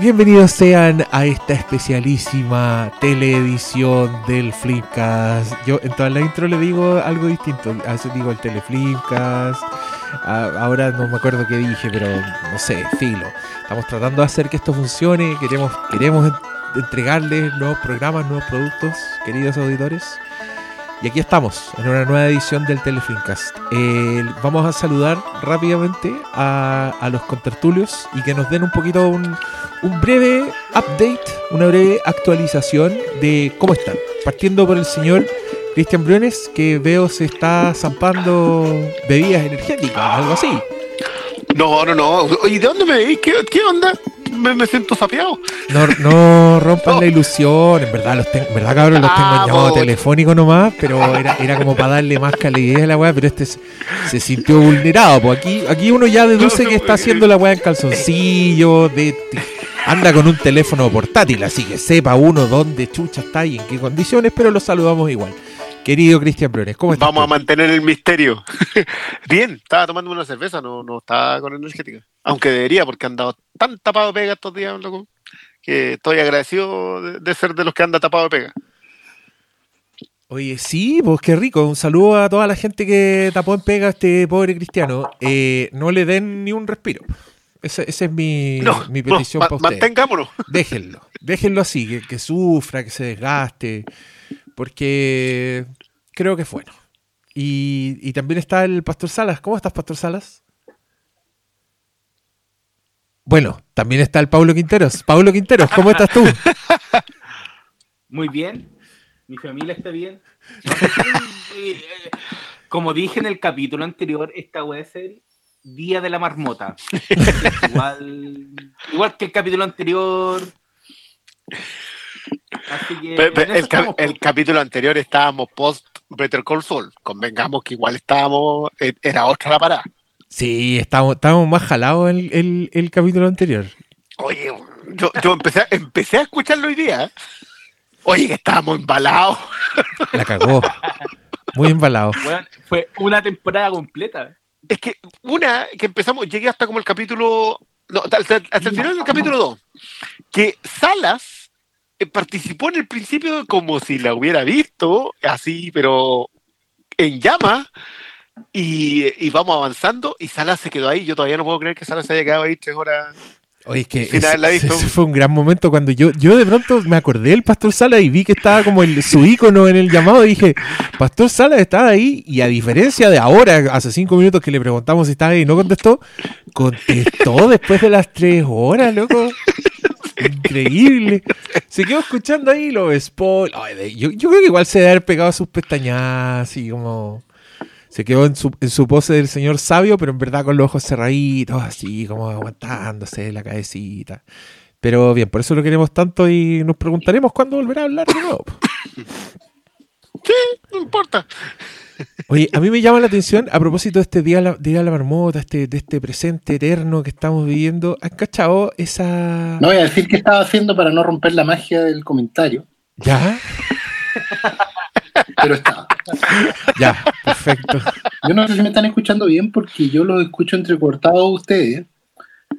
Bienvenidos sean a esta especialísima teleedición del Flipcast. Yo en toda la intro le digo algo distinto. A veces digo el Teleflipcast. Ahora no me acuerdo qué dije, pero no sé, filo. Estamos tratando de hacer que esto funcione. Queremos, queremos entregarles nuevos programas, nuevos productos, queridos auditores. Y aquí estamos, en una nueva edición del Telefilmcast. Eh, vamos a saludar rápidamente a, los contertulios y que nos den un poquito un, un, breve update, una breve actualización de cómo están. Partiendo por el señor Cristian Briones, que veo se está zampando bebidas energéticas, algo así. No, no, no. ¿Y de dónde me veis? ¿Qué, ¿Qué onda? Me, me, siento sapeado. No, no rompan no. la ilusión, en verdad, los tengo, en verdad cabrón, los tengo ah, en llamado telefónico nomás, pero era, era como para darle más calidez a la weá, pero este se, se sintió vulnerado. Pues aquí, aquí uno ya deduce que está haciendo la weá en calzoncillo, de, anda con un teléfono portátil, así que sepa uno dónde chucha está y en qué condiciones, pero lo saludamos igual. Querido Cristian Briones, ¿cómo estás? Vamos a mantener el misterio. Bien, estaba tomando una cerveza, no, no estaba con energética. Aunque debería, porque han dado tan tapado de pega estos días, loco, que estoy agradecido de, de ser de los que anda tapado de pega. Oye, sí, pues qué rico. Un saludo a toda la gente que tapó en pega a este pobre cristiano. Eh, no le den ni un respiro. Esa, esa es mi, no, mi petición no, para. Mantengámonos. Déjenlo. Déjenlo así, que, que sufra, que se desgaste porque creo que es bueno. Y, y, también está el Pastor Salas. ¿Cómo estás, Pastor Salas? Bueno, también está el Pablo Quinteros. Pablo Quinteros, ¿cómo estás tú? Muy bien. Mi familia está bien. Como dije en el capítulo anterior, esta voy a ser Día de la Marmota. igual, igual que el capítulo anterior. Que, pero, pero el, el, capítulo anterior estábamos post Better Call Saul. Convengamos que igual estábamos, e, era otra la parada. Sí, estábamos, estábamos más jalados el, el, el, capítulo anterior. Oye, yo, yo empecé, empecé a escucharlo hoy día. ¿eh? Oye, que estábamos embalados. La cagó. Muy embalado. Bueno, fue una temporada completa. Es que una que empezamos, llegué hasta como el capítulo. No, hasta, hasta el final del capítulo 2. Que Salas eh, participó en el principio como si la hubiera visto, así, pero en llama. Y, y, vamos avanzando y Salas se quedó ahí. Yo todavía no puedo creer que Salas se haya quedado ahí tres horas. Oye, es que ese, ese, fue un gran momento cuando yo, yo de pronto me acordé del Pastor Salas y vi que estaba como el, su ícono en el llamado y dije, Pastor Salas estaba ahí y a diferencia de ahora, hace cinco minutos que le preguntamos si estaba ahí y no contestó, contestó después de las tres horas, loco. Increíble. Se quedó escuchando ahí los spoilers. Yo, yo, creo que igual se debe haber pegado sus pestañas así como se quedó en su, en su pose del señor sabio, pero en verdad con los ojos cerraditos, así como aguantándose la cabecita. Pero bien, por eso lo queremos tanto y nos preguntaremos cuándo volverá a hablar de nuevo. Sí, no importa. Oye, a mí me llama la atención, a propósito de este día, día de la marmota, este, de este presente eterno que estamos viviendo, ¿has cachado esa...? No voy a decir qué estaba haciendo para no romper la magia del comentario. ¿Ya? Pero estaba. Ya, perfecto. Yo no sé si me están escuchando bien porque yo lo escucho entrecortado a ustedes,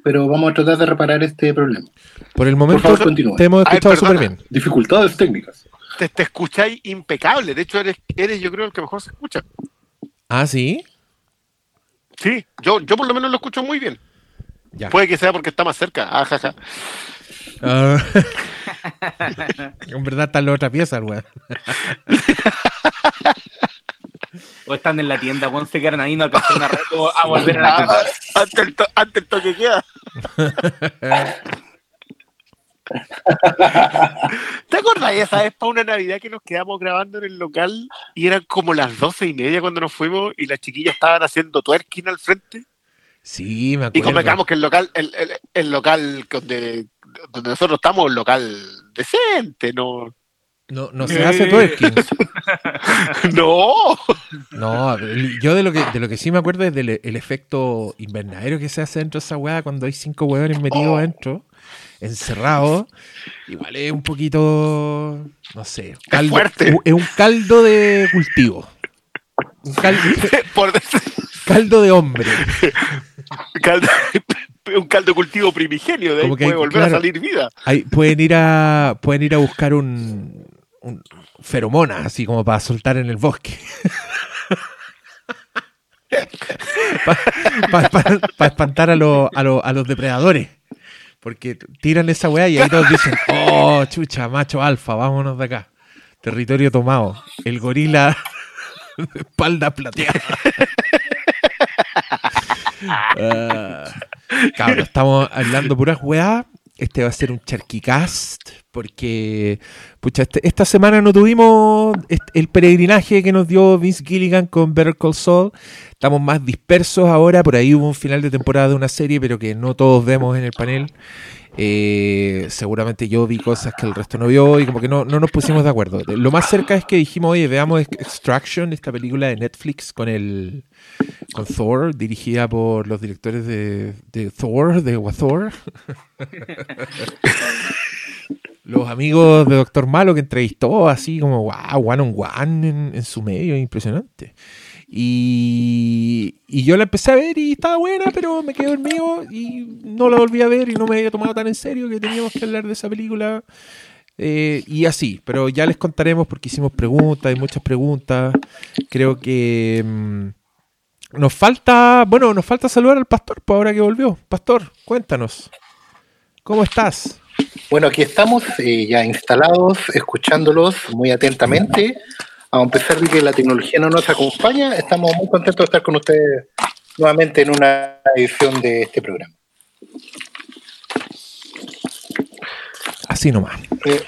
pero vamos a tratar de reparar este problema. Por el momento Por favor, te hemos escuchado súper bien. Dificultades técnicas. Te, te, escucháis impecable. De hecho, eres, eres yo creo el que mejor se escucha. ¿Ah, sí? Sí, yo, yo por lo menos lo escucho muy bien. Ya. Puede que sea porque está más cerca. Ah, ja, ja. Uh, en verdad está en la otra pieza, weón. o están en la tienda, weón, se quedan ahí, no alcanzan a, a volver a la tienda. Antes el, to antes el toque queda. ¿Te acordás esa vez para una Navidad que nos quedamos grabando en el local y eran como las doce y media cuando nos fuimos y las chiquillas estaban haciendo twerking al frente? Sí, me acuerdo. Y convengamos que el local, el, el, el local donde, donde nosotros estamos, un local decente, ¿no? No, no se hace twerking. no. No, yo de lo que de lo que sí me acuerdo es del el efecto invernadero que se hace dentro de esa weá cuando hay cinco hueones metidos oh. adentro, encerrados. Igual es un poquito, no sé, caldo, es, fuerte. es un caldo de cultivo. Un caldo, Por... caldo de hombre. Caldo, un caldo cultivo primigenio, de ahí puede hay- volver claro. a salir vida. Ahí pueden ir a pueden ir a buscar un, un feromona así como para soltar en el bosque. Para espantar a, los- a, los- a los depredadores. Porque tiran esa weá y ahí todos dicen oh chucha macho alfa vámonos de acá territorio tomado. El gorila de espalda plateada. Ah, Cabrón, estamos hablando puras weá. Este va a ser un charquicast. Porque, pucha, este- esta semana no tuvimos el peregrinaje que nos dio Vince Gilligan con Better Call Saul. Estamos más dispersos ahora. Por ahí hubo un final de temporada de una serie, pero que no todos vemos en el panel. Eh, seguramente yo vi cosas que el resto no vio y como que no, no nos pusimos de acuerdo. Lo más cerca es que dijimos, oye, veamos Extraction, esta película de Netflix con el con Thor, dirigida por los directores de, de Thor, de Thor. los amigos de Doctor Malo que entrevistó así como wow, one on one en, en su medio, impresionante. Y, y yo la empecé a ver y estaba buena, pero me quedé dormido y no la volví a ver y no me había tomado tan en serio que teníamos que hablar de esa película. Eh, y así, pero ya les contaremos porque hicimos preguntas, hay muchas preguntas. Creo que mm, nos falta, bueno, nos falta saludar al pastor, por ahora que volvió. Pastor, cuéntanos, ¿cómo estás? Bueno, aquí estamos eh, ya instalados, escuchándolos muy atentamente. A pesar de que la tecnología no nos acompaña, estamos muy contentos de estar con ustedes nuevamente en una edición de este programa. Así nomás. Eh,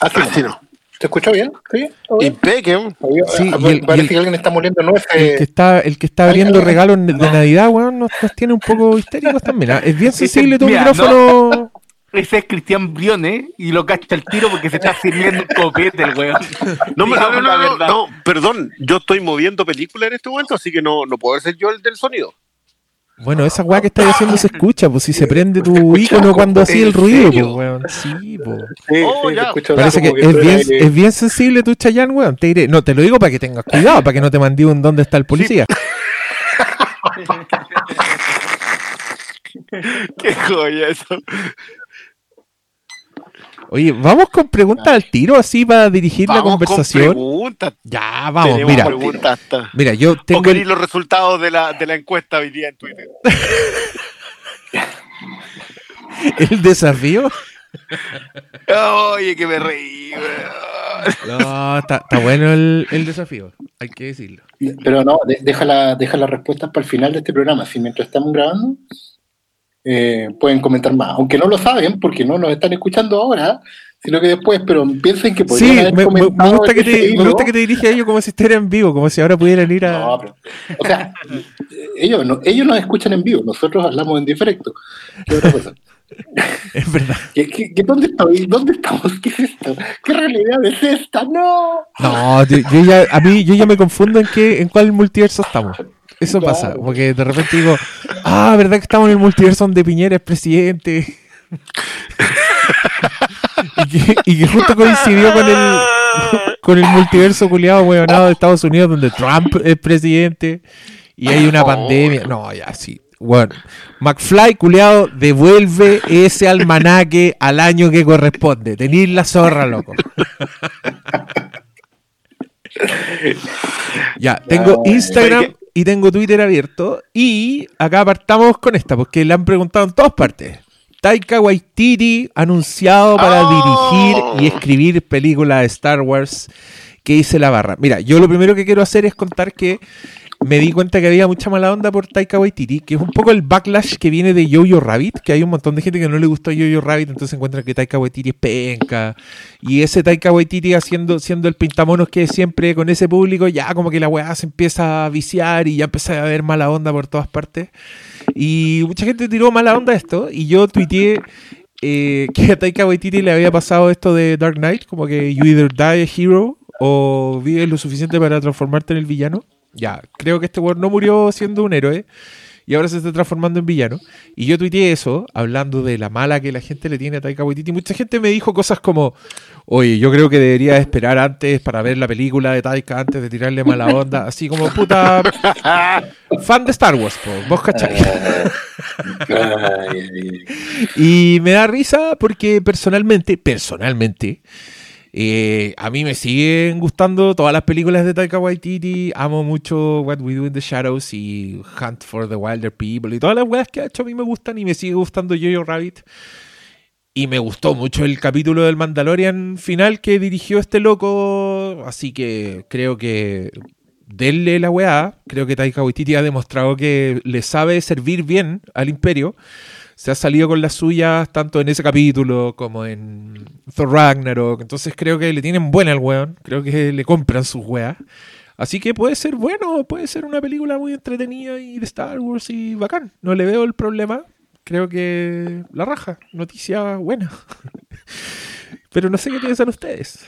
así Así no. no. ¿Se escuchó bien? ¿Sí? Impecable. Oye, Sí, parece el- que alguien está moliendo El nueces. que está, el que está abriendo regalos de Navidad, weón, nos, nos tiene un poco histéricos también. ¿ah? Es bien sensible tu mira, micrófono. Ese es Cristian Briones y lo cacha el tiro porque se está sirviendo un copete el weón. No, me- no, no, la no, no, verdad. no, perdón, yo estoy moviendo película en este momento, así que no, no puedo ser yo el del sonido. Bueno, esa weá que estás haciendo se escucha, pues si se prende tu icono cuando hacía el ¿en ruido, pues weón. Sí, pues. Sí, Oh, sí, escucha Parece que es bien, es bien sensible tu Chayanne, weón. Te diré, no, te lo digo para que tengas cuidado, para que no te mandé un dónde está el policía. Qué joya eso. Oye, vamos con preguntas al tiro, así para dirigir la Vamos con conversación. preguntas. Ya, vamos, Tenemos mira. preguntas hasta. Mira, yo ¿O tengo el, los resultados de la, de la encuesta hoy día en Twitter? el desafío. Oye, que me reí, weón. No, está, está bueno el, el desafío, hay que decirlo. Pero no, de- deja, la- deja las respuestas para el final de este programa. Si mientras estamos grabando, eh, pueden comentar más. Aunque no lo saben, porque no nos están escuchando ahora, sino que después, pero piensen que podrían Sí, haber me, me- gusta que te, me hilo. gusta que te dirige a ellos como si estuvieran en vivo, como si ahora pudieran ir a... No, pero- o sea, ellos, no, ellos nos escuchan en vivo, nosotros hablamos en directo. ¿Qué otra cosa? Es verdad. ¿Qué, qué, qué- dónde estoy? ¿Dónde estamos? ¿Qué es esto? ¿Qué realidad es esta? ¡No! No, yo, yo ya, a mí yo ya me confundo en qué, en cuál multiverso estamos. Eso Claro. pasa, porque de repente digo, ah, ¿verdad que estamos en el multiverso donde Piñera es presidente? y, que, y que justo coincidió con el, con el multiverso culiado huevonado de Estados Unidos donde Trump es presidente y hay una Oh. pandemia. No, ya sí. Bueno, McFly, culiado, devuelve ese almanaque al año que corresponde. Tenéis la zorra, loco. Ya, tengo Instagram ¿sabes y tengo Twitter abierto. Y acá partamos con esta, porque le han preguntado en todas partes. Taika Waititi anunciado para Oh. dirigir y escribir películas de Star Wars. que hice la barra? Mira, yo lo primero que quiero hacer es contar que me di cuenta que había mucha mala onda por Taika Waititi, que es un poco el backlash que viene de Jojo Rabbit, que hay un montón de gente que no le gustó Jojo Rabbit, entonces encuentran que Taika Waititi es penca. Y ese Taika Waititi haciendo, siendo el pintamonos que siempre con ese público, ya como que la weá se empieza a viciar y ya empieza a haber mala onda por todas partes. Y mucha gente tiró mala onda esto, y yo tuiteé eh, que a Taika Waititi le había pasado esto de Dark Knight, como que you either die a hero o vives lo suficiente para transformarte en el villano. Ya, creo que este weón no murió siendo un héroe. y ahora se está transformando en villano. Y yo tuiteé eso, hablando de la mala que la gente le tiene a Taika Waititi. Mucha gente me dijo cosas como, oye, yo creo que debería esperar antes para ver la película de Taika antes de tirarle mala onda. Así como, puta, fan de Star Wars, po, vos cachai. y me da risa porque personalmente, personalmente, eh, a mí me siguen gustando todas las películas de Taika Waititi. Amo mucho What We Do in the Shadows y Hunt for the Wilder People. Y todas las weas que ha hecho a mí me gustan y me sigue gustando Jojo Rabbit. Y me gustó mucho el capítulo del Mandalorian final que dirigió este loco. Así que creo que denle la weá. Creo que Taika Waititi ha demostrado que le sabe servir bien al imperio se ha salido con las suyas tanto en ese capítulo como en Thor Ragnarok. Entonces creo que le tienen buena al weón. Creo que le compran sus weas. Así que puede ser bueno, puede ser una película muy entretenida y de Star Wars y bacán. No le veo el problema. Creo que la raja, noticia buena. Pero no sé qué piensan ustedes.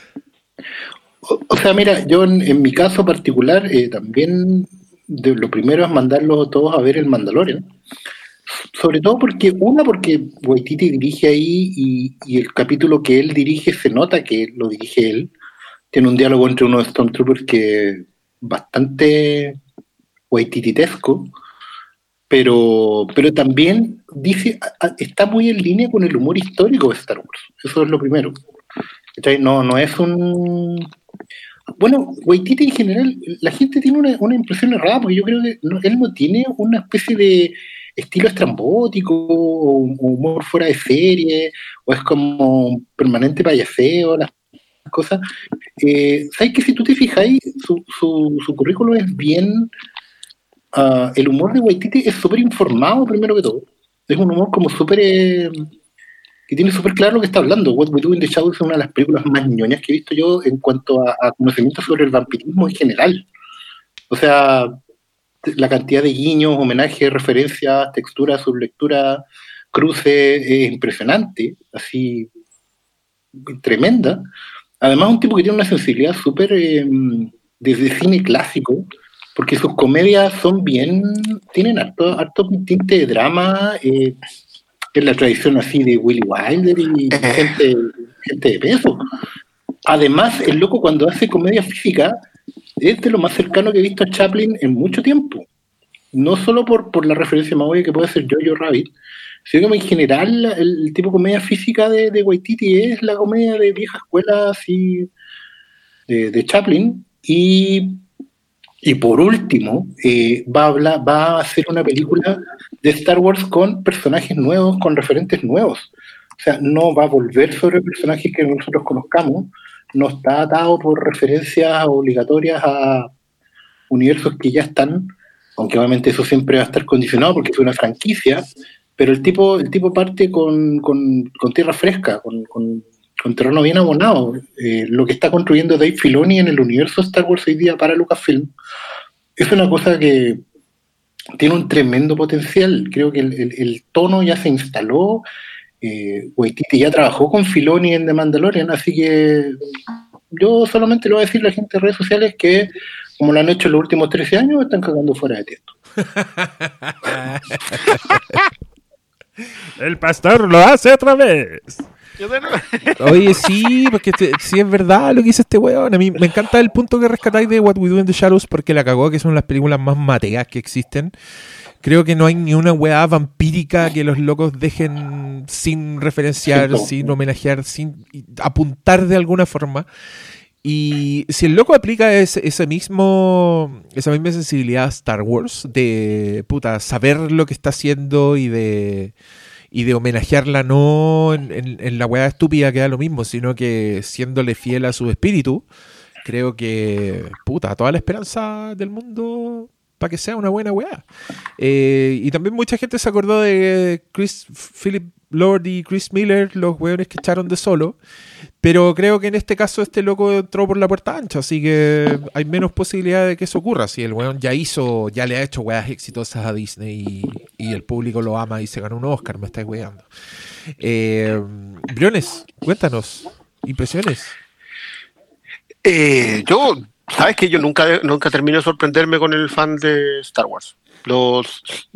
O, sea, mira, yo en, mi caso particular eh, también de, lo primero es mandarlos todos a ver el Mandalorian sobre todo porque, una, porque Waititi dirige ahí y, el capítulo que él dirige se nota que lo dirige él. Tiene un diálogo entre unos Stormtroopers que es bastante Waitititesco, pero, pero también dice, está muy en línea con el humor histórico de Star Wars. Eso es lo primero. No, no es un. Bueno, Waititi en general, la gente tiene una, una impresión errada, porque yo creo que él no tiene una especie de estilo estrambótico, o humor fuera de serie, o es como permanente payaseo, las cosas. Eh, ¿Sabes que si tú te fijáis, su, su, currículo es bien. Ah, el humor de Waititi es súper informado, primero que todo. Es un humor como súper. Eh, que tiene súper claro lo que está hablando. What We Do in the Shadows es una de las películas más ñoñas que he visto yo en cuanto a, a conocimiento sobre el vampirismo en general. O sea, la cantidad de guiños, homenajes, referencias, textura, sublectura, cruce es impresionante, así tremenda. Además, un tipo que tiene una sensibilidad súper em, desde cine clásico, porque sus comedias son bien, tienen harto, harto tinte de drama, eh, es la tradición así de Willy Wilder y gente, gente de peso. Además, el loco cuando hace comedia física es de lo más cercano que he visto a Chaplin en mucho tiempo. No solo por, por la referencia más que puede ser Jojo Rabbit, sino que en general el, tipo de comedia física de, de, Waititi es la comedia de vieja escuela así de, Chaplin. Y, y por último, eh, va, a hablar, va a hacer una película de Star Wars con personajes nuevos, con referentes nuevos. O sea, no va a volver sobre personajes que nosotros conozcamos, no está atado por referencias obligatorias a universos que ya están, aunque obviamente eso siempre va a estar condicionado porque es una franquicia, pero el tipo, el tipo parte con, tierra fresca, con, terreno bien abonado. Eh, lo que está construyendo Dave Filoni en el universo Star Wars hoy día para Lucasfilm es una cosa que tiene un tremendo potencial. Creo que el tono ya se instaló, eh, Waititi ya trabajó con Filoni en The Mandalorian, así que yo solamente le voy a decir a la gente de redes sociales que, como lo han hecho en los últimos 13 años, están cagando fuera de texto. El pastor lo hace otra vez. Oye, sí, porque sí es verdad lo que dice este weón. A mí me encanta el punto que rescatáis de What We Do in the Shadows porque la cagó, que son las películas más mateas que existen. Creo que no hay ni una weá vampírica que los locos dejen sin referenciar, sin homenajear, sin apuntar de alguna forma. Y si el loco aplica ese, mismo, esa misma sensibilidad a Star Wars, de puta, saber lo que está haciendo y de, y de homenajearla no en, la weá estúpida que da lo mismo, sino que siéndole fiel a su espíritu, creo que, puta, toda la esperanza del mundo para que sea una buena weá. Eh, y también mucha gente se acordó de Chris Philip Lord y Chris Miller, los weones que echaron de solo. Pero creo que en este caso este loco entró por la puerta ancha, así que hay menos posibilidad de que eso ocurra. Si el weón ya hizo, ya le ha hecho weas exitosas a Disney y, el público lo ama y se ganó un Oscar, me estáis weando. Eh, Briones, cuéntanos, impresiones. Eh, yo Sabes que yo nunca, nunca termino de sorprenderme con el fan de Star Wars. Los,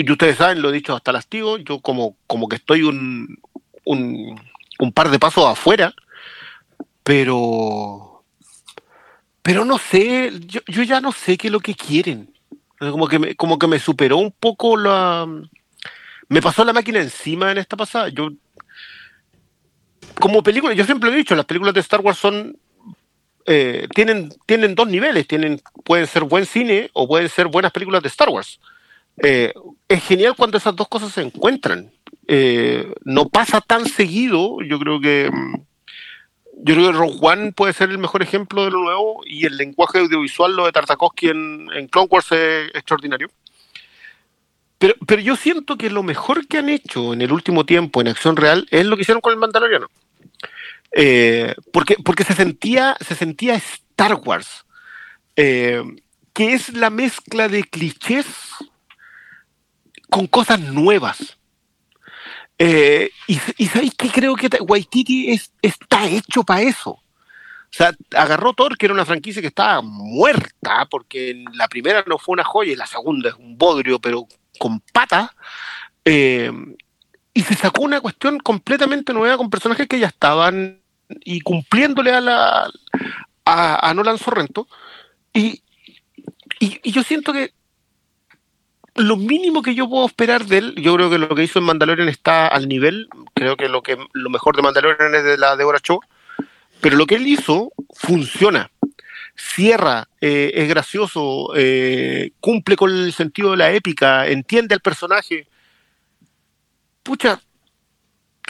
y ustedes saben, lo he dicho hasta lastigo, yo como, como que estoy un, un, par de pasos afuera, pero pero no sé, yo, yo ya no sé qué es lo que quieren. Como que me, como que me superó un poco la. Me pasó la máquina encima en esta pasada. Yo. Como película, yo siempre lo he dicho, las películas de Star Wars son. eh, tienen, tienen dos niveles. Tienen, pueden ser buen cine o pueden ser buenas películas de Star Wars. Eh, es genial cuando esas dos cosas se encuentran. Eh, no pasa tan seguido. Yo creo que. mm, yo creo que Rogue puede ser el mejor ejemplo de lo nuevo y el lenguaje audiovisual, lo de Tartakovsky en, en Clone Wars es extraordinario. Pero, pero yo siento que lo mejor que han hecho en el último tiempo en acción real es lo que hicieron con el Mandaloriano. Eh, porque, porque se sentía, se sentía Star Wars, que es la mezcla de clichés con cosas nuevas. Eh, y, y ¿sabéis qué? Creo que Waititi es, está hecho para eso. O sea, agarró Thor, que era una franquicia que estaba muerta, porque la primera no fue una joya y la segunda es un bodrio, pero con pata. eh, y se sacó una cuestión completamente nueva con personajes que ya estaban y cumpliéndole a la a, Nolan Sorrento. Y, y yo siento que lo mínimo que yo puedo esperar de él, yo creo que lo que hizo en Mandalorian está al nivel, creo que lo que lo mejor de Mandalorian es de la Deborah Cho, pero lo que él hizo funciona. Cierra, eh, es gracioso, eh, cumple con el sentido de la épica, entiende al personaje. Pucha,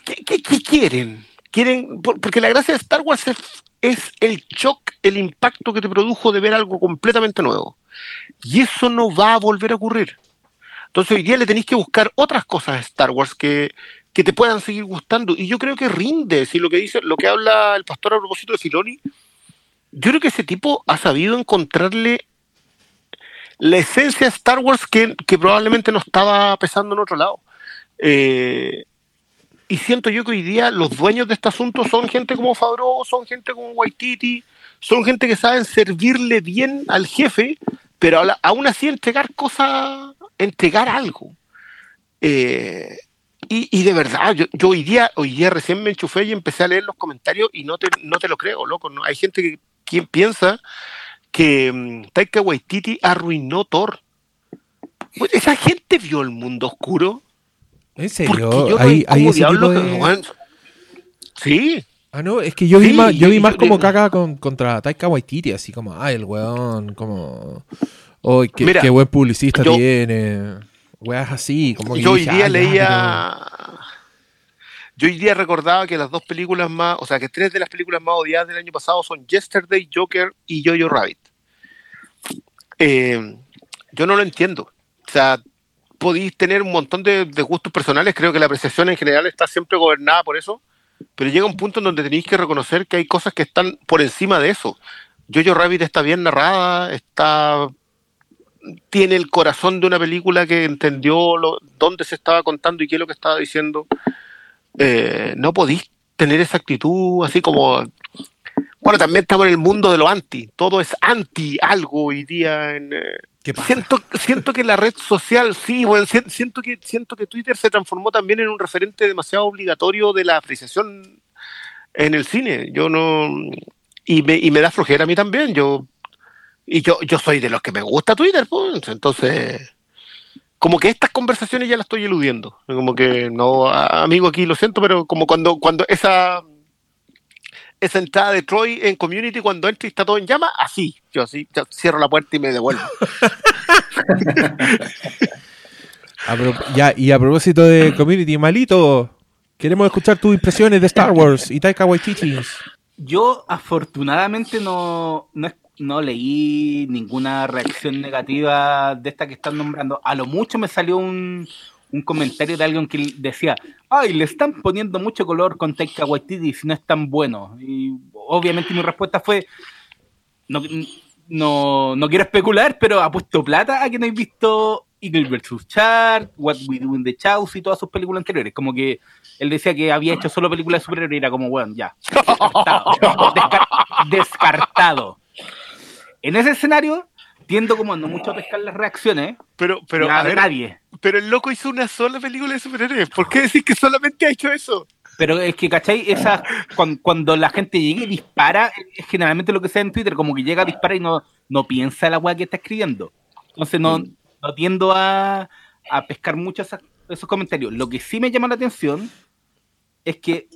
¿qué, quieren? quieren por- Porque la gracia de Star Wars es, es el shock, el impacto que te produjo de ver algo completamente nuevo. Y eso no va a volver a ocurrir. Entonces hoy día le tenéis que buscar otras cosas a Star Wars que, que te puedan seguir gustando. Y yo creo que rinde, si lo que dice, lo que habla el pastor a propósito de Filoni, yo creo que ese tipo ha sabido encontrarle la esencia de Star Wars que, que probablemente no estaba pesando en otro lado. Eh, y siento yo que hoy día los dueños de este asunto son gente como Favreau, son gente como Waititi, son gente que saben servirle bien al jefe, pero aún así entregar cosas, entregar algo. Eh, y, y de verdad, yo, yo hoy día, hoy día recién me enchufé y empecé a leer los comentarios y no te, no te lo creo, loco. ¿no? Hay gente que quien piensa que mm, Taika Waititi arruinó Thor. Pues, Esa gente vio el mundo oscuro. ¿En serio? yo Hay, ese tipo de... Sí, Ah, no, es que yo vi Sí, más, yo vi más como caga con, contra Taika Waititi, así como, ay, el weón, como, oh, qué, Mira, qué buen publicista yo- tiene, weas así, como que yo hoy día "Ah, ya, leía. Yo hoy día recordaba que las dos películas más, o sea, que tres de las películas más odiadas del año pasado son Yesterday, Joker y Jojo Rabbit. Eh, yo no lo entiendo. O sea, podéis tener un montón de, de gustos personales, creo que la apreciación en general está siempre gobernada por eso, pero llega un punto en donde tenéis que reconocer que hay cosas que están por encima de eso. Jojo Rabbit está bien narrada, está tiene el corazón de una película que entendió lo, dónde se estaba contando y qué es lo que estaba diciendo. Eh, no podéis tener esa actitud así como... Bueno, también estamos en el mundo de lo anti. Todo es anti algo hoy día. En, eh, ¿Qué pasa? siento, siento que la red social, sí, bueno, si- siento que, siento que Twitter se transformó también en un referente demasiado obligatorio de la apreciación en el cine. Yo no... Y me, y me da flojera a mí también. Yo y yo, yo soy de los que me gusta Twitter, pues. Entonces, como que estas conversaciones ya las estoy eludiendo. Como que no, amigo, aquí lo siento, pero como cuando, cuando esa esa entrada de Troy en community cuando entra y está todo en llama, así. Yo así, ya cierro la puerta y me devuelvo. A pro- ya, y a propósito de Community, malito, queremos escuchar tus impresiones de Star Wars y Taika Waititi. Yo afortunadamente no, no, no leí ninguna reacción negativa de esta que están nombrando. A lo mucho me salió un, un comentario de alguien que decía, ay, le están poniendo mucho color con Taika Waititi si no es tan bueno. Y obviamente mi respuesta fue, no, no, no quiero especular, pero ha puesto plata a que no he visto Eagle vs. Shark, What We Do in the Chaos y todas sus películas anteriores. Como que él decía que había hecho solo películas de superhéroes y era como, bueno, ya. Descartado. Descar- descartado. En ese escenario, tiendo como no mucho a pescar las reacciones, Pero, pero a ver, nadie. pero el loco hizo una sola película de superhéroes. ¿Por qué decir que solamente ha hecho eso? Pero es que, ¿cachai? Esa, cuando, cuando la gente llega y dispara, es generalmente lo que sea en Twitter, como que llega a disparar y no, no piensa la weá que está escribiendo. Entonces no, no tiendo a, a pescar mucho esos comentarios. Lo que sí me llama la atención es que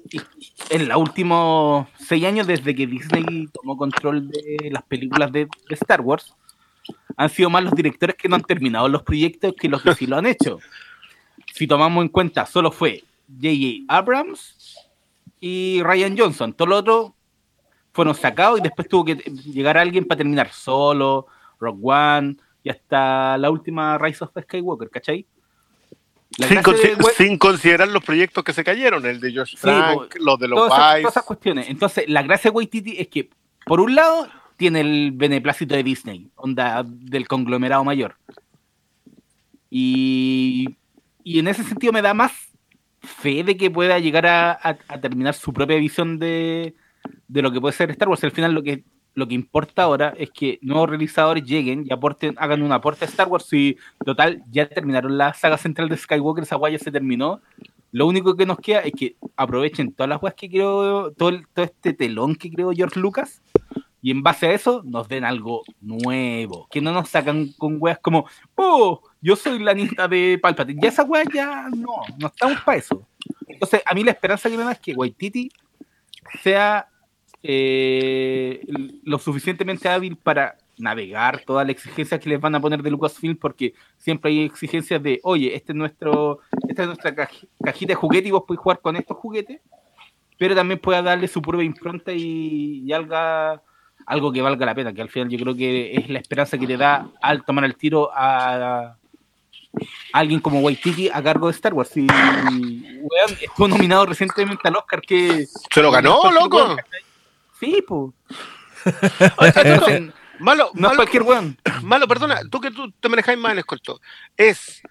en los últimos seis años, desde que Disney tomó control de las películas de, Star Wars, han sido más los directores que no han terminado los proyectos que los que sí lo han hecho. Si tomamos en cuenta, solo fue J.J. Abrams y Ryan Johnson. Todo lo otro fueron sacados y después tuvo que llegar alguien para terminar solo, Rock One y hasta la última Rise of Skywalker, ¿cachai? Sin, de considerar los proyectos que se cayeron, el de Josh Sí, Frank, los de los todas, esas, Vice. todas esas cuestiones. Entonces, la gracia de Waititi es que, por un lado, tiene el beneplácito de Disney, onda del conglomerado mayor. Y, y en ese sentido me da más fe de que pueda llegar a, a- a terminar su propia visión de, de lo que puede ser Star Wars. Al final lo que, lo que importa ahora es que nuevos realizadores lleguen y aporten, hagan un aporte a Star Wars. Y total, ya terminaron la saga central de Skywalker, esa guay ya se terminó. Lo único que nos queda es que aprovechen todas las weas que creo, todo, todo este telón que creó George Lucas, y en base a eso nos den algo nuevo. Que no nos sacan con weas como, oh, yo soy la nieta de Palpatine. Ya esa wea ya no, no estamos para eso. Entonces, a mí la esperanza que me da es que Waititi sea eh, lo suficientemente hábil para navegar todas las exigencias que les van a poner de Lucasfilm, porque siempre hay exigencias de, oye, este es nuestro, esta es nuestra caj- cajita de juguetes y vos podés jugar con estos juguetes, pero también pueda darle su propia impronta y, y algo, algo que valga la pena, que al final yo creo que es la esperanza que te da al tomar el tiro a, alguien como Waititi a cargo de Star Wars. Y, weón, estuvo nominado recientemente al Oscar que... ¿Se lo ganó, loco? Sí. Entonces, malo, No malo, cualquier weón. malo, perdona, tú que tú te manejáis más en escolto. Es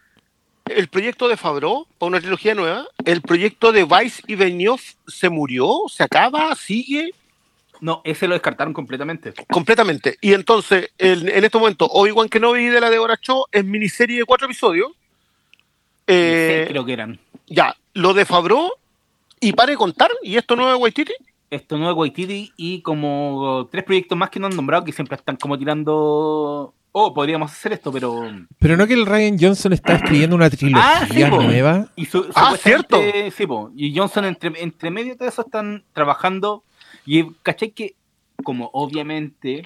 el proyecto de Favreau para una trilogía nueva. El proyecto de Vice y Benioff se murió, se acaba, sigue No, ese lo descartaron completamente. completamente. Y entonces, en, en este momento, Obi-Wan Kenobi de la de Show es miniserie de cuatro episodios. Eh, creo que eran. ya, lo de Favreau y pare de contar, y esto no es Waititi. Esto no es Waititi y como tres proyectos más que no han nombrado que siempre están como tirando. Oh, podríamos hacer esto, pero. Pero no que el Ryan Johnson está escribiendo una trilogía Ah, sí, nueva. Y su- Ah, supuestamente- Sí, po. y Johnson entre, entre medio de todo eso están trabajando. Y caché que, como obviamente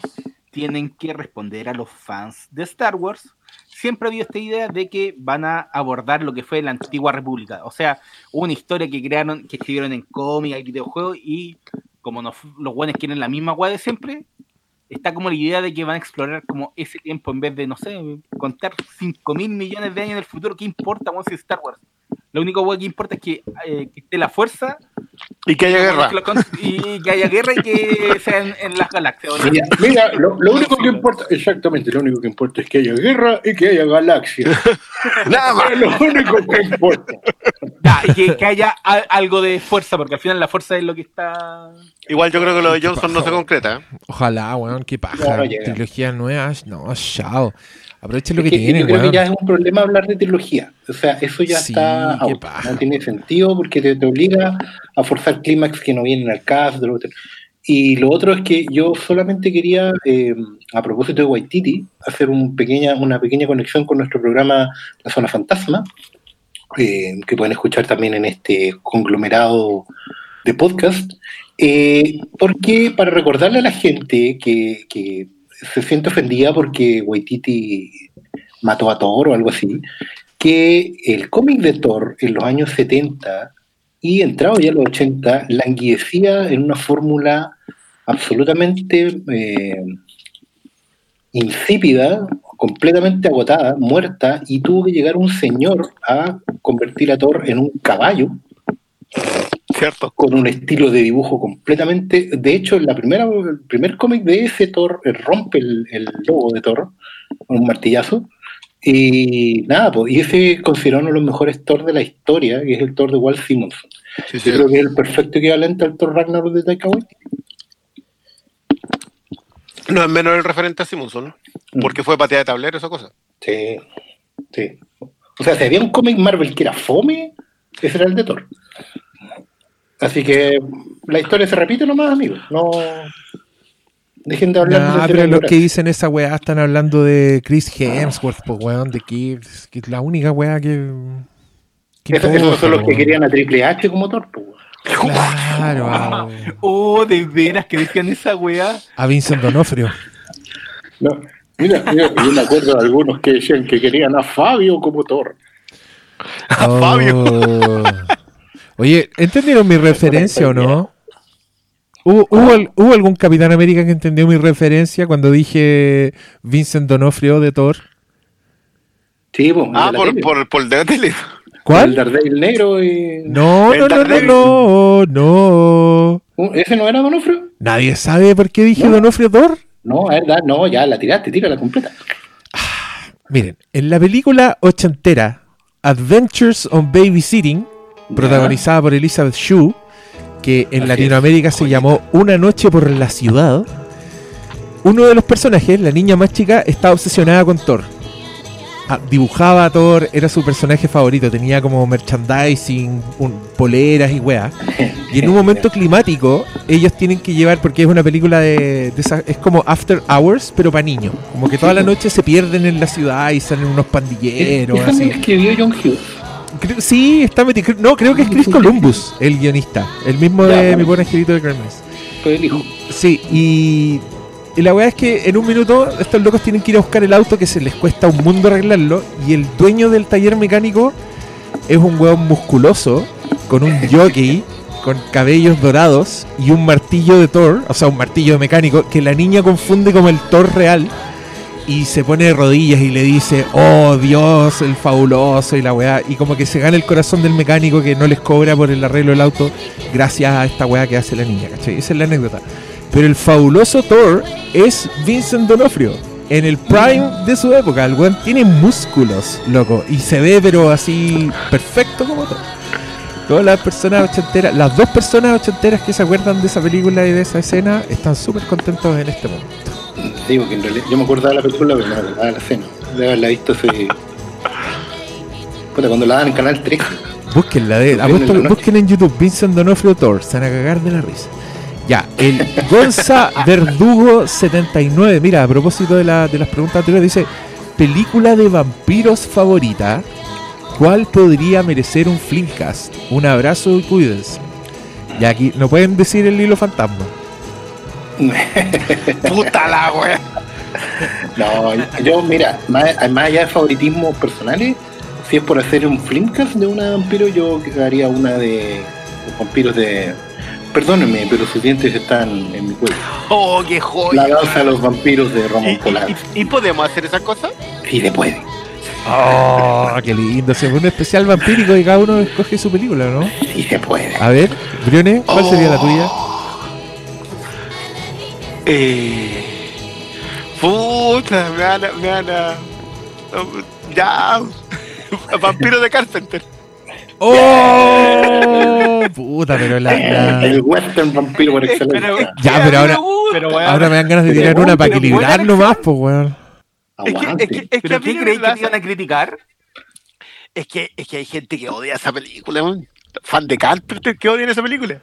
tienen que responder a los fans de Star Wars, siempre ha habido esta idea de que van a abordar lo que fue la antigua república. O sea, una historia que crearon, que escribieron en cómics, y videojuegos, y como no- los buenos quieren la misma guay de siempre, está como la idea de que van a explorar como ese tiempo en vez de, no sé, contar 5 mil millones de años en el futuro. ¿Qué importa, weón, si Star Wars? Lo único weón, que importa es que, eh, que esté la fuerza Y que haya guerra. y que haya guerra y que sea en, en las galaxias. Mira, mira, lo, lo único que importa, exactamente, lo único que importa es que haya guerra y que haya galaxia. Nada más. Es lo único que importa. Ya, y que, que haya a- algo de fuerza, porque al final la fuerza es lo que está. Igual yo creo que lo de Johnson no se concreta. ¿eh? Ojalá, weón, qué paja. No, no llega. Trilogías nuevas, no, chao. Aprovechen lo Es que, que tienen, yo creo weón. que ya es un problema hablar de trilogía. O sea, eso ya Sí, está out. No tiene sentido porque te, te obliga a forzar clímax que no vienen al caso. Y lo otro es que yo solamente quería, eh, a propósito de Waititi, hacer un pequeña, una pequeña conexión con nuestro programa La Zona Fantasma, eh, que pueden escuchar también en este conglomerado de podcast. Eh, porque para recordarle a la gente que, que se siente ofendida porque Waititi mató a Thor o algo así, que el cómic de Thor en los años 70 y entrado ya en los 80 languidecía en una fórmula absolutamente eh, insípida, completamente agotada, muerta, y tuvo que llegar un señor a convertir a Thor en un caballo ¿Cierto? con un estilo de dibujo completamente. De hecho, en la primera, el primer cómic de ese Thor eh, rompe el, el logo de Thor con un martillazo. Y nada, pues, y ese es considerado uno de los mejores Thor de la historia, que es el Thor de Walt Simonson. Sí, sí. Yo creo que es el perfecto equivalente al Thor Ragnarok de Taika Waititi. No es menos el referente a Simonson, ¿no? Mm. porque fue pateada de tablero esa cosa. Sí, sí. O sea, si había un cómic Marvel que era fome, ese era el de Thor. Así que la historia se repite nomás, amigos. No. Dejen de hablar Nah, de pero los que dicen esa weá están hablando de Chris Hemsworth, pues weón, de que, que es la única weá que. que Esos, son los que querían a Triple H como Thor. po. Claro, a, Oh, de veras que decían esa weá. a Vincent Donofrio. No, mira, mira, yo me acuerdo de algunos que decían que querían a Fabio como Thor. A Fabio. Oh. Oye, ¿entendieron mi referencia o no? ¿Hubo, hubo al- hubo algún Capitán América que entendió mi referencia cuando dije Vincent Donofrio de Thor? Sí, po, Ah, por, tele. por, por de la tele. El ¿Cuál? Daredevil negro y... No, El no, no, no, no, no. Uh, ¿Ese no era Donofrio? ¿Nadie sabe por qué dije No. Donofrio Thor? No, es verdad, no, ya la tiraste, tírala completa. Miren, en la película ochentera Adventures on Babysitting, protagonizada por Elizabeth Shue, que en Así Latinoamérica se llamó Una noche por la ciudad, uno de los personajes, la niña más chica, está obsesionada con Thor. Ah, dibujaba a Thor, era su personaje favorito, tenía como merchandising, un- poleras y weas. Y en un momento climático, ellos tienen que llevar, porque es una película de, de esa- es como After Hours, pero para niños. Como que toda la noche se pierden en la ciudad y salen unos pandilleros, escribió John Hughes. Creo- sí, está metido. No, creo que es Chris Columbus, el guionista. El mismo Ya, de bueno. Mi buen angelito de Gremlins. Fue el hijo. Sí, y, y la weá es que en un minuto estos locos tienen que ir a buscar el auto que se les cuesta un mundo arreglarlo. Y el dueño del taller mecánico es un weón musculoso con un jockey, con cabellos dorados y un martillo de Thor, o sea, un martillo de mecánico, que la niña confunde como el Thor real. Y se pone de rodillas y le dice, oh Dios, el fabuloso y la weá. Y como que se gana el corazón del mecánico que no les cobra por el arreglo del auto gracias a esta weá que hace la niña, ¿cachai? Esa es la anécdota. Pero el fabuloso Thor es Vincent Donofrio. En el prime de su época, el weón tiene músculos, loco. Y se ve, pero así, perfecto como Thor. Todas las personas ochenteras, las dos personas ochenteras que se acuerdan de esa película y de esa escena, están súper contentos en este momento. Digo que en realidad yo me acordaba de la película, pero no me acordaba de la escena. De haberla visto hace. Puta, cuando la dan en Canal 3. Búsquenla, de, apuesto- en noche. busquen en YouTube Vincent Donofrio Thor, se van a cagar de la risa. Ya, el Gonza Verdugo 79, mira, a propósito de, la- de las preguntas anteriores, dice, película de vampiros favorita, ¿cuál podría merecer un Flimcast? Un abrazo y cuídense. Y aquí, no pueden decir el hilo fantasma. Puta la wea. No, yo, mira, más, más allá de favoritismos personales, si es por hacer un flimcast de una vampiro, yo haría una de los vampiros de. Perdónenme, pero sus dientes están en mi cuello. Oh, qué La joya. danza de los vampiros de ¿Y, Roman Polanski. y- y podemos hacer esa cosa? Sí, se puede. ¡Oh, qué lindo! Se fue un especial vampírico y cada uno escoge su película, ¿no? Sí, se puede. A ver, Brione, ¿cuál sería la tuya? Eh, puta, me van a. Me van a ya. Vampiro de Carpenter. ¡Oh! Puta, pero la. la- El western vampiro por excelencia. Ya, pero ahora- Pero Ahora me dan ganas de tirar bueno, una para equilibrar nomás, pues, weón. Es que, es que, es que a ¿Pero qué creéis que iban a criticar? es que, es que hay gente que odia esa película. Fan de Carpenter que odian esa película.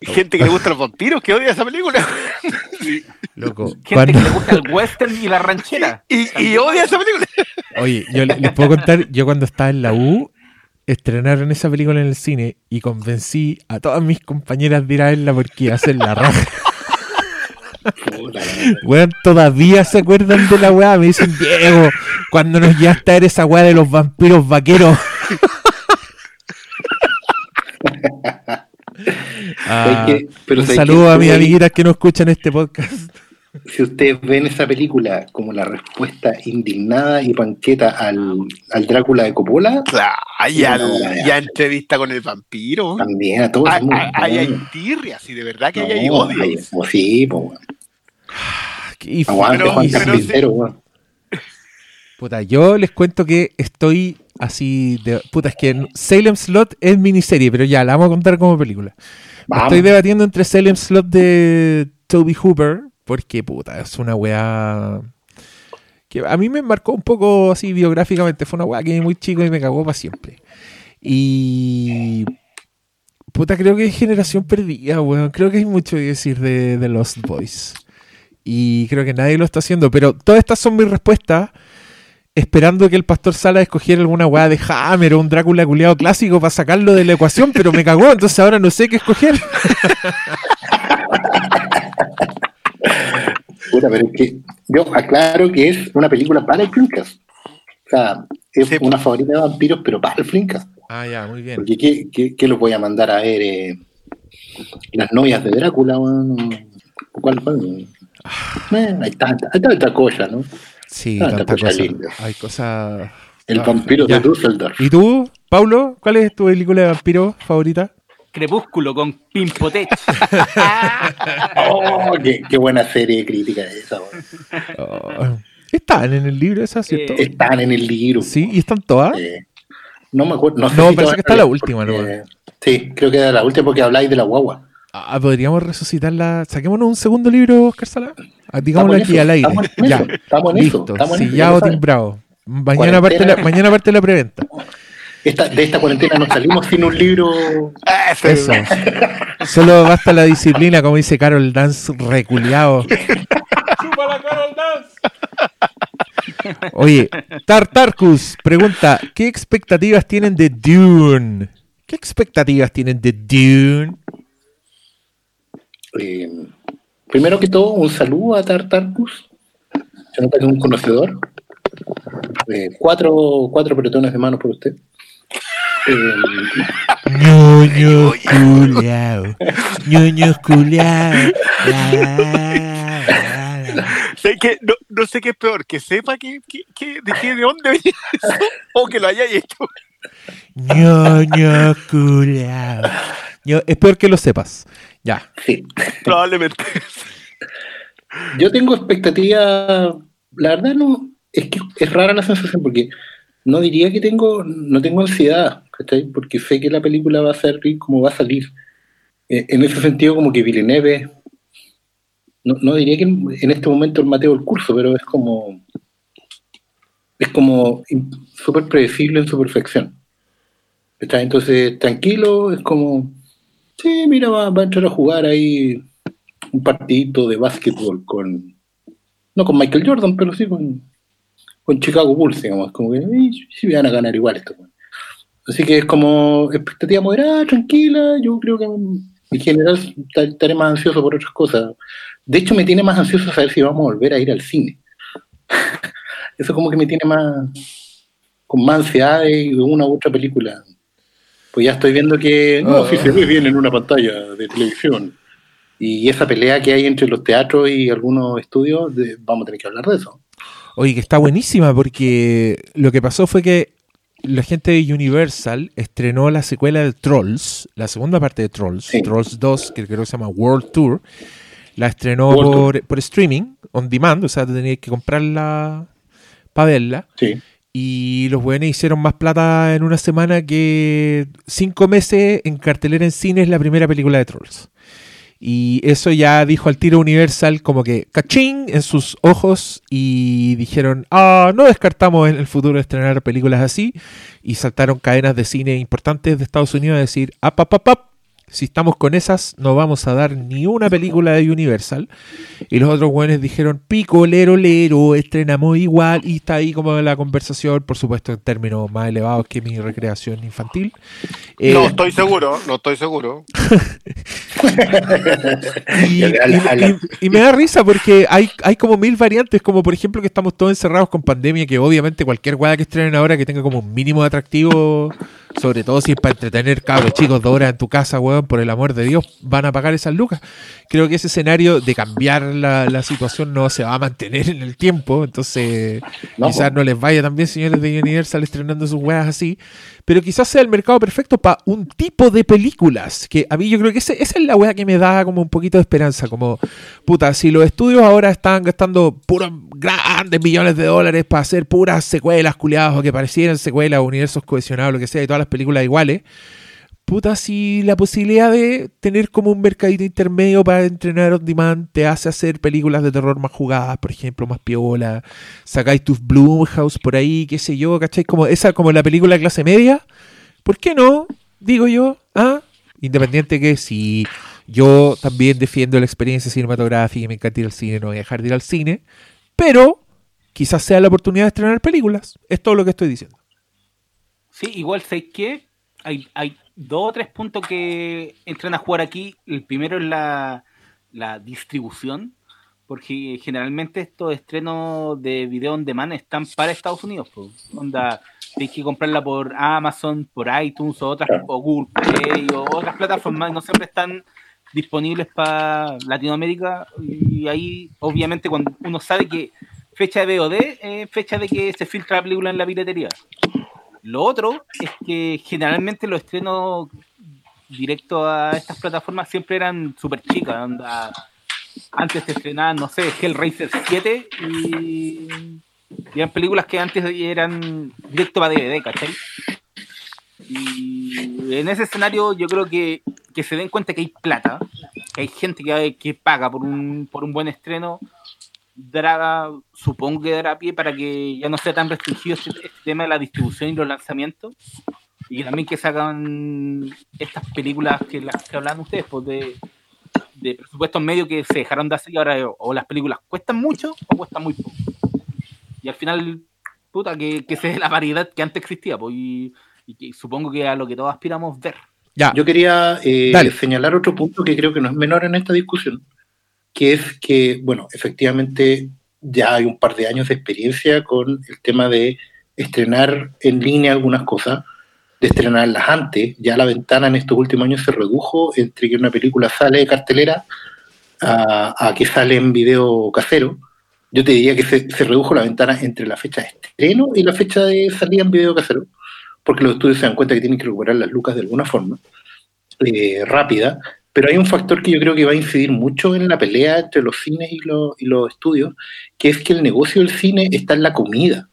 Gente que le gusta los vampiros que odia esa película. Loco. Gente Cuando- que le gusta el western y la ranchera. y, y odia esa película. Oye, yo le- les puedo contar, yo cuando estaba en la U, estrenaron esa película en el cine y convencí a todas mis compañeras de ir a verla porque iba a ser la raja. Weón, todavía se acuerdan de la weá. Me dicen, Diego, cuando nos llegaste a ver esa weá de los vampiros vaqueros. Ah, Hay que- pero un ¿sabes saludo a mis amiguitas que no escuchan este podcast. Si ustedes ven esa película como la respuesta indignada y panqueta al, al Drácula de Coppola, y, al- No, ya, ya. y a entrevista con el vampiro. también a todos. Hay, hay, bueno. tirria, si de verdad que hay, No, hay odio. hay- pues sí, pues, weón. Y- Pero- Juan pero Carpintero, weón. Puta, yo les cuento que estoy así de. Puta, es que Salem Slot es miniserie, pero ya, la vamos a contar como película. Vamos. Estoy debatiendo entre Salem Slot de Toby Hooper, porque puta, es una weá que a mí me marcó un poco así biográficamente. Fue una weá que muy chico y me cagó para siempre. Y. Puta, creo que es generación perdida, weón. Creo que hay mucho que decir de, de Lost Boys. Y creo que nadie lo está haciendo. Pero todas estas son mis respuestas. Esperando que el pastor Sala escogiera alguna weá de Hammer o un Drácula culiado clásico para sacarlo de la ecuación, pero me cagó, entonces ahora no sé qué escoger. Puta, pero es que yo aclaro que es una película para el Flinkas. O sea, es Sí. una favorita de vampiros, pero para el Flinkas. Ah, ya, muy bien. Porque ¿qué, qué, qué los voy a mandar a ver? eh, las novias de Drácula. ¿Cuál? Eh, hay tanta, hay tanta cosa, ¿no? Sí, Ah, tanta cosa. Hay cosas. El Ah, vampiro ya. de Dusseldorf. ¿Y tú, Paulo? ¿Cuál es tu película de vampiro favorita? Crepúsculo con Pimpotech. Oh, qué, qué buena serie crítica es esa. Oh, están en el libro esa, ¿cierto? Eh, Están en el libro. sí, y están todas. Eh, no me acuerdo. No, sé No, si parece que está la porque- última, ¿no? Sí, creo que era la última porque habláis de la guagua. Ah, podríamos resucitarla. Saquémonos un segundo libro, Oscar Sala. Ah, Digámoslo aquí eso, al aire. Estamos en Ya, eso. Estamos en listo. Estamos en eso, timbrado. Mañana parte, la, mañana parte la preventa. Esta- de esta cuarentena no salimos sin un libro. Ah, Eso. Solo basta la disciplina, como dice Carol Dance, reculeado. Oye, Tartarcus pregunta: ¿Qué expectativas tienen de Dune? ¿Qué expectativas tienen de Dune? Eh, primero que todo, un saludo a Tartarcus. Se nota que es un conocedor. Eh, cuatro, cuatro pretones de mano por usted. Eh, Ñoño culeado. Ñoño que, no, no sé qué es peor, que sepa que, que- que- de, qué, de dónde viene eso o que lo haya hecho. Ñoño culeado. Ño- Es peor que lo sepas. Ya. sí. Probablemente. Yo tengo expectativa. La verdad, no. Es que es rara la sensación porque no diría que tengo. No tengo ansiedad, ¿cachai? Porque sé que la película va a salir como va a salir. Eh, en ese sentido, como que Villeneuve. No, no diría que en en este momento el Mateo el curso, pero es como. Es como súper predecible en su perfección. ¿Cachai? Entonces, tranquilo, es como. Sí, mira, va, a entrar a jugar ahí un partidito de básquetbol con. No con Michael Jordan, pero sí con, con Chicago Bulls, digamos. Como que "Ey, sí van a ganar igual esto. Así que es como expectativa moderada, tranquila. Yo creo que en general ta- estaré más ansioso por otras cosas. De hecho, me tiene más ansioso saber si vamos a volver a ir al cine. Eso como que me tiene más. con más ansiedad de una u otra película. Pues ya estoy viendo que. No, se ve bien en una pantalla de televisión. Y esa pelea que hay entre los teatros y algunos estudios, de- vamos a tener que hablar de eso. Oye, que está buenísima porque lo que pasó fue que la gente de Universal estrenó la secuela de Trolls, la segunda parte de Trolls, Sí. Trolls 2, que creo que se llama World Tour. La estrenó World por, por streaming, on demand, o sea, te tenías que comprarla para verla. Sí. Y los buenos hicieron más plata en una semana que cinco meses en cartelera en cine es la primera película de Trolls. Y eso ya dijo al tiro Universal como que cachín en sus ojos y dijeron, ah, no descartamos en el futuro estrenar películas así. Y saltaron cadenas de cine importantes de Estados Unidos a decir, ap, ap, si estamos con esas no vamos a dar ni una película de Universal. Y los otros buenos dijeron, pico, lero, lero, estrenamos igual. Y está ahí como la conversación, por supuesto, en términos más elevados que mi recreación infantil. Eh, No estoy seguro, no estoy seguro. y me da risa porque hay, hay como mil variantes, como por ejemplo que estamos todos encerrados con pandemia, que obviamente cualquier guada que estrenen ahora que tenga como un mínimo de atractivo, sobre todo si es para entretener cabros chicos dos horas en tu casa, weón, por el amor de Dios, van a pagar esas lucas. Creo que ese escenario de cambiar la, la situación no se va a mantener en el tiempo, entonces No, quizás po. no les vaya también, señores de Universal, estrenando sus weas así, pero quizás sea el mercado perfecto para un tipo de películas, que a mí yo creo que ese- esa es la wea que me da como un poquito de esperanza, como, puta, si los estudios ahora están gastando puros grandes millones de dólares para hacer puras secuelas culiadas o que parecieran secuelas universos cohesionados, lo que sea, y todas las películas iguales, puta, si la posibilidad de tener como un mercadito intermedio para entrenar on demand te hace hacer películas de terror más jugadas, por ejemplo, más piola, sacáis tus Bloomhouse por ahí, qué sé yo, ¿cachai? Como esa, como la película clase media, ¿por qué no? Digo yo, ¿ah? Independiente que si yo también defiendo la experiencia cinematográfica y me encanta ir al cine, no voy a dejar de ir al cine, pero quizás sea la oportunidad de estrenar películas, es todo lo que estoy diciendo. Sí, igual sé que hay, hay dos o tres puntos que entran a jugar aquí. El primero es la, la distribución, porque generalmente estos estrenos de video on demand están para Estados Unidos. Pues. Onda, tienes que comprarla por Amazon, por iTunes o otras, o Google Play o otras plataformas, no siempre están disponibles para Latinoamérica. Y ahí, obviamente, cuando uno sabe que fecha de VOD es fecha de que se filtra la película en la piratería. Lo otro es que generalmente los estrenos directos a estas plataformas siempre eran súper chicas. Antes se estrenaban, no sé, Hellraiser 7 y, eran películas que antes eran directo para DVD, ¿cachai? Y en ese escenario yo creo que, que se den cuenta que hay plata, hay gente que, que paga por un, por un buen estreno dará, supongo que dará pie para que ya no sea tan restringido este, este, tema de la distribución y los lanzamientos. Y también que sacan estas películas que las que hablan ustedes, pues de, de presupuestos medios que se dejaron de hacer y ahora o las películas cuestan mucho o cuestan muy poco. Y al final, puta, que, que se dé la variedad que antes existía, pues, y, que supongo que a lo que todos aspiramos ver. Ya. Yo quería eh, señalar otro punto que creo que no es menor en esta discusión, que es que, bueno, efectivamente ya hay un par de años de experiencia con el tema de estrenar en línea algunas cosas, de estrenarlas antes. Ya la ventana en estos últimos años se redujo entre que una película sale de cartelera a, que sale en video casero. Yo te diría que se, redujo la ventana entre la fecha de estreno y la fecha de salida en video casero, porque los estudios se dan cuenta que tienen que recuperar las lucas de alguna forma eh, rápida pero hay un factor que yo creo que va a incidir mucho en la pelea entre los cines y los, y los estudios, que es que el negocio del cine está en la comida.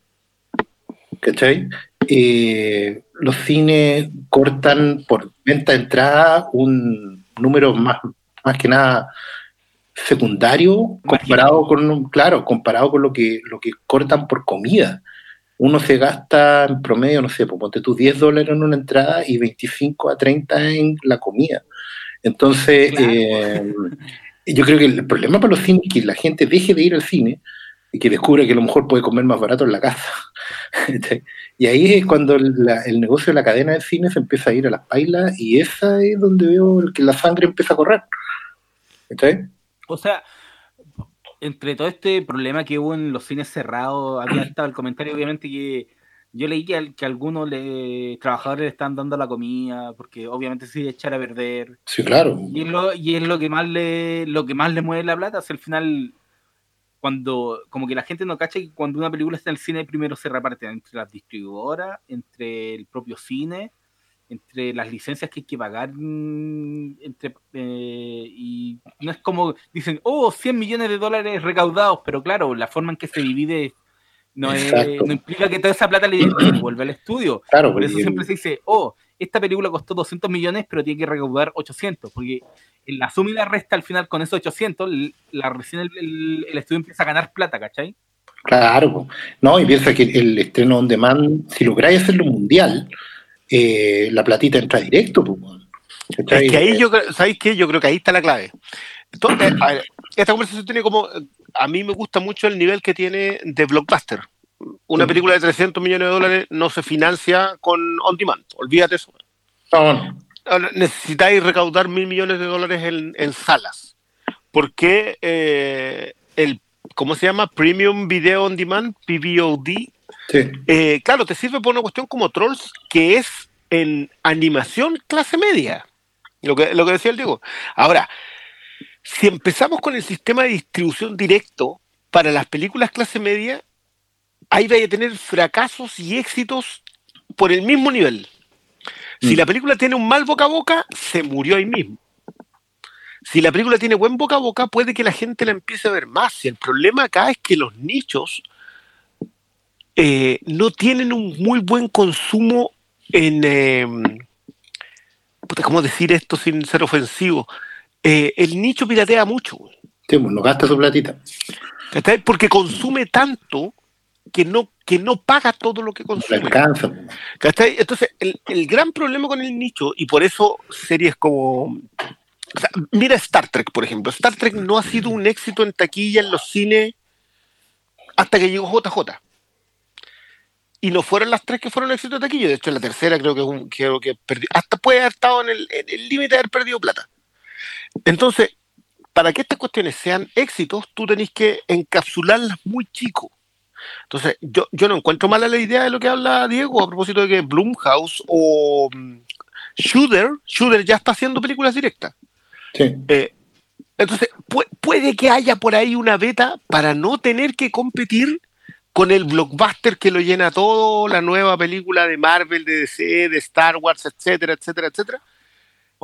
¿Cachai? Eh, los cines cortan por venta de entrada un número más, más que nada secundario comparado con claro comparado con lo que lo que cortan por comida uno se gasta en promedio no sé pues ponte tú 10 dólares en una entrada y 25 a 30 en la comida entonces, eh, yo creo que el problema para los cines es que la gente deje de ir al cine y que descubre que a lo mejor puede comer más barato en la casa. y ahí es cuando el negocio de la cadena de cine se empieza a ir a las pailas y esa es donde veo que la sangre empieza a correr. O sea, entre todo este problema que hubo en los cines cerrados, había estado el comentario obviamente que yo leí que, que algunos le, trabajadores le están dando la comida, porque obviamente se echar a perder. Sí, claro. Y es lo, y es lo que más le, lo que más le mueve la plata, o al final, cuando, como que la gente no cacha que cuando una película está en el cine, primero se reparte entre las distribuidoras, entre el propio cine, entre las licencias que hay que pagar, mm, entre, eh, y no es como, dicen, oh, 100 millones de dólares recaudados, pero claro, la forma en que se divide no, implica que toda esa plata le vuelva al estudio. Claro, Por eso siempre se dice, oh, esta película costó 200 millones, pero tiene que recaudar 800, porque en la suma y la resta al final con esos 800, la, recién el, estudio empieza a ganar plata, ¿cachai? Claro, no, y piensa que el estreno on demand, si lográis hacerlo mundial, eh, la platita entra directo. Es que ahí yo, ¿sabéis qué? Yo creo que ahí está la clave. Entonces, esta conversación tiene como a mí me gusta mucho el nivel que tiene de blockbuster. Una película de 300 millones de dólares no se financia con on demand, olvídate eso. Necesitáis recaudar mil millones de dólares en, salas. Porque eh, el, ¿cómo se llama? Premium Video On Demand, PVOD. Eh, claro, te sirve por una cuestión como Trolls, que es en animación clase media. Lo que, lo que decía el Diego. Ahora, si empezamos con el sistema de distribución directo para las películas clase media, ahí vaya a tener fracasos y éxitos por el mismo nivel. Si mm. la película tiene un mal boca a boca, se murió ahí mismo. Si la película tiene buen boca a boca, puede que la gente la empiece a ver más. Y el problema acá es que los nichos eh, no tienen un muy buen consumo en, puta, ¿cómo decir esto sin ser ofensivo? Eh, el nicho piratea mucho. Sí, pues, no gasta su platita. Porque consume tanto que no, que no paga todo lo que No consume. alcanza. ¿Cachai? Entonces, el, el gran problema con el nicho, y por eso series como. o sea, mira Star Trek, por ejemplo. Star Trek no ha sido un éxito en taquilla en los cines hasta que llegó JJ. Y no fueron las tres que fueron éxito de taquilla. De hecho, la tercera creo que, es un- creo que perdió. Hasta puede haber estado en el límite de haber perdido plata. Entonces, para que estas cuestiones sean éxitos, tú tenés que encapsularlas muy chico. Entonces, yo, yo no encuentro mala la idea de lo que habla Diego a propósito de que Blumhouse o mm, Shooter, Shooter ya está haciendo películas directas. Sí. Eh, entonces, pu- puede que haya por ahí una beta para no tener que competir con el blockbuster que lo llena todo, la nueva película de Marvel, de DC, de Star Wars, etcétera, etcétera, etcétera.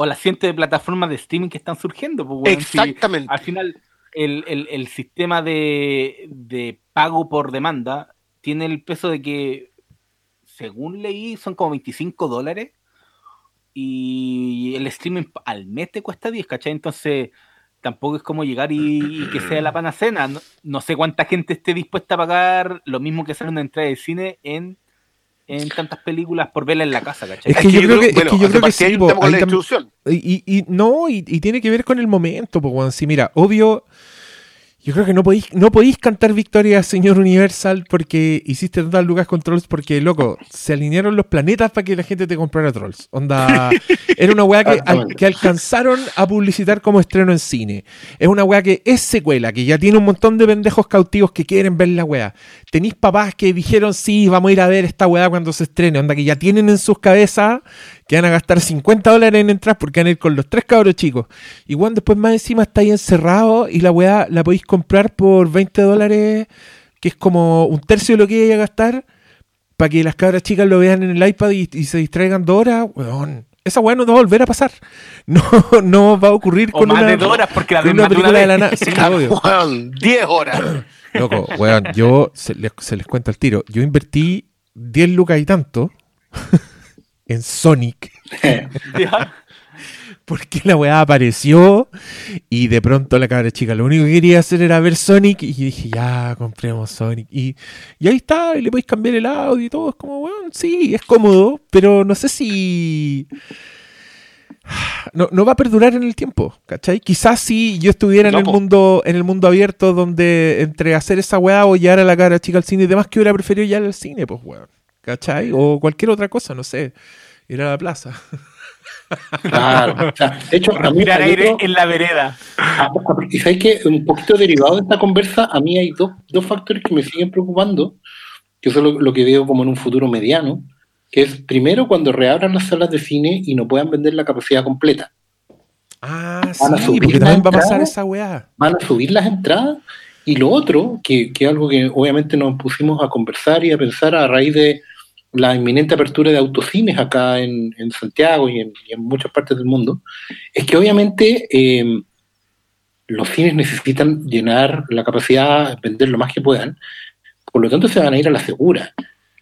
O las cientos de plataformas de streaming que están surgiendo. Pues, si Exactamente. al final, el, el- el sistema de, de pago por demanda tiene el peso de que, según leí, son como 25 dólares. Y el streaming al mes te cuesta 10, ¿cachai? Entonces, tampoco es como llegar y, y que sea la panacena. No, no sé cuánta gente esté dispuesta a pagar lo mismo que sale una entrada de cine en, en tantas películas por verla en la casa, ¿cachai? Es que yo creo que- es que yo creo que sí, hay un po, tema con la distribución. Y, y- no, y, y tiene que ver con el momento, pues, weón. Sí, mira, obvio. Yo creo que no podéis, no podéis cantar victoria, señor Universal, porque hiciste tantas lucas con Trolls, porque, loco, se alinearon los planetas para que la gente te comprara Trolls. Onda, era una weá que, al- Exactamente. que alcanzaron a publicitar como estreno en cine. Es una weá que es secuela, que ya tiene un montón de pendejos cautivos que quieren ver la weá. Tenéis papás que dijeron, sí, vamos a ir a ver esta weá cuando se estrene. Onda, que ya tienen en sus cabezas que van a gastar 50 dólares en entrar porque van a ir con los tres cabros chicos. Y cuando después más encima está ahí encerrado y la weá la podéis comprar por 20 dólares, que es como un tercio de lo que iba a gastar, para que las cabras chicas lo vean en el iPad y, y se distraigan dos horas, weón. Esa weá no va a volver a pasar. No, no va a ocurrir O con más una, de dos horas, porque la de una película de la nada. Sí, obvio. Weón, 10 horas. Loco, weón, yo se les, se les cuento al tiro. Yo invertí 10 lucas y tanto en Sonic. Porque la weá apareció y de pronto la cabra chica lo único que quería hacer era ver Sonic y dije, ya, compremos Sonic. Y, y ahí está, y le podéis cambiar el audio y todo. Es como, weón, sí, es cómodo, pero no sé si... No, no va a perdurar en el tiempo, ¿cachai? Quizás si yo estuviera en el po. mundo en el mundo abierto donde entre hacer esa weá o llevar a la cara chica al cine y demás, que hubiera preferido ya al cine, pues weón. ¿Cachai? O cualquier otra cosa, no sé. Ir a la plaza. Claro. O sea, de hecho, a mí hay aire otro- en la vereda. Ah, Y sabes que un poquito derivado de esta conversa, a mí hay dos, dos factores que me siguen preocupando, que eso es lo, lo que veo como en un futuro mediano, que es primero cuando reabran las salas de cine y no puedan vender la capacidad completa. Ah, Van a sí, subir porque también va a pasar esa weá. Van a subir las entradas y lo otro, que, que es algo que obviamente nos pusimos a conversar y a pensar a raíz de la inminente apertura de autocines acá en, en Santiago y en, y en muchas partes del mundo, es que obviamente eh, los cines necesitan llenar la capacidad, vender lo más que puedan, por lo tanto se van a ir a la segura.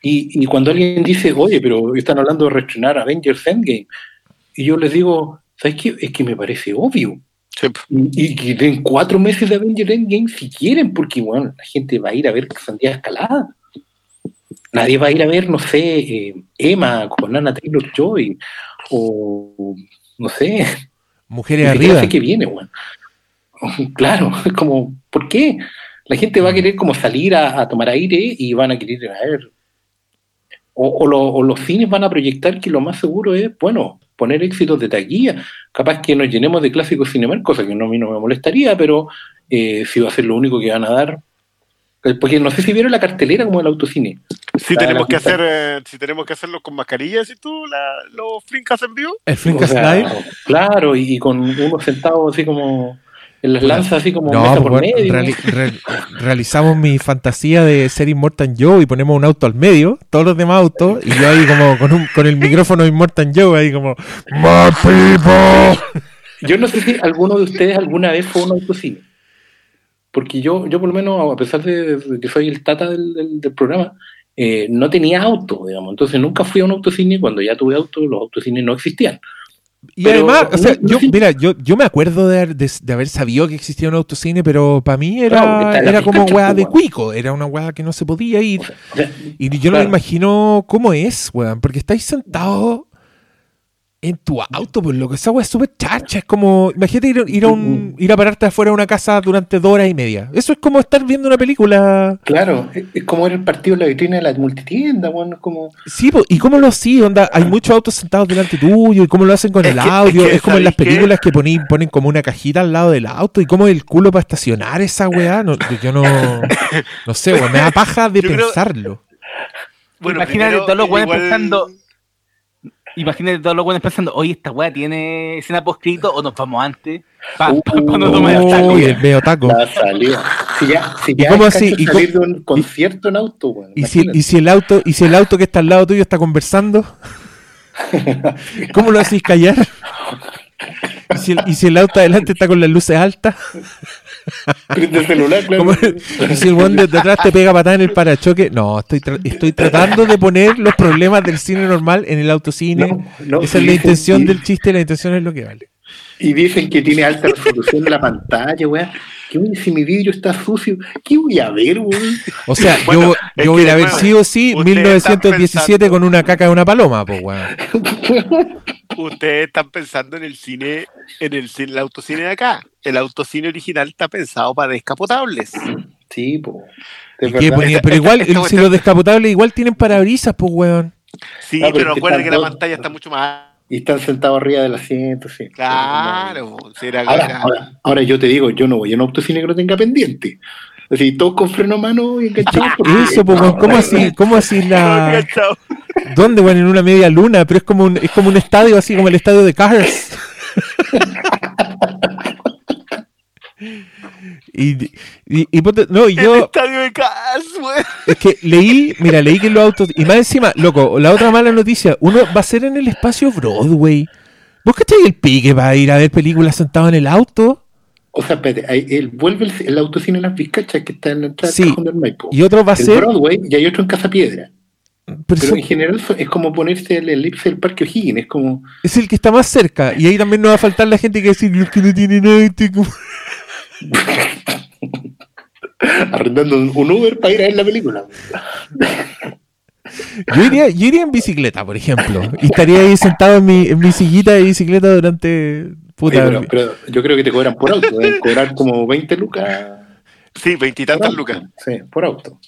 Y, y cuando alguien dice, oye, pero están hablando de reestrenar Avengers Endgame, y yo les digo, ¿sabes qué? Es que me parece obvio. Sí. Y que den cuatro meses de Avengers Endgame si quieren, porque bueno, la gente va a ir a ver Sandía Escalada. Nadie va a ir a ver, no sé, eh, Emma con Anna Taylor Joy, o no sé, Mujeres arriba. sé que viene, weón. Claro, es como, ¿por qué? La gente va a querer como salir a, a tomar aire y van a querer ir a ver. O, o lo- o los cines van a proyectar que lo más seguro es, bueno, poner éxitos de taquilla. Capaz que nos llenemos de clásicos Cinemark, cosa que no, a mí no me molestaría, pero eh, si va a ser lo único que van a dar. Eh, Porque no sé si vieron la cartelera como el autocine. Si tenemos la que hacer, eh, si tenemos que hacerlo con mascarilla, si tú, la- los flinkas en vivo. El O Flinkas sea, Live. claro, y, y con unos sentados así como en las Puta. lanzas, así como No, mesa pues, por bueno, medio. reali- re- realizamos mi fantasía de ser Immortal Joe y ponemos un auto al medio, todos los demás autos, y yo ahí como con, un, con el micrófono Immortal Joe, ahí como My people. Yo no sé si alguno de ustedes alguna vez fue a un autocine. Porque yo, yo por lo menos, a pesar de, de que soy el tata del, del- del programa, eh, no tenía auto, digamos. Entonces nunca fui a un autocine. Cuando ya tuve auto, los autocines no existían. Y Pero además, o sea, no- no yo, mira, yo, yo me acuerdo de, haber- de- de haber sabido que existía un autocine, pero para mí No, era, la era como weá de cuico, era una weá que no se podía ir. O sea, Y yo no Claro. me imagino cómo es, weón, porque estáis sentados en tu auto, pues lo que esa weá es súper charcha. Es como, imagínate ir, ir a un, ir a pararte afuera de una casa durante dos horas y media. Eso es como estar viendo una película. Claro, es, como era el partido en la vitrina de la multitienda, bueno, es como... Sí, po, ¿y cómo lo hacía? Onda, hay muchos autos sentados delante tuyo, y cómo lo hacen con Es el que- audio. es como en las películas que ponen, ponen como una cajita al lado del auto, y cómo es el culo para estacionar esa weá. No, yo no, no sé, weón, me da paja de Yo creo- pensarlo. Bueno, Imagínate primero, todos los igual- pensando. Imagínate todos los buenos pensando, oye, esta weá tiene escena poscrito o nos vamos antes. Para Uh, no tomar el taco. Uy, el medio taco. La salida. Si ya, si ya cómo así? ¿Y salir de un concierto en auto, bueno, ¿Y si, imagínate. y si el auto, y si el auto que está al lado tuyo está conversando, ¿cómo lo hacéis callar? ¿Y si, el, y si el auto adelante está con las luces altas? Prende el celular, claro. ¿Cómo- ¿Y si el buen de atrás te pega patada en el parachoque? No, estoy, tra- estoy tratando de poner los problemas del cine normal en el autocine. No, no, Esa es la intención del chiste, la intención es lo que vale. Y dicen que tiene alta resolución de la pantalla, weón. ¿Qué si mi vidrio está sucio? ¿Qué voy a ver, weón? O sea, Bueno, yo, voy a ver sí o sí ustedes 1917 están con una caca de una paloma, pues weón. Ustedes están pensando en el cine, en el, cine- el autocine de acá. El autocine original está pensado para descapotables. Sí, po. Es ¿Y qué verdad. ponía? esta- Pero igual, esta si los descapotables igual tienen parabrisas, pues weón. Sí, Ah, pero pero es que acuérdense que están la pantalla está mucho más. Y están sentados arriba del asiento, sí. Claro, si era- Ahora, ahora, ahora yo te digo, yo no voy a un autocine que no tenga pendiente. Así, todos con freno a mano y enganchados. porque- Eso, pues ¿cómo así? ¿Cómo así la. ¿Dónde, weón? En una media luna, pero es como un, es como un estadio así como el estadio de Cars. Y, y, y ponte- no, y El yo estadio de Cas, es que leí, mira, leí que los autos, y más encima, loco, la otra mala noticia, uno va a ser en el espacio Broadway. ¿Vos cachai el pique para ir a ver películas sentado en el auto? O sea, espérate, él vuelve el, el autocine Las Vizcachas que está en la entrada Sí. del Cajón del Maipo. Y otro va a el ser. Broadway y hay otro en Casa Piedra. pero Pero eso- en general es como ponerse el elipse del Parque O'Higgins. Es como. es el que está más cerca. Y ahí también no va a faltar la gente que decir, los que no tienen auto. Como-". arrendando un, un Uber para ir a ver la película. Yo iría, yo iría en bicicleta, por ejemplo. Y estaría ahí sentado en mi, en mi sillita de bicicleta durante. Oye, Puta. pero, pero yo creo que te cobran por auto. Deben cobrar como 20 lucas. Sí, veintitantas lucas. Sí, por auto.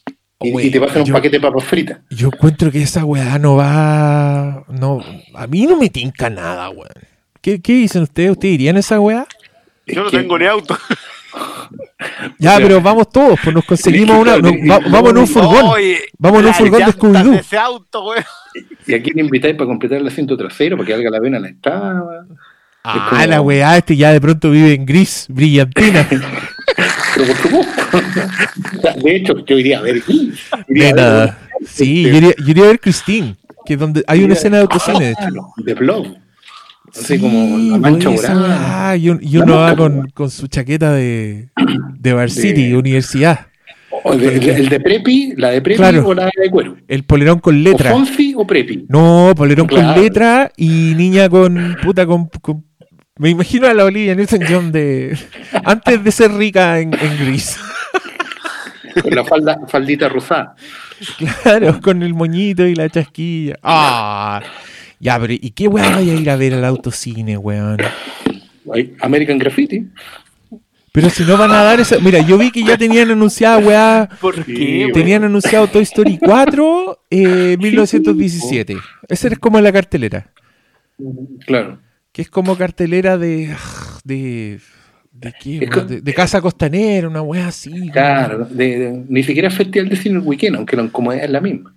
Y, te pasan un yo- paquete de papas fritas. Yo encuentro que esa weá no va. No, a mí no me tinca nada, weón. ¿Qué, qué dicen ustedes? ¿Ustedes irían a esa weá? Yo no que- tengo ni auto. Ya, pero vamos todos, pues nos conseguimos una. no, va- vamos en un furgón. Vamos en un furgón de Scooby-Doo. ¿Y a quién invitáis para completar el asiento trasero? Para que valga la pena la entrada. Ah, como- la weá, este ya de pronto vive en gris, brillantina. Pero por supuesto. O sea, de hecho, yo iría a ver. Neta. Sí, yo iría, yo iría a ver Christine, que es donde hay una escena de autocine, de hecho. Claro, de blog. Así Sí, como la mancha morada. weá, Y, un- y La uno va con, con su chaqueta de, de Bar City, De- universidad. O de- el, el de Prepi, la de Prepi Claro. o la de cuero. El polerón con letra. O Fonsi o Prepi. No, polerón Claro. con letra y niña con puta con, con- me imagino a la Olivia Newton-John de antes de ser rica en, en gris. Con la falda, faldita rosada. Claro, con el moñito y la chasquilla. Ah. Ya, pero ¿y qué weón vaya a ir a ver al autocine, weón? American Graffiti. Pero si no van a dar esa. Mira, yo vi que ya tenían anunciada, weá. ¿Por qué? Tenían anunciado Toy Story 4 eh, 1917. Esa es como la cartelera. Claro. Que es como cartelera de. de. ¿De qué? De, de Casa Costanera, una weá así. Claro. de- de- ni siquiera festival de cine el weekend, aunque la incomodidad es la misma.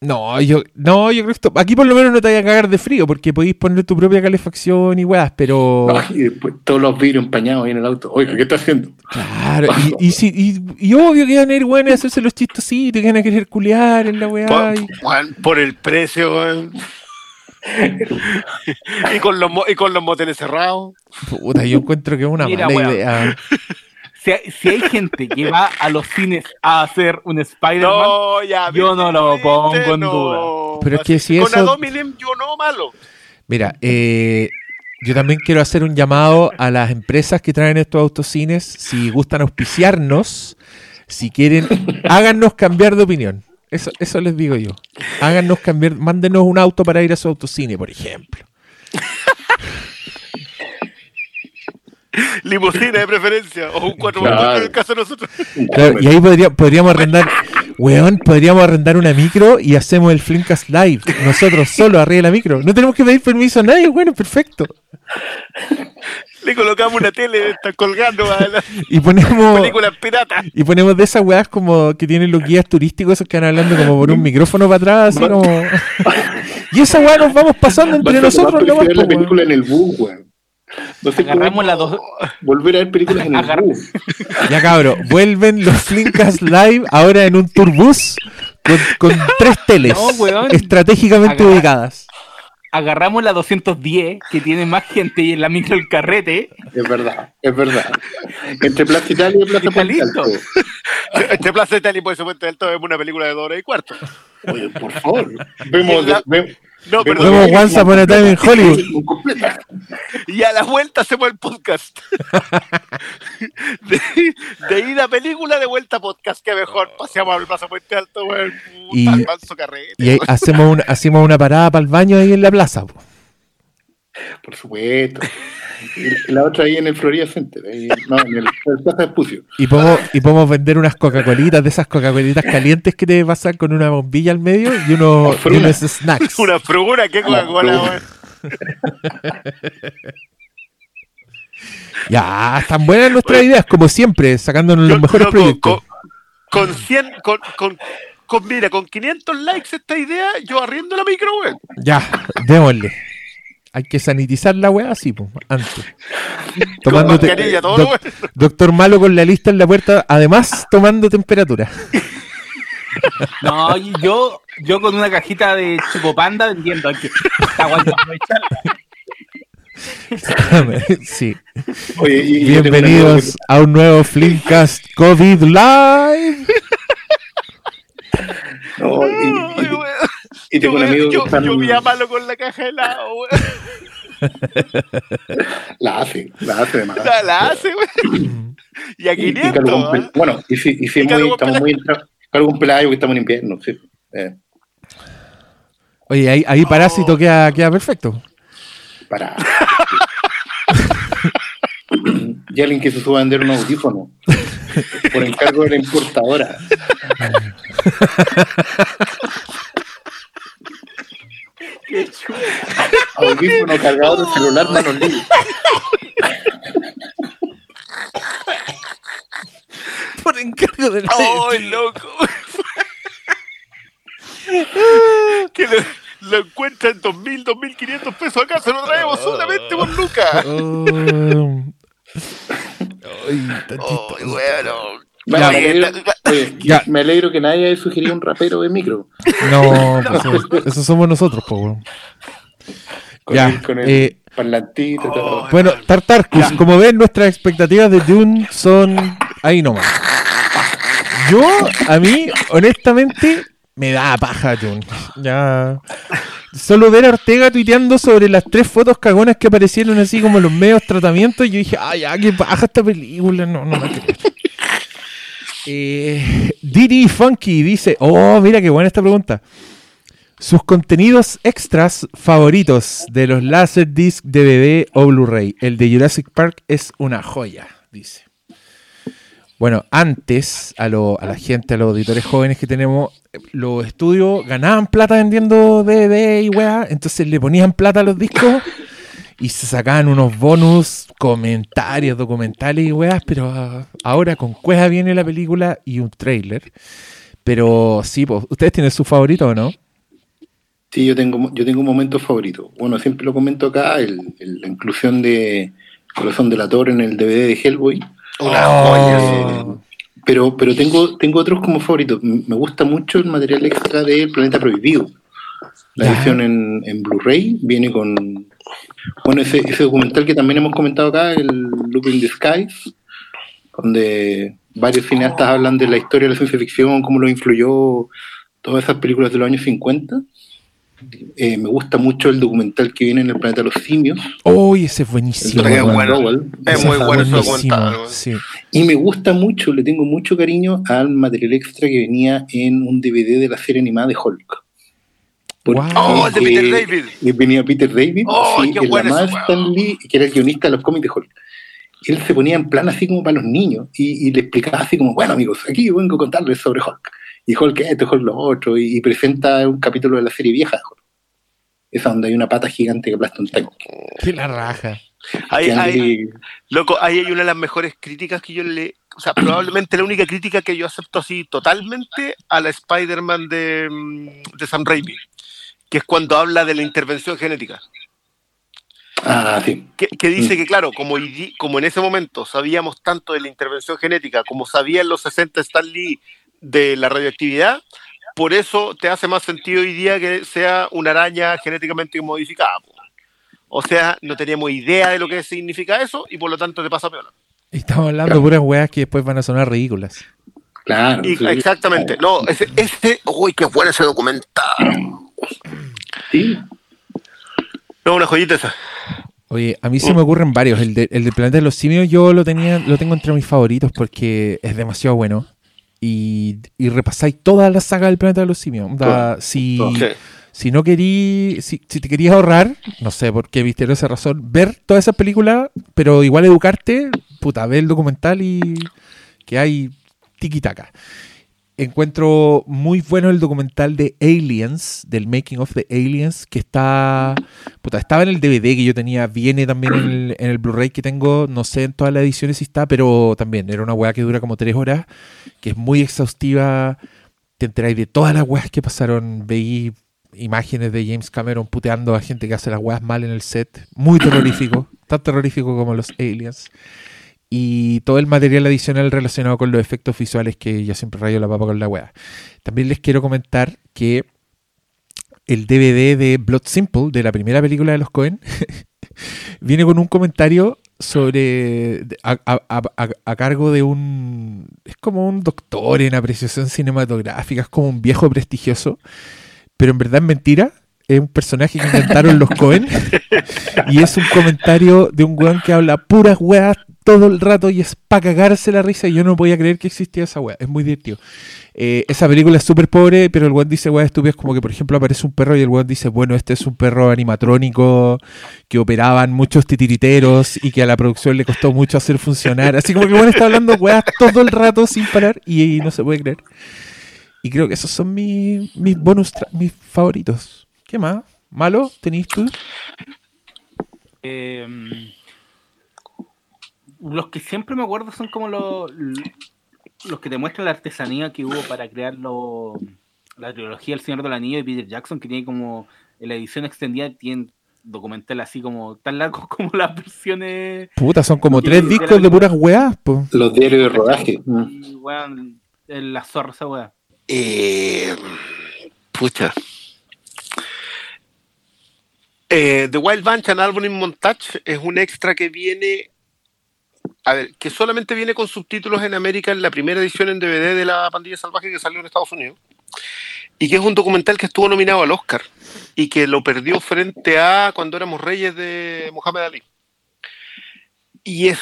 No, yo, no, yo creo que esto, aquí por lo menos no te vayas a cagar de frío, porque podéis poner tu propia calefacción y weas, pero. No, y después todos los vidrios empañados ahí en el auto. Oiga, ¿qué está haciendo? Claro, y, y, si- y, y obvio que van a ir weones a hacerse los chistositos, que van a querer culiar en la weá. Por, y- Juan, por el precio, güey. y, con los, mo- y con los moteles cerrados. Puta, yo encuentro que es una Mira, mala weón. idea. Si hay, si hay gente que va a los cines a hacer un Spider-Man, No, yo no lo pongo en no. Pero es que si Con eso- Adominem yo no malo. Mira, eh, yo también quiero hacer un llamado a las empresas que traen estos autocines. Si gustan auspiciarnos, si quieren, háganos cambiar de opinión. Eso, eso les digo yo. Háganos cambiar, mándenos un auto para ir a su autocine, por ejemplo. Limusina de preferencia, o un 4x4 Claro. en el caso de nosotros. Claro, y ahí podría- podríamos arrendar, weón, podríamos arrendar una micro y hacemos el Flimcast Live. Nosotros solo arriba de la micro. No tenemos que pedir permiso a nadie, bueno, perfecto. Le colocamos una tele, está colgando a la Y ponemos. película pirata. Y ponemos de esas weas como que tienen los guías turísticos, esos que van hablando como por un micrófono para atrás, así como. Y esa wea nos vamos pasando entre nosotros, más la película en el bus, weón. No sé Agarramos las dos. volver a ver películas en el bus. Ya cabro, vuelven los Flinkas Live ahora en un tourbus con, con tres teles No, weón. estratégicamente Agarra- ubicadas. Agarramos la 210, que tiene más gente y en la micro el carrete. Es verdad, es verdad. Entre Plaza Italia y Plaza Puente. Alto. Este Plaza Italia y del todo es una película de dos horas y cuarto. Oye, por favor. Vemos, La- ve- No, vemos- perdón. Vemos Once Upon a Time in Hollywood. Completa. Y a la vuelta hacemos el podcast. De, de ida a película, de vuelta a podcast. Que mejor paseamos al Plaza Puente Alto, weón. Y- manso carrete, Y hacemos una, hacemos una parada para el baño ahí en la plaza. po. Por supuesto. Y la otra ahí en el Florida Center. ahí- no, en el, en el Plaza de Espucio. Y podemos, y podemos vender unas Coca-Colitas, de esas Coca-Colitas calientes que te pasan con una bombilla al medio y unos, y Fruna. unos snacks. Una frugura, qué Coca-Cola. Ya, están buenas nuestras ideas, como siempre, sacándonos los mejores yo con- proyectos. Con, con 100, con, con, con, mira, con 500 likes esta idea, yo arriendo la micro, weón. Ya, démosle. Hay que sanitizar la weá así, pues, antes. Con Tomándote- mascarilla, todo, doc- weón. doctor Malo con la lista en la puerta, además tomando temperatura. No, y yo, yo con una cajita de chupopanda vendiendo. Que sí. Oye, y- Bienvenidos a un nuevo Flimcast COVID Live. no, y- Ay, y- weón. Y tengo un Yo- amigo que yo, está en- yo vi a malo con la caja de helado. La hace, la hace de más. La, la hace, weón. Y a Y- y 500. cargo un ¿ah? pel- Bueno, y si, y si Y muy- estamos muy cargo un pelayo que estamos en invierno, sí. Eh, Oye, ahí, ahí Parásito queda, queda perfecto. para. y alguien que se suba a vender un audífono por encargo de la importadora. Audífono, cargador de celular, manos libres. Por encargo del ¡Ay, loco! que lo, lo encuentra en 2.000, 2.500 pesos acá, se lo traemos solamente por Lucas. Oh. Ay, tan chistoso. Me, alegro, oye, Ya. me alegro que nadie haya sugerido un rapero de micro. No, pues, eso, eso somos nosotros, po, weón. Con Ya, el, con el eh, parlantito. Oh, Bueno, Tartarcus, como ven, nuestras expectativas de Dune son ahí nomás. Yo, a mí, honestamente, me da paja Dune. Ya. Solo ver a Ortega tuiteando sobre las tres fotos cagonas que aparecieron así como en los medios tratamientos, yo dije, ay, ya, qué paja esta película, no, no la creo. Eh, Didi Funky dice, oh, mira qué buena esta pregunta. Sus contenidos extras favoritos de los Laserdisc, DVD o Blu-ray. El de Jurassic Park es una joya, dice. Bueno, antes a, lo- a la gente, a los auditores jóvenes que tenemos, los estudios ganaban plata vendiendo DVD y weá, entonces le ponían plata a los discos y se sacaban unos bonus, comentarios, documentales y weas, pero ah, ahora con cueva viene la película y un trailer. Pero sí, pues, ¿ustedes tienen su favorito o no? Sí, yo tengo, yo tengo un momento favorito. Bueno, siempre lo comento acá, el, el- la inclusión de Corazón de la Torre en el DVD de Hellboy. Una Oh. Pero, pero tengo, tengo otros como favoritos. Me gusta mucho el material extra de El Planeta Prohibido. La Ya. edición en, en Blu-ray viene con. Bueno, ese, ese documental que también hemos comentado acá, el Look in the Skies, donde varios cineastas hablan de la historia de la ciencia ficción, cómo lo influyó todas esas películas de los años 50. Eh, me gusta mucho el documental que viene en el planeta de los simios. ¡Uy, ese es buenísimo! Es bueno. Rowell. Es muy bueno ese buenísimo. documental. Sí. Y me gusta mucho, le tengo mucho cariño al material extra que venía en un DVD de la serie animada de Hulk. Wow. Oh, el de Peter David. Venía Peter David, Oh, sí, qué el bueno amado ese weón. Stan Lee, que era el guionista de los cómics de Hulk. Él se ponía en plan así como para los niños y, y le explicaba así como, bueno amigos, aquí vengo a contarles sobre Hulk. Y Hulk esto, Hulk lo otro, y, y presenta un capítulo de la serie vieja de Hulk. Esa donde hay una pata gigante que aplasta un tanque. ¡Qué la raja! Ahí- Andy- loco, ahí hay una de las mejores críticas que yo le. O sea, probablemente la única crítica que yo acepto así totalmente a la Spider-Man de, mm, de Sam Raimi, que es cuando habla de la intervención genética. Ah, sí. que, que dice Mm. que, claro, como, como en ese momento sabíamos tanto de la intervención genética, como sabía en los 60 Stan Lee de la radioactividad, por eso te hace más sentido hoy día que sea una araña genéticamente modificada. O sea, no teníamos idea de lo que significa eso y por lo tanto te pasa peor. Y estamos hablando de puras weas que después van a sonar ridículas. Claro. Y- sí. exactamente. No, ese, ese, uy, qué bueno ese documental. Sí. No, una joyita esa. Oye, a mí se me ocurren varios. El, de, el del planeta de los simios yo lo tenía, lo tengo entre mis favoritos porque es demasiado bueno. Y, y repasáis toda la saga del planeta de los simios. Si, si no querí, si, si te querías ahorrar, no sé por qué viste esa razón, ver todas esas películas, pero igual educarte, puta, ve el documental y que hay tiki-taka. Encuentro muy bueno el documental de Aliens, del Making of the Aliens, que está. Puta, estaba en el DVD que yo tenía, viene también en el, Blu-ray que tengo, no sé en todas las ediciones si está, pero también era una weá que dura como tres horas, que es muy exhaustiva. Te enteráis de todas las weas que pasaron, veí imágenes de James Cameron puteando a gente que hace las weas mal en el set, muy terrorífico, tan terrorífico como los Aliens y todo el material adicional relacionado con los efectos visuales que ya siempre rayo la papa con la wea. También les quiero comentar que el DVD de Blood Simple, de la primera película de los Cohen, viene con un comentario sobre a cargo de un es como un doctor en apreciación cinematográfica, es como un viejo prestigioso, pero en verdad es mentira. Es un personaje que inventaron los Cohen y es un comentario de un weón que habla puras weas todo el rato y es para cagarse la risa y yo no podía creer que existía esa wea. Es muy divertido. Eh, esa película es súper pobre, pero el weón dice weas estúpidas como que por ejemplo aparece un perro y el weón dice, bueno, este es un perro animatrónico que operaban muchos titiriteros y que a la producción le costó mucho hacer funcionar. Así como que el weón está hablando weas todo el rato sin parar y, no se puede creer. Y creo que esos son mis, mis bonus, mis favoritos. ¿Qué más? ¿Malo? ¿Tenéis tú? Eh, los que siempre me acuerdo son como los, los que te muestran la artesanía que hubo para crear lo- la trilogía El Señor del Anillo de Peter Jackson, que tiene como en la edición extendida, tiene documental así como tan largos como las versiones. Puta, son como tres de discos de puras weas, po. Los diarios de rodaje. Y, weón, la zorra esa weá. Eh, pucha. Eh, The Wild Bunch and Album in Montage es un extra que viene. A ver, que solamente viene con subtítulos en América en la primera edición en DVD de La Pandilla Salvaje que salió en Estados Unidos. Y que es un documental que estuvo nominado al Oscar y que lo perdió frente a Cuando éramos reyes de Mohamed Ali. Y es.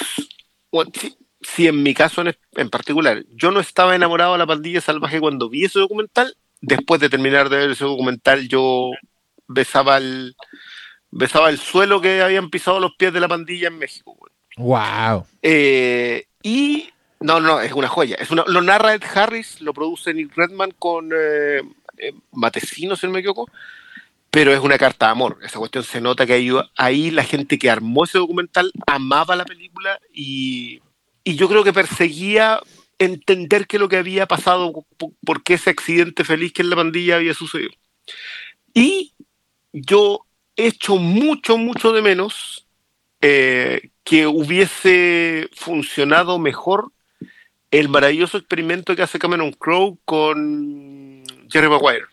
si, en mi caso en, en particular, yo no estaba enamorado de La Pandilla Salvaje cuando vi ese documental, después de terminar de ver ese documental, yo besaba el, besaba el suelo que habían pisado los pies de la pandilla en México. Wow. Eh, y no, no, es una joya. Es una, lo narra Ed Harris, lo produce Nick Redman con eh, eh, Matecino, si no me equivoco. Pero es una carta de amor. Esa cuestión se nota que ahí, ahí la gente que armó ese documental amaba la película y, y yo creo que perseguía entender qué es lo que había pasado, por qué ese accidente feliz que en la pandilla había sucedido. Y yo echo mucho, mucho de menos eh, que hubiese funcionado mejor el maravilloso experimento que hace Cameron Crowe con Jerry Maguire,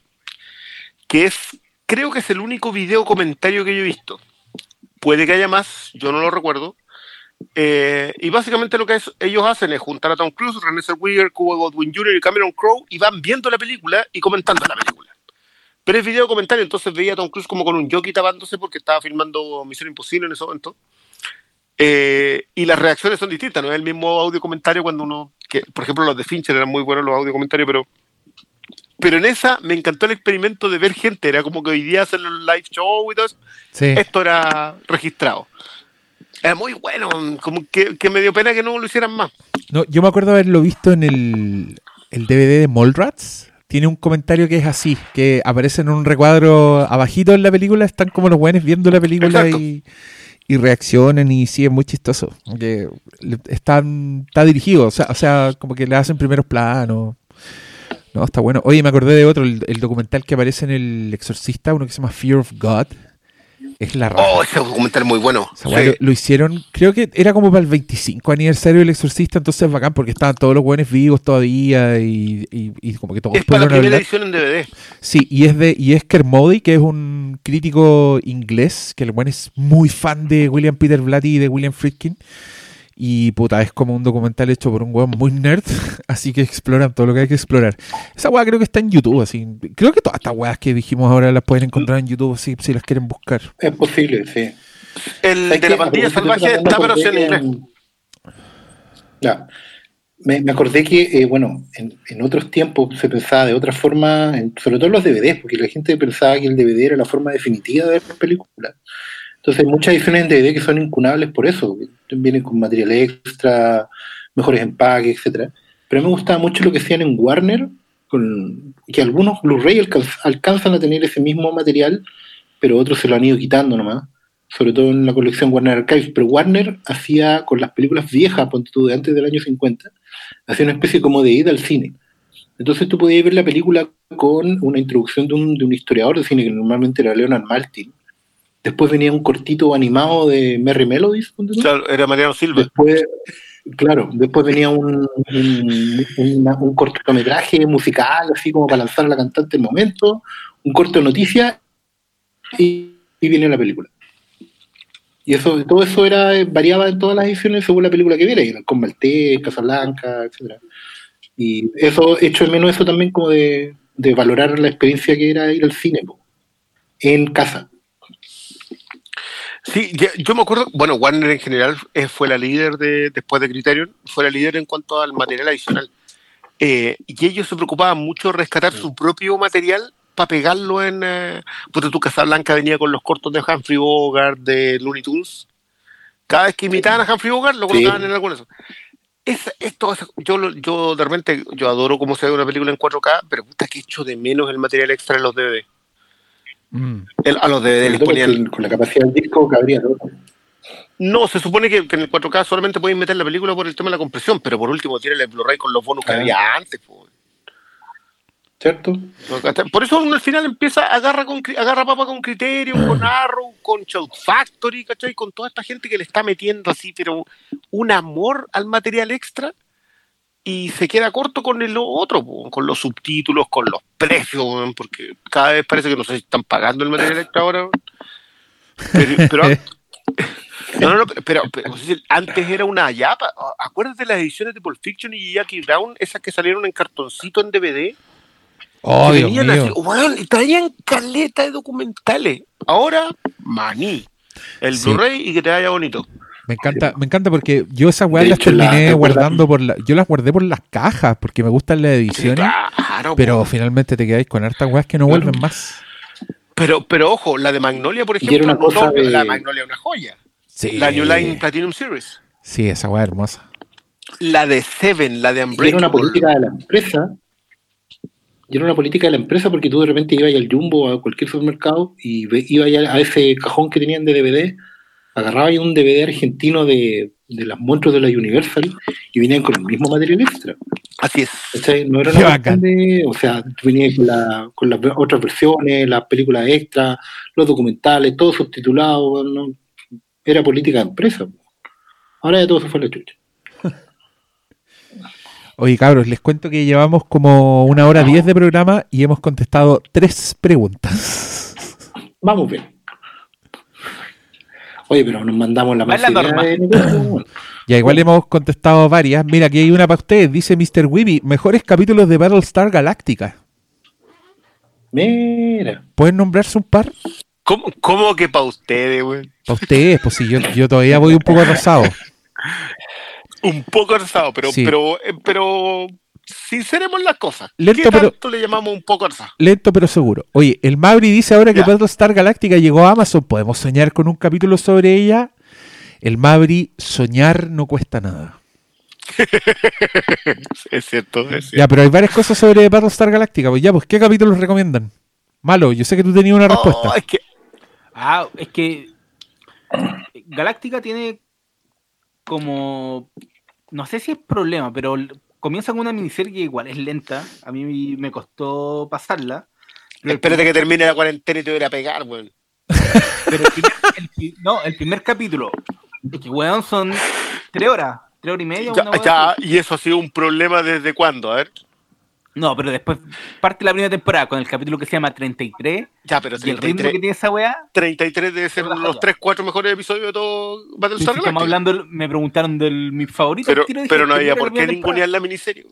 que es, creo que es el único video comentario que yo he visto. Puede que haya más, yo no lo recuerdo. Eh, y básicamente lo que es- ellos hacen es juntar a Tom Cruise, René Zellweger, Cuba Godwin Jr. y Cameron Crowe y van viendo la película y comentando la película. Pero es video comentario, entonces veía a Tom Cruise como con un jockey tapándose porque estaba filmando Misión Imposible en ese momento. Eh, y las reacciones son distintas, no es el mismo audio comentario cuando uno, que, por ejemplo los de Fincher eran muy buenos los audio comentarios, pero pero en esa me encantó el experimento de ver gente, era como que hoy día hacen los live show y todo eso. Sí. Esto era registrado. Era muy bueno, como que, que me dio pena que no lo hicieran más. No, yo me acuerdo haberlo visto en el, el DVD de Mallrats. Tiene un comentario que es así, que aparece en un recuadro abajito en la película, están como los buenos viendo la película Exacto. y, y reaccionan y sí, es muy chistoso. Que están, está dirigido, o sea, o sea, como que le hacen primeros planos. No, está bueno. Oye, me acordé de otro, el documental que aparece en El Exorcista, uno que se llama Fear of God. Es la raja. Oh, ese documental es muy bueno. Esa weá Sí. lo, lo hicieron, creo que era como para el 25 aniversario del Exorcista, entonces es bacán porque estaban todos los buenos vivos todavía y, y- y como que todos Es para la primera hablar. edición en DVD. Sí, y es de y es Kermody, que es un crítico inglés, que el buen es muy fan de William Peter Blatty y de William Friedkin. Y puta, es como un documental hecho por un weón muy nerd, así que exploran todo lo que hay que explorar. Esa weá creo que está en YouTube, así. Creo que todas estas weas que dijimos ahora las pueden encontrar en YouTube si, si las quieren buscar. Es posible, sí. El ¿Sabes de la pandilla salvaje está, pero sí en inglés. Ya. Me, me acordé que, eh, bueno, en, en otros tiempos se pensaba de otra forma, en- sobre todo en los DVDs, porque la gente pensaba que el DVD era la forma definitiva de ver películas. Entonces hay muchas ediciones en DVD que son incunables por eso, vienen con material extra, mejores empaques, etcétera. Pero me gustaba mucho lo que hacían en Warner, que algunos Blu-ray alcanz- alcanzan a tener ese mismo material, pero otros se lo han ido quitando nomás sobre todo en la colección Warner Archives, pero Warner hacía con las películas viejas, ponte tú, de antes del año 50, hacía una especie como de ida al cine. Entonces tú podías ver la película con una introducción de un, de un historiador de cine, que normalmente era Leonard Maltin. Después venía un cortito animado de Merry Melodies, tú. Claro, era Mariano Silva. Después, claro, después venía un, un, una- un cortometraje musical, así como para lanzar a la cantante en el momento, un corto de noticias y, y viene la película. Y eso, todo eso era, variaba en todas las ediciones según la película que viera, con Maltés, Casablanca, etcétera. Y eso, hecho de menos eso también como de, de valorar la experiencia que era ir al cine, po, en casa. Sí, yo me acuerdo, bueno, Warner en general eh, fue la líder de, después de Criterion, fue la líder en cuanto al material adicional. Eh, y ellos se preocupaban mucho de rescatar su propio material para pegarlo en... Eh, porque tu Casablanca venía con los cortos de Humphrey Bogart, de Looney Tunes. Cada vez que imitaban a Humphrey Bogart, lo Sí. colocaban en alguno de. Es, esto, es- yo, yo de repente, yo adoro cómo se ve una película en 4K, pero puta que echo de menos el material extra en los DVD. Mm. El- a los DVD Sobre les ponían con la capacidad del disco cabría todo. No, se supone que, que en el 4K solamente pueden meter la película por el tema de la compresión, pero por último tiene el Blu-ray con los bonus que Ah. había antes. po. ¿Cierto? Por eso uno al final empieza, agarra, con, agarra papa con criterio, con Arrow, con Shout Factory, ¿cachai? Con toda esta gente que le está metiendo así, pero un amor al material extra y se queda corto con el otro, con los subtítulos, con los precios, porque cada vez parece que no sé si están pagando el material extra ahora. Pero, pero- no, no, no, pero, pero- antes era una yapa. Acuérdate de las ediciones de Pulp Fiction y Jackie Brown, esas que salieron en cartoncito en DVD. Oh, Dios mío. así, y traían caleta de documentales. Ahora, maní. El Sí. Blu-ray y que te vaya bonito. Me encanta, me encanta porque yo esas weas De las hecho, terminé guardando por la, yo las guardé por las cajas porque me gustan las ediciones, Claro, pero po. finalmente te quedáis con hartas weas que no Claro. vuelven más. pero, pero ojo, la de Magnolia, por ejemplo, una cosa no, de- la de Magnolia es una joya. Sí. La New Line Platinum Series. Sí, esa wea hermosa. La de Seven, la de Y era Unbreakable. una política de la empresa. Y era una política de la empresa porque tú de repente ibas al Jumbo o a cualquier supermercado y ibas a ese cajón que tenían de DVD, agarrabas un DVD argentino de, de las monstruos de la Universal y venían con el mismo material extra. Así es. ¿cachai? No era Qué una de, o sea, tú venías con, la- con las otras versiones, las películas extras, los documentales, todo subtitulado, ¿no? era política de empresa. Ahora ya todo se fue a la chucha. Oye, cabros, les cuento que llevamos como una hora diez de programa y hemos contestado tres preguntas. Vamos bien. Oye, pero nos mandamos la masividad norma. de. Ya igual hemos contestado varias. Mira, aquí hay una para ustedes. Dice Mr. Weeby, mejores capítulos de Battlestar Galactica. Mira. ¿Pueden nombrarse un par? ¿Cómo, cómo que para ustedes, güey? Para ustedes, pues sí, yo, yo todavía voy un poco atrasado. Un poco atrasado, pero, Sí. pero, eh, pero sinceremos las cosas. Lento, ¿Qué pero- tanto le llamamos un poco atrasado? Lento pero seguro. Oye, el Mabri dice ahora que. Battlestar Galactica llegó a Amazon. ¿Podemos soñar con un capítulo sobre ella? El Mabri, soñar no cuesta nada. Es cierto, es cierto. Ya, pero hay varias cosas sobre Battlestar Galactica. Pues ya, pues, ¿qué capítulos recomiendan? Malo, yo sé que tú tenías una respuesta. Oh, es que Ah, es que Galáctica tiene como no sé si es problema, pero comienza con una miniserie que igual es lenta. A mí me costó pasarla. Espérate que termine la cuarentena y te voy a pegar, güey. Pero el primer, el no, el primer capítulo, es que weón son tres horas, tres horas y media. Ya, una ya, y eso ha sido un problema desde cuándo, a ver. No, pero después parte la primera temporada con el capítulo que se llama 33 Ya, pero y el ritmo 33, que tiene esa weá. 33 debe ser uno de los joya. 3, 4 mejores episodios de todo Battlestar estamos Galactica. hablando, me preguntaron del mi favorito. Pero, tiro pero no había por qué ningunear la miniserie.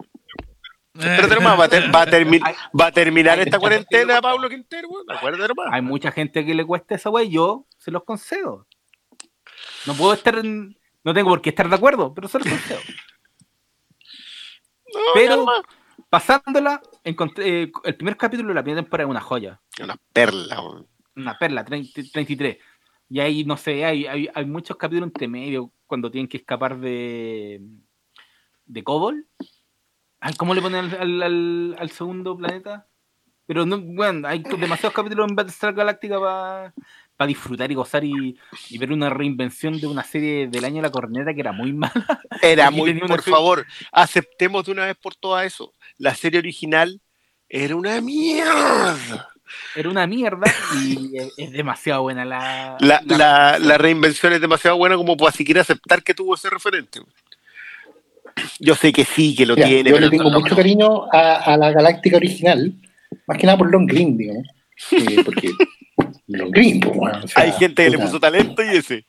Espérate nomás, va a, ter- va a termi- Ay, va a terminar esta cuarentena, Pablo Quintero, güey. Acuérdate nomás. Hay mucha gente que le cuesta esa weá y yo se los concedo. No puedo estar en- No tengo por qué estar de acuerdo, pero se los concedo. No, pero-. Pasándola, encontré eh, el primer capítulo de la primera temporada es una joya. Una perla, güey. una perla, 30 33. Y ahí, no sé, hay, hay, hay muchos capítulos entre medio cuando tienen que escapar de. de Cobol. Ay, ¿Cómo le ponen al, al, al- al segundo planeta? Pero no, bueno, hay demasiados capítulos en Battlestar Galactica para disfrutar y gozar y, y ver una reinvención de una serie del año de la corneta que era muy mala. Era Aquí muy, por serie- favor, aceptemos de una vez por todas eso. La serie original era una mierda. Era una mierda y es, es demasiado buena la. La, la- la, la reinvención es demasiado buena como para siquiera aceptar que tuvo ese referente. Yo sé que sí, que lo Mira, tiene, yo pero le tengo no, mucho no. cariño a, a la Galáctica original, más que nada por Long Green, digamos. Eh, porque Bueno, o sea, Hay gente que le puso talento y ese.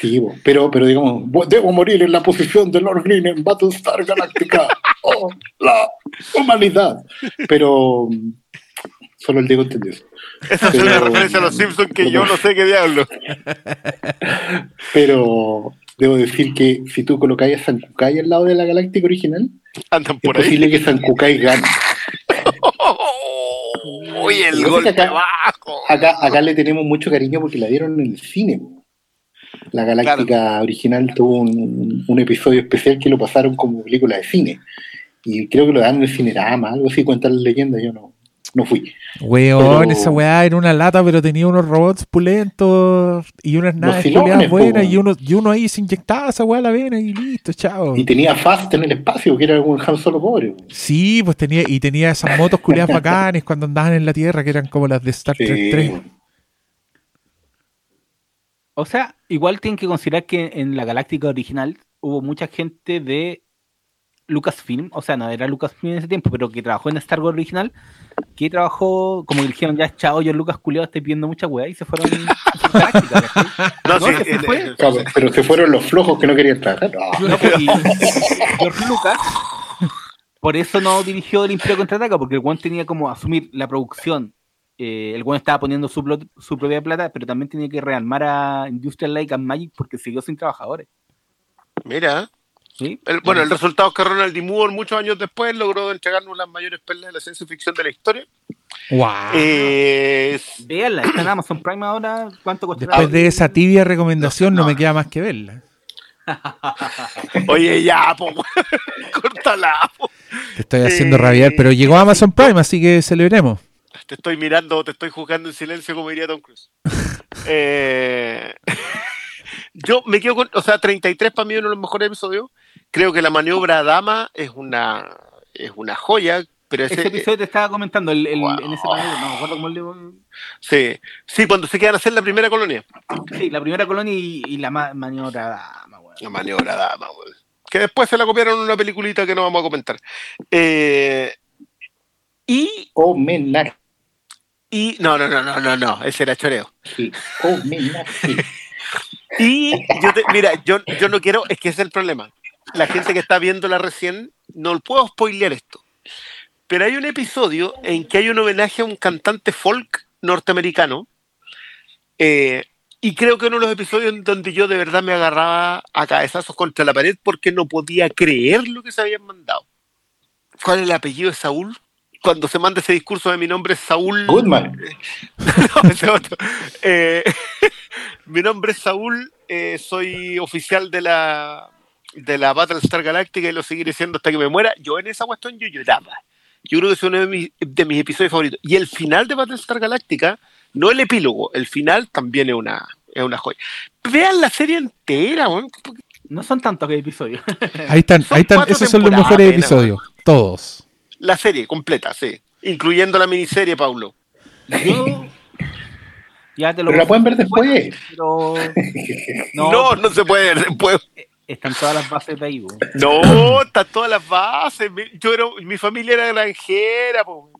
Sí, pero, pero digamos, bo- debo morir en la posición de Lord Green en Battlestar Galactica. Oh, la humanidad. Pero solo el Diego entendió eso. Esa es una referencia a los Simpsons que yo no sé qué diablo. Pero debo decir que si tú colocáis a San Kukai al lado de la Galáctica original, Andan es por ahí. posible que San Kukai gane. Uy, el golpe acá- bajo. Acá, acá le tenemos mucho cariño porque la dieron en el cine. La Galáctica original tuvo un, un episodio especial que lo pasaron como película de cine. Y creo que lo dan en el Cinerama, algo así, cuentan las leyendas, yo no, no fui. Weón, Pero- esa weá era una lata, pero tenía unos robots pulentos y unas naves Filones, po, buenas y uno, y uno ahí se inyectaba esa weá a la vena y listo, chao. Y tenía Fast en el espacio, que era un Han Solo pobre. Sí, pues tenía, y tenía esas motos culiadas bacanes cuando andaban en la Tierra, que eran como las de Star Trek Sí. 3. O sea, igual tienen que considerar que en la Galáctica original hubo mucha gente de Lucasfilm, o sea, no era Lucasfilm en ese tiempo, pero que trabajó en Star Wars original, que trabajó, como que dijeron, ya, chao, yo Lucas culiado estoy viendo mucha weá, y se fueron ¿cachai? No, No, sí, que se fue. Claro, pero se fueron los flojos que no querían trabajar. No. No, pues, y George Lucas, por eso no dirigió el Imperio Contraataca, porque el One tenía como asumir la producción. Eh, el One estaba poniendo su, plot- su propia plata, pero también tenía que rearmar a Industrial Light and Magic porque siguió sin trabajadores. Mira, ¿sí? el- bueno, el resultado es que Ronald D. Moore, muchos años después, logró entregarnos las mayores perlas de la ciencia ficción de la historia. Wow. Eh, Véanla, está en Amazon Prime ahora. ¿Cuánto costará? Después de esa tibia recomendación no, No, me no. queda más que verla. oye, ya, po, córtala. po. Te estoy haciendo Eh, rabiar, pero llegó Amazon Prime, así que celebremos. Te estoy mirando, te estoy juzgando en silencio, como diría Tom Cruise. Eh, yo me quedo con, o sea, 33 para mí es uno de los mejores episodios. Creo que la maniobra Dama es una, es una joya, pero ese, Ese episodio te estaba comentando el, el- Wow. en ese panel, no me acuerdo cómo le. sí, sí, cuando se quedan a hacer la primera colonia. Sí, la primera colonia y, y la ma- maniobra dama, weón. La maniobra Dama, weón. Que después se la copiaron en una peliculita que no vamos a comentar. Eh, y, Homenaje. y, no, no, no, no, no, no, ese era choreo. Homenaje. Y yo te- mira, yo, yo no quiero, es que ese es el problema. La gente que está viéndola recién, no puedo spoilear esto. pero hay un episodio en que hay un homenaje a un cantante folk norteamericano. eh, y creo que uno de los episodios en donde yo de verdad me agarraba a cabezazos contra la pared porque no podía creer lo que se habían mandado. ¿Cuál es el apellido de Saúl? Cuando se manda ese discurso de mi nombre es Saúl. Goodman. No, ese otro. Eh, mi nombre es Saúl, eh, soy oficial de la de la Battlestar Galactica y lo seguiré siendo hasta que me muera. Yo en esa cuestión yo lloraba. Yo creo que es uno de mis, de mis episodios favoritos. Y el final de Battlestar Galactica, no el epílogo, el final también es una, es una joya. Vean la serie entera, porque No son tantos episodios. Ahí están, Son ahí están, esos son los mejores episodios. Todos. La serie completa, sí. Incluyendo la miniserie, Paulo. Yo- ya te lo Pero la pueden ver después. Pero No, no, no, se puede. se puede- están todas las bases de ahí. bo. No, están todas las bases. Yo era, mi familia era granjera. po.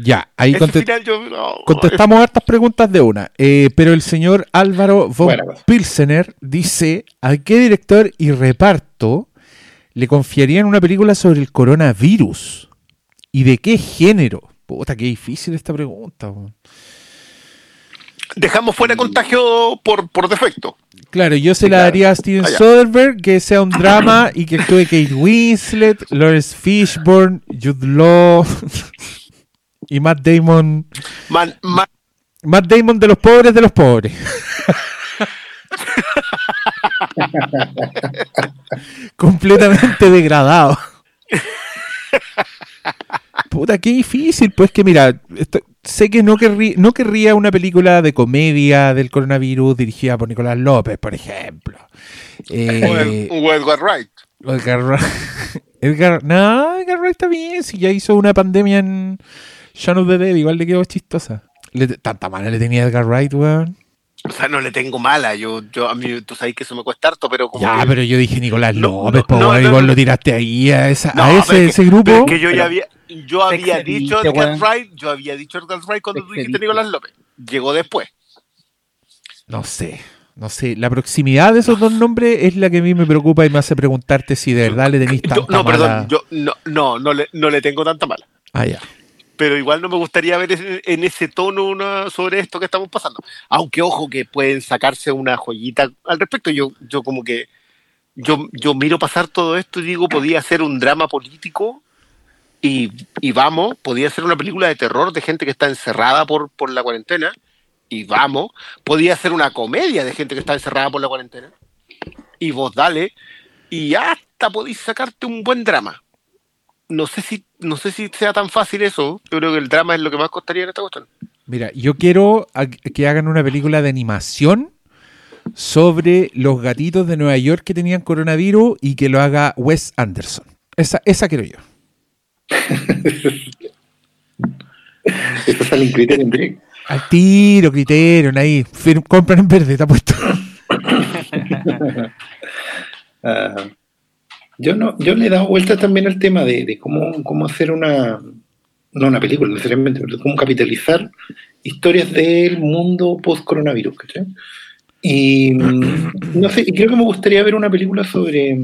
Ya, ahí conte- final yo- no, contestamos hartas preguntas de una. Eh, pero el señor Álvaro von cosa. Pilsener dice: ¿A qué director y reparto le confiarían una película sobre el coronavirus? ¿Y de qué género? Puta, qué difícil esta pregunta. Dejamos fuera contagio por, por defecto. Claro, yo se la claro. daría a Steven ya. Soderbergh, que sea un drama y que actúe Kate Winslet, Lawrence Fishburne, Jude Law y Matt Damon. Man, man- Matt Damon de los pobres de los pobres. Completamente degradado. Puta, qué difícil. Pues que mira, esto- sé que no, querrí- no querría una película de comedia del coronavirus dirigida por Nicolás López, por ejemplo. Eh, o Edward Wright. Edgar Wright. Edgar, no, Edgar Wright está bien. Si ya hizo una pandemia en Shaun of the Dead, igual le quedó chistosa. Le- tanta mala le tenía Edgar Wright, weón. O sea, no le tengo mala. Yo, yo, a mí, tú sabes que eso me cuesta harto, pero como. Ya, que- pero yo dije Nicolás López, no, no, weón, no, vos lo tiraste ahí a, esa, No, a pero ese, que- ese grupo. pero es que yo ya había, yo había dicho Edgar. Wright, yo había dicho Edgar Wright cuando tú Te dijiste. Nicolás López. Llegó después. No sé, no sé. La proximidad de esos dos nombres es la que a mí me preocupa y me hace preguntarte si de verdad le tenéis Yo- tanta no, mala... perdón, yo no, no, no le, no le tengo tanta mala. Ah, ya. pero igual no me gustaría ver ese- en ese tono una, sobre esto que estamos pasando. Aunque ojo que pueden sacarse una joyita al respecto. Yo, yo como que yo, yo miro pasar todo esto y digo, podía ser un drama político y, vamos, podía ser una película de terror de gente que está encerrada por, por la cuarentena y vamos, podía ser una comedia de gente que está encerrada por la cuarentena y vos dale y hasta podéis sacarte un buen drama. No sé si no sé si sea tan fácil eso. Yo creo que el drama es lo que más costaría en esta cuestión. Mira, yo quiero que hagan una película de animación sobre los gatitos de Nueva York que tenían coronavirus y que lo haga Wes Anderson. Esa, esa quiero yo. Eso sale en Criterion Direct. Al tiro, Criterion, ahí. Compran en verde, está puesto. Ah, yo no, yo le he dado vuelta también al tema de, de cómo, cómo hacer una, no una película necesariamente, pero cómo capitalizar historias del mundo post-coronavirus, ¿cachai? Y mm, no sé, y creo que me gustaría ver una película sobre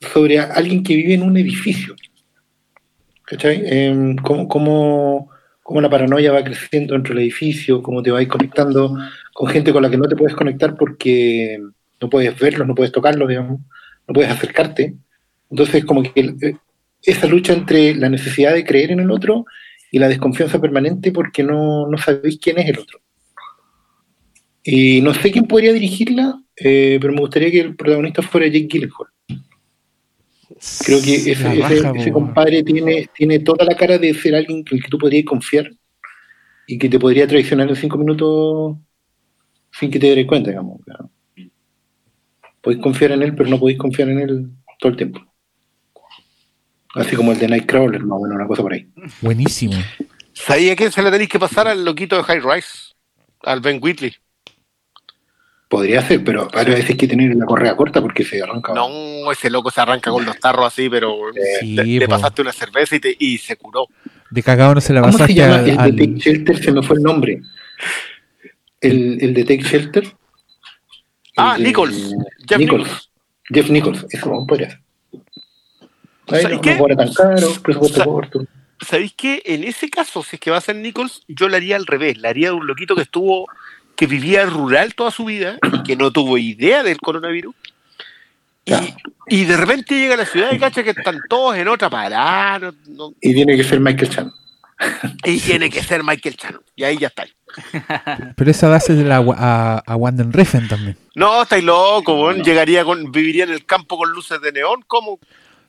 sobre alguien que vive en un edificio. ¿Cachai? Em, cómo, cómo, cómo la paranoia va creciendo dentro del edificio, cómo te vas conectando con gente con la que no te puedes conectar porque no puedes verlos, no puedes tocarlos, digamos, no puedes acercarte. Entonces, como que eh, esa lucha entre la necesidad de creer en el otro y la desconfianza permanente porque no, no sabéis quién es el otro. Y no sé quién podría dirigirla, eh, pero me gustaría que el protagonista fuera Jake Gyllenhaal. Creo que ese, compadre tiene, tiene toda la cara de ser alguien en el que tú podrías confiar y que te podría traicionar en cinco minutos sin que te des cuenta, digamos. claro. Podéis confiar en él, pero no podéis confiar en él todo el tiempo. Así como el de Nightcrawler, más o menos, una cosa por ahí. Buenísimo. ¿Sabía que se le tenéis que pasar al loquito de High Rise? Al Ben Whitley. Podría ser, pero ahora veces hay que tener la correa corta porque se arranca. No, ese loco se arranca con los tarros así, pero Sí, le, le po. pasaste una cerveza y, te- y se curó. De cagado no se la ¿Cómo se pasaste llama al- el al- de Take Shelter? Se me fue el nombre. El, el de Take Shelter. Ah, de- Nichols. Jeff Nichols. Nichols. Jeff Nichols. Eso podría ser. Ahí ¿Sabes no, qué? no. ¿Sabéis qué? En ese caso, si es que va a ser Nichols, yo le haría al revés. Le haría de un loquito que estuvo, que vivía rural toda su vida y que no tuvo idea del coronavirus. Y, de repente llega a la ciudad y cacha que están todos en otra parada. no- no- Y tiene que ser Michael Chan. y tiene que ser Michael Shannon. Y ahí ya está. Pero esa base de la, a, a Wanden Refn también. No, estáis loco. Llegaría con, viviría en el campo con luces de neón. ¿Cómo?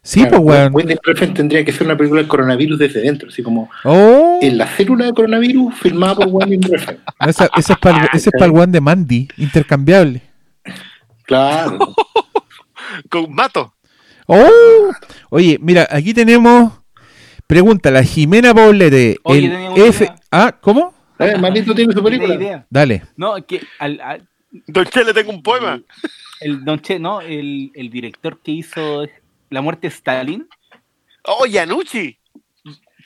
Sí, Claro, pues, weón. Wendy Refn tendría que ser una película del coronavirus desde dentro, así como Oh, en la célula de coronavirus filmada por Wendy Refn. esa, esa es para el, ese es para el one de Mandy, intercambiable. Claro. Con Mato. Oh, oye, mira, aquí tenemos. Pregunta, la Jimena Poblete. Oye, el F. idea. Ah, ¿cómo? Eh, Maldito tiene su ¿Tiene película. idea? Dale. No, es que al, al- Don Che, le tengo un poema. el Don Che, no, el, el director que hizo La muerte de Stalin, Oh, Yanucci.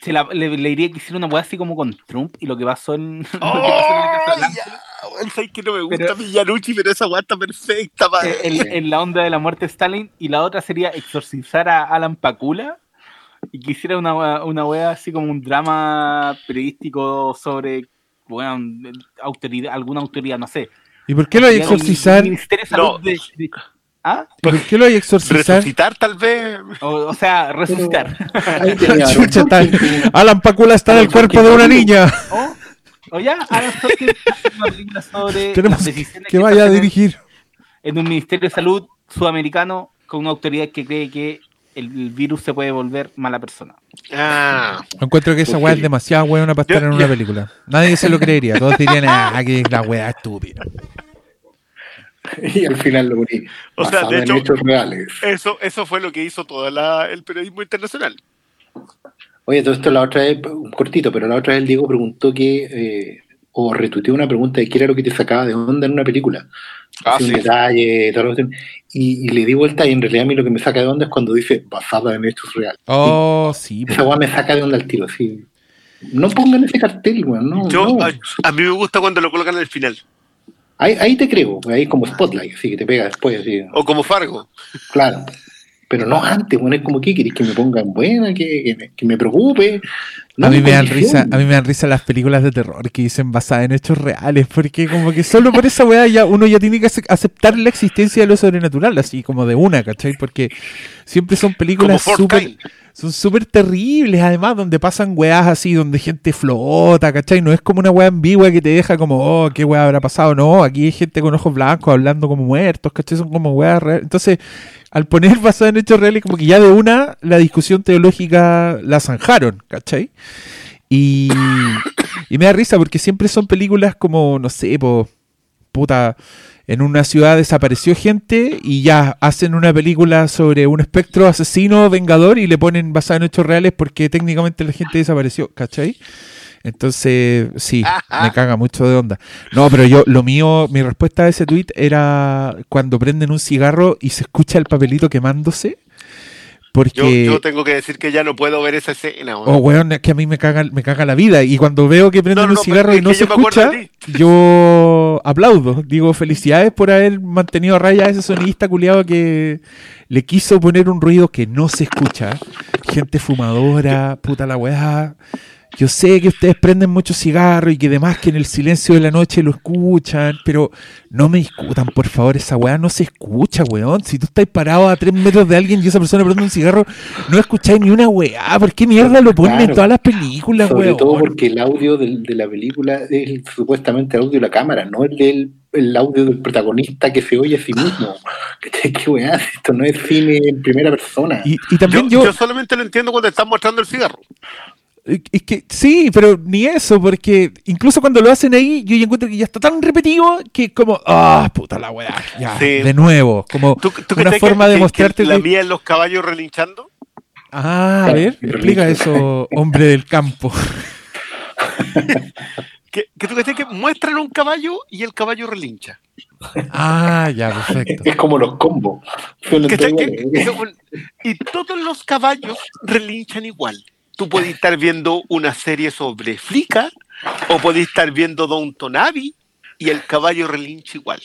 se la- le, le diría que hiciera una weá así como con Trump y lo que pasó en, lo que pasó en Oh, sabes que no me gusta Pero- mi Yanucci, pero esa weá está perfecta, Eh, en, en la onda de la muerte de Stalin y la otra sería exorcizar a Alan Pakula y que hiciera una, una wea así como un drama periodístico sobre bueno, autoridad, alguna autoridad, no sé. ¿Y por qué lo hay exorcizar? ¿Y Ministerio de Salud No. de- de- ¿Ah? por qué lo hay a exorcizar? Resucitar, tal vez. O, o sea, resucitar. Tenía Chucha, tal. Alan Pacula está en el cuerpo de una niña. o, o ya, Alan una película sobre Tenemos las que, decisiones que se vaya a en- dirigir. en un Ministerio de Salud sudamericano con una autoridad que cree que el, el virus se puede volver mala persona. Ah, Encuentro que esa ¿Por weá es demasiado weona para estar Yo- en una yo- película. Nadie se lo creería. Todos dirían, ah, que la weá estúpida. Y al final lo poní. O sea, basado de en hecho- hechos reales. eso, eso fue lo que hizo todo la- el periodismo internacional. Oye, todo esto la otra vez, un cortito, pero la otra vez el Diego preguntó que, eh, o retuiteó una pregunta de qué era lo que te sacaba de onda en una película. Ah, Así un sí. detalle, y, y le di vuelta y en realidad a mí lo que me saca de onda es cuando dice basada en hechos reales. Oh, sí. Esa weá me saca de onda al tiro, así. No pongan ese cartel, weón, no. Yo, no. a, a mí me gusta cuando lo colocan al final. Ahí, ahí te creo, ahí es como Spotlight, así que te pega después, así. O como Fargo. Claro. Pero no antes, bueno, es como que querés que me pongan buena, que, que, me, que me preocupe. No a mí me dan risa, a mí me dan risa las películas de terror que dicen basadas en hechos reales, porque como que solo por esa weá ya uno ya tiene que ace- aceptar la existencia de lo sobrenatural, así como de una, ¿cachai? Porque siempre son películas súper son súper terribles, además, donde pasan weás así, donde gente flota, ¿cachai? No es como una weá ambigua que te deja como, oh, qué weá habrá pasado. No, aquí hay gente con ojos blancos hablando como muertos, ¿cachai? Son como weas reales. Entonces, al poner basado en hechos reales, como que ya de una la discusión teológica la zanjaron, ¿cachai? Y, me da risa porque siempre son películas como, no sé, po, puta, en una ciudad desapareció gente y ya hacen una película sobre un espectro asesino vengador y le ponen basado en hechos reales porque técnicamente la gente desapareció, ¿cachai? Entonces, sí, me caga mucho de onda. No, pero yo, lo mío, mi respuesta a ese tweet era cuando prenden un cigarro y se escucha el papelito quemándose. Yo, Porque... yo tengo que decir que ya no puedo ver esa escena. weón. Oh, weón, es que a mí me caga, me caga la vida. Y cuando veo que prenden No, no, un cigarro y no se escucha, yo aplaudo. Digo, felicidades por haber mantenido a raya a ese sonidista culiado que le quiso poner un ruido que no se escucha. Gente fumadora, puta la weá. Yo sé que ustedes prenden muchos cigarros y que además que en el silencio de la noche lo escuchan, pero no me discutan, por favor, esa weá no se escucha, weón. Si tú estás parado a tres metros de alguien y esa persona prende un cigarro, no escucháis ni una weá. ¿Por qué mierda lo ponen en todas las películas, Sobre weón? todo porque el audio de, la película es el- supuestamente el audio de la cámara, no el del el audio del protagonista que se oye a sí mismo. ¿Qué, qué weá? Esto no es cine en primera persona. Y, y Yo, también yo yo, solamente lo entiendo cuando están mostrando el cigarro. Es que sí, pero ni eso, porque incluso cuando lo hacen ahí, yo ya encuentro que ya está tan repetido que como, ah, puta la weá, ya, Sí. de nuevo, como ¿Tú, tú una forma que- de que- mostrarte que la mía en los caballos relinchando? Ah, a ver, explica eso, hombre del campo. Que, que tú cachai que muestran un caballo y el caballo relincha. Ah, ya, perfecto. Es como los combos. Y todos los caballos relinchan igual. Tú puedes estar viendo una serie sobre Flickr o puedes estar viendo Downton Abbey y el caballo relincha igual.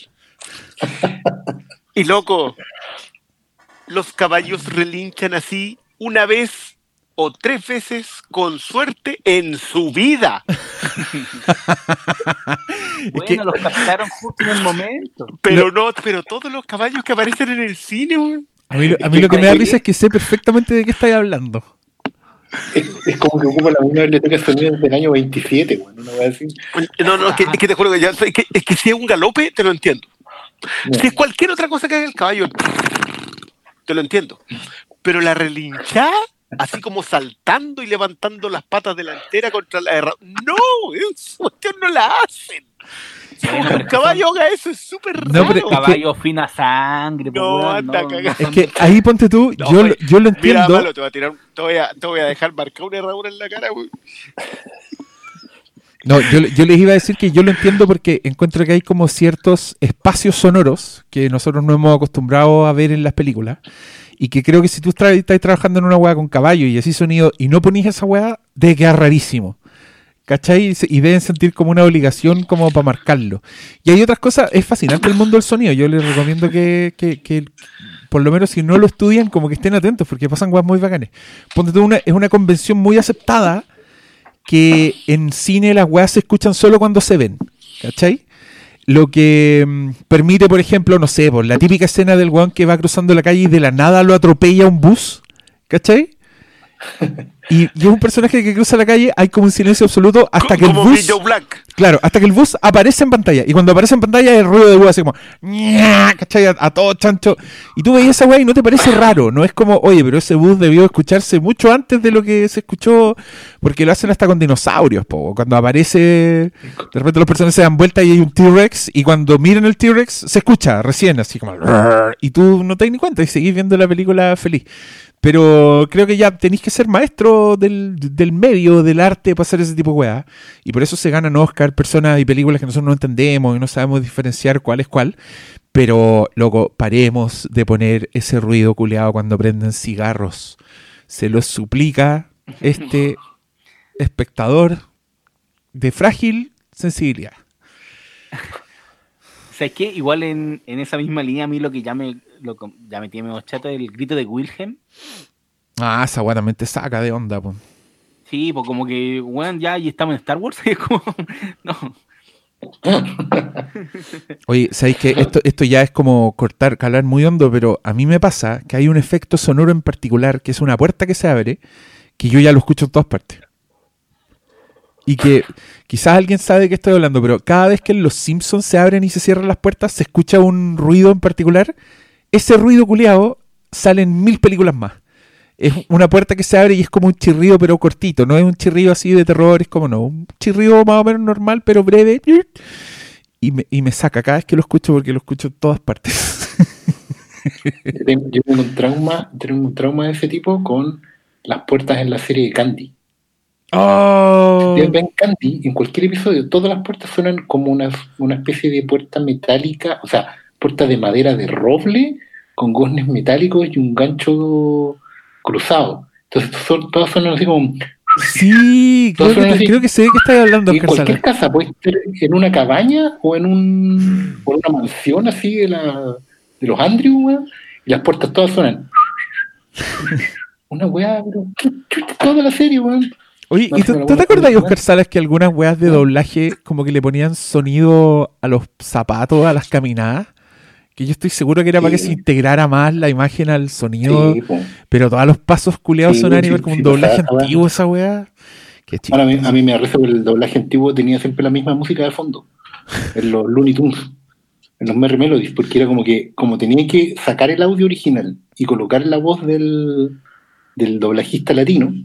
Y loco, los caballos relinchan así una vez o tres veces con suerte en su vida. Bueno, los captaron justo en el momento. Pero no, pero todos los caballos que aparecen en el cine. A mí, lo- a mí lo que me da risa es que sé perfectamente de qué estáis hablando. Es, es como que ocupa la misma biblioteca de sonido desde el año 27, bueno, una vez así. No, no, es que, es que te juro que, ya, es que, es que si es un galope, te lo entiendo. Si es cualquier otra cosa que haga el caballo, te lo entiendo. Pero la relinchada, así como saltando y levantando las patas delanteras contra la herra- No, esa cuestión no la hacen. Bueno, un caballo haga eso, es súper No, raro. pero- es que- Caballo fina sangre, pues, No, anda no, cagado. Es que ahí ponte tú, No, yo, lo- yo lo Mira, entiendo. malo, te voy a tirar, te voy a, te voy a dejar marcar una herradura en la cara, güey. No, yo, yo les iba a decir que yo lo entiendo porque encuentro que hay como ciertos espacios sonoros que nosotros no hemos acostumbrado a ver en las películas. Y que creo que si tú estás trabajando en una weá con caballo y así sonido y no ponís esa weá, debe quedar rarísimo. ¿Cachai? Y deben sentir como una obligación como para marcarlo. Y hay otras cosas, es fascinante el mundo del sonido. Yo les recomiendo que, que- que, por lo menos si no lo estudian, como que estén atentos, porque pasan weas muy bacanes. Ponte una, es una convención muy aceptada que en cine las weas se escuchan solo cuando se ven. ¿Cachai? Lo que mm, permite, por ejemplo, no sé, por la típica escena del weón que va cruzando la calle y de la nada lo atropella un bus. ¿Cachai? Y, y es un personaje que cruza la calle, hay como un silencio absoluto hasta que el bus. Black. Claro, hasta que el bus aparece en pantalla. Y cuando aparece en pantalla, el ruido de bus así como. ¿Cachai? A, a todo chancho. Y tú veías esa weá y no te parece raro. No es como, oye, pero ese bus debió escucharse mucho antes de lo que se escuchó. Porque lo hacen hasta con dinosaurios, po. Cuando aparece. De repente los personajes se dan vuelta y hay un T-Rex. Y cuando miran el T-Rex, se escucha recién, así como. Y tú no te das ni cuenta y seguís viendo la película feliz. Pero creo que ya tenéis que ser maestro del, del medio, del arte, para hacer ese tipo de weá. Y por eso se ganan Oscar personas y películas que nosotros no entendemos y no sabemos diferenciar cuál es cuál. Pero, loco, paremos de poner ese ruido culeado cuando prenden cigarros. Se los suplica este espectador de frágil sensibilidad. ¿Sabes qué? Igual en, en esa misma línea, a mí lo que ya me, lo, ya me tiene medio chato el grito de Wilhelm. Ah, esa weá también te saca de onda, po. Sí, pues como que, weón, ya y estamos en Star Wars. y es como, no. Oye, ¿sabéis que esto, esto ya es como cortar, calar muy hondo, pero a mí me pasa que hay un efecto sonoro en particular, que es una puerta que se abre, que yo ya lo escucho en todas partes. Y que quizás alguien sabe de qué estoy hablando, pero cada vez que en Los Simpsons se abren y se cierran las puertas, se escucha un ruido en particular. Ese ruido culiado sale en mil películas más. Es una puerta que se abre y es como un chirrido, pero cortito. No es un chirrido así de terror, es como no. Un chirrido más o menos normal, pero breve. Y me, y me saca cada vez que lo escucho porque lo escucho en todas partes. Yo tengo, yo tengo un trauma, tengo un trauma de ese tipo con las puertas en la serie de Candy. ¡Oh! Ustedes ven Candy, en cualquier episodio, todas las puertas suenan como una, una especie de puerta metálica, o sea, puerta de madera de roble, con goznes metálicos y un gancho cruzado. Entonces, son, todas suenan así como. Sí, creo que, así. creo que sé de qué estás hablando, en cualquier Sala. casa, puede estar en una cabaña o en un o una mansión así de, la, de los Andrews, weón, y las puertas todas suenan. Una weá, bro. Toda la serie, weón. Oye, No, ¿y tú, pero tú te acuerdas. Oscar Salas, que algunas weas de doblaje como que le ponían sonido a los zapatos, a las caminadas? Que yo estoy seguro que era para que se integrara más la imagen al sonido, Sí, pero todos los pasos culeados sonaban sí, igual como un doblaje antiguo esa wea. Qué chido. Ahora, a mí, a mí me reza porque el doblaje antiguo tenía siempre la misma música de fondo. En los Looney Tunes, en los Merry Melodies, porque era como que, como tenía que sacar el audio original y colocar la voz del, del doblajista latino,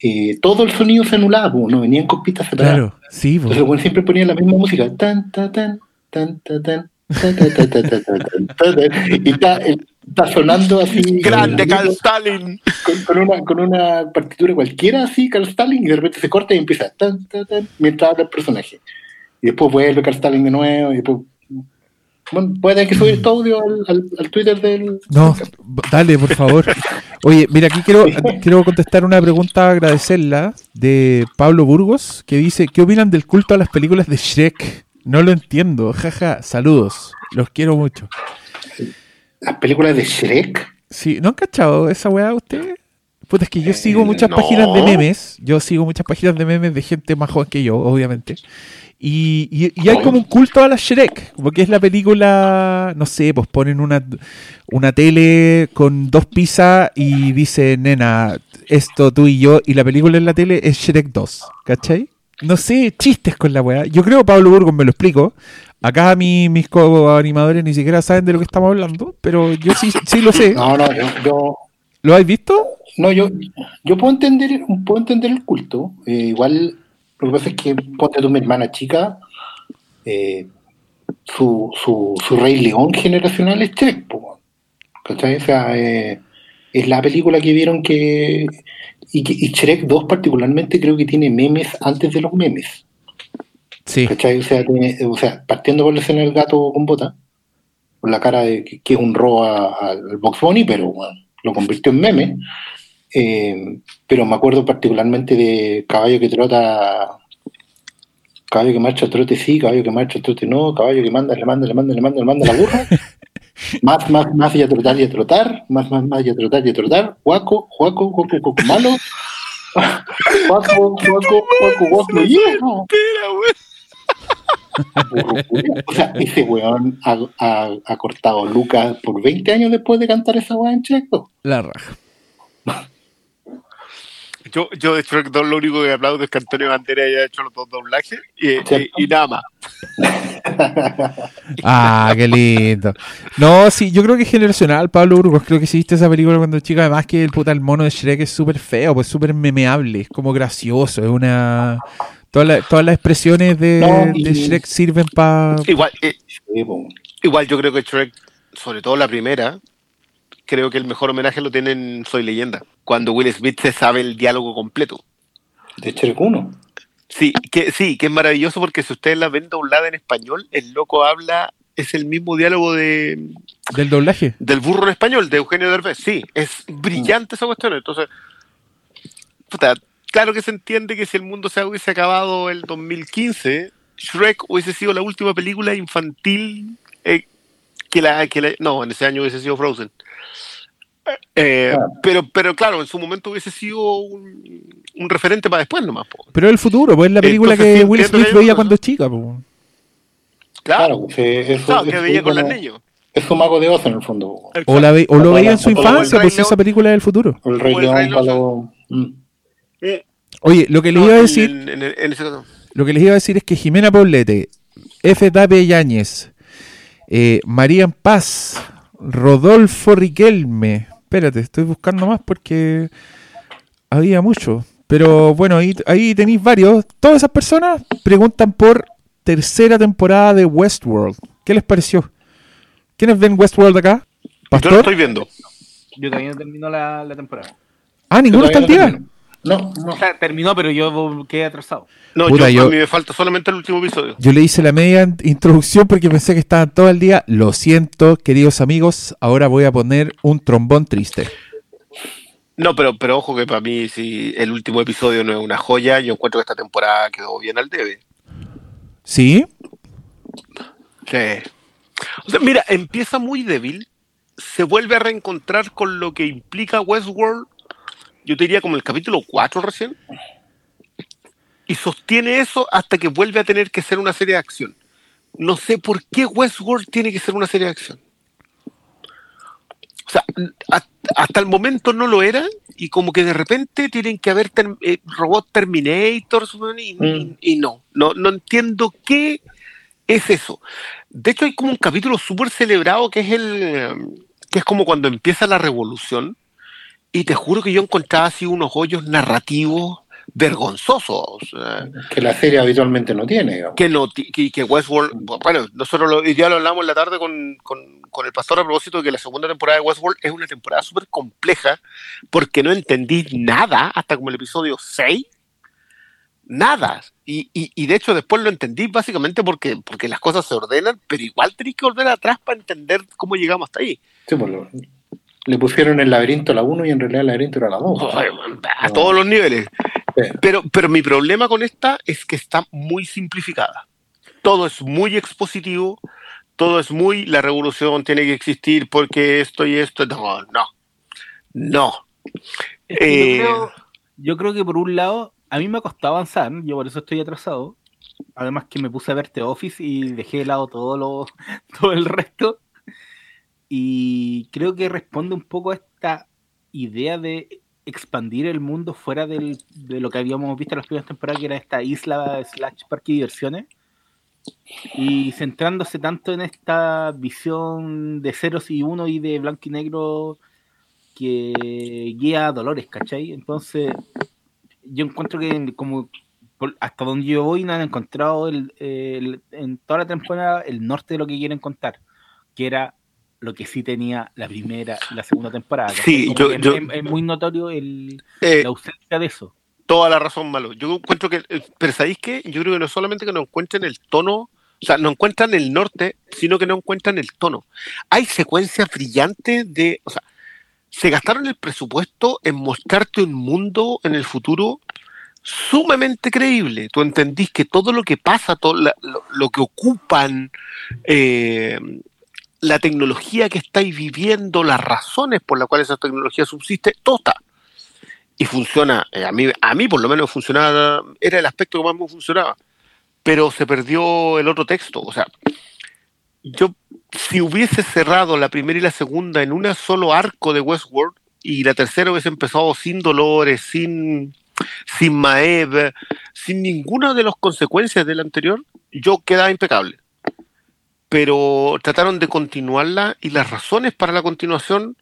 eh, todo el sonido se anulaba, po, no venían con pistas separadas. Claro, sí, po. Entonces el weón siempre ponía la misma música. Tan, ta, tan, tan, ta, tan, ta, ta, ta, ta, ta, ta, tan, ta, tan. Y está, está sonando así. Grande eh, Carl Stalin. con, con una, con una partitura cualquiera así, Carl Stalin, y de repente se corta y empieza tan, tan, tan, mientras habla el personaje. Y después vuelve Carl Stalin de nuevo, y después. Bueno, puede tener que subir este audio al, al, al Twitter del. No, dale, por favor. Oye, mira, aquí quiero, quiero contestar una pregunta, agradecerla, de Pablo Burgos, que dice, ¿qué opinan del culto a las películas de Shrek? No lo entiendo, jaja, saludos, los quiero mucho. Las películas de Shrek. Sí, ¿no han cachado esa weá ustedes? Puta, es que yo Eh, sigo muchas no. páginas de memes. Yo sigo muchas páginas de memes de gente más joven que yo, obviamente. Y, y- y hay como un culto a la Shrek, porque es la película, no sé, pues ponen una, una tele con dos pizzas y dice, nena, esto tú y yo, y la película en la tele es Shrek 2, ¿cachai? No sé, chistes con la weá. Yo creo que Pablo Burgos me lo explico. Acá mi- mis co-animadores ni siquiera saben de lo que estamos hablando, pero yo sí, sí lo sé. No, no, yo, yo- ¿Lo has visto? no, yo, yo puedo entender, puedo entender el culto. Eh, igual, lo que pasa es que ponte tú mi hermana chica, eh, su, su, su Rey León generacional es po, ¿cachai? O sea, eh, es la película que vieron que y, y Shrek 2 particularmente creo que tiene memes antes de los memes. Sí. O sea, tiene- o sea, partiendo por la escena del gato con bota, por la cara de que, que es un robo al Box Bunny, pero bueno, lo convirtió en meme. Eh, pero me acuerdo particularmente de Caballo que trota, Caballo que marcha trote sí, caballo que marcha trote no, caballo que manda, le manda, le manda, le manda, le manda la burra. más, más, más y a trotar y a trotar, más, más, más y a trotar y a trotar, guaco, guaco, guaco, guaco, malo. Guaco, guaco, guaco, guaco, culiao. O sea, ese weón ha, ha- ha cortado Lucas por 20 años después de cantar esa weá en checo. La raja. Yo, yo de Shrek 2 lo único que aplaudo es que Antonio Bandera haya hecho los dos doblajes y, y- y nada más. Ah, qué lindo. No, sí, yo creo que es generacional, Pablo Burgos. Creo que si viste esa película cuando chica, además que el puta el mono de Shrek es súper feo, pues súper memeable, es como gracioso, es una... Todas las, todas las expresiones de, No, y- de Shrek sirven para... Igual, eh, igual yo creo que Shrek, sobre todo la primera, creo que el mejor homenaje lo tiene en Soy Leyenda, cuando Will Smith se sabe el diálogo completo. De Shrek 1. Sí, que sí, que es maravilloso porque si ustedes la ven doblada en español, el loco habla, es el mismo diálogo de, Del doblaje. del burro en español, de Eugenio Derbez. Sí, es brillante esa cuestión. Entonces, puta, claro que se entiende que si el mundo se hubiese acabado el 2015, Shrek hubiese sido la última película infantil eh, que, la, que la- No, en ese año hubiese sido Frozen. Eh, pero, pero claro, en su momento hubiese sido un, un referente para después nomás. po. Pero el futuro, pues es la película Entonces, que sí, Will Smith veía cuando chica. pues. Claro, pues, Claro, que veía es con los niños. Es su mago de Oz en el fondo. po. O, la ve- o lo veía en su infancia, pues esa película del futuro. O el Rey O el León Rey para León. los-. Eh, Oye, lo que les no, iba a decir... en- en- en ese caso. Lo que les iba a decir es que Jimena Poblete, F. Tape Yáñez, eh, María en Paz, Rodolfo Riquelme. Espérate, estoy buscando más porque había mucho. Pero bueno, ahí, ahí tenéis varios. Todas esas personas preguntan por tercera temporada de Westworld. ¿Qué les pareció? ¿Quiénes ven Westworld acá? Yo lo ¿Pastor? estoy viendo. Yo no termino la, la temporada. Ah, ninguno está al día. No. No, no. O sea, terminó, pero yo quedé atrasado. No, Puta, yo, yo- a mí me falta solamente el último episodio. Yo le hice la media in- introducción porque pensé que estaban todo el día. Lo siento, queridos amigos. Ahora voy a poner un trombón triste. No, pero, pero ojo que para mí, si el último episodio no es una joya, yo encuentro que esta temporada quedó bien al debe. ¿Sí? Sí. O sea, mira, empieza muy débil, se vuelve a reencontrar con lo que implica Westworld, yo te diría como el capítulo 4 recién, y sostiene eso hasta que vuelve a tener que ser una serie de acción. No sé por qué Westworld tiene que ser una serie de acción. O sea, hasta el momento no lo era y como que de repente tienen que haber ter- eh, robot Terminators weón, y, Mm. y- y no, no, no entiendo qué es eso. De hecho hay como un capítulo súper celebrado que es el que es como cuando empieza la revolución y te juro que yo encontraba así unos hoyos narrativos vergonzosos. eh, Que la serie habitualmente no tiene. digamos. que no que, que Westworld bueno nosotros lo, ya lo hablamos en la tarde con, con- con el pastor a propósito de que la segunda temporada de Westworld es una temporada súper compleja porque no entendí nada hasta como el episodio 6 nada y, y- y de hecho después lo entendí básicamente porque, porque las cosas se ordenan pero igual tenés que volver atrás para entender cómo llegamos hasta ahí Sí, pues lo- le pusieron el laberinto a la 1 y en realidad el laberinto era la 2. a todos los niveles Sí. Pero, pero mi problema con esta es que está muy simplificada. Todo es muy expositivo, todo es muy, la revolución tiene que existir porque esto y esto. No, no, no, Es que Eh, yo, creo, yo creo que por un lado, a mí me ha costado avanzar, yo por eso estoy atrasado. Además que me puse a ver The Office y dejé de lado todo, lo, todo el resto. Y creo que responde un poco a esta idea de expandir el mundo fuera del- de lo que habíamos visto en las primeras temporadas, que era esta isla slash parque de diversiones. Y centrándose tanto en esta visión de ceros y uno y de blanco y negro que guía a Dolores, ¿cachai? Entonces, yo encuentro que como hasta donde yo voy no han encontrado el- en toda la temporada el norte de lo que quieren contar, que era lo que sí tenía la primera y la segunda temporada. Sí, yo- es- yo- es, es muy notorio el, eh, la ausencia de eso. toda la razón, Malo. Yo encuentro que, eh, pero ¿sabéis qué? Yo creo que no solamente que no encuentren el tono, o sea, no encuentran el norte, sino que no encuentran el tono. Hay secuencias brillantes de, o sea, se gastaron el presupuesto en mostrarte un mundo en el futuro sumamente creíble. Tú entendís que todo lo que pasa, todo la- lo, lo que ocupan, eh, la tecnología que estáis viviendo, las razones por las cuales esa tecnología subsiste, todo está y funciona. eh, a, mí, a mí, por lo menos, funcionaba. Era el aspecto que más me funcionaba. Pero se perdió el otro texto. O sea, yo, si hubiese cerrado la primera y la segunda en un solo arco de Westworld y la tercera hubiese empezado sin Dolores, sin, sin Maeve, sin ninguna de las consecuencias del anterior, yo quedaba impecable. Pero trataron de continuarla y las razones para la continuación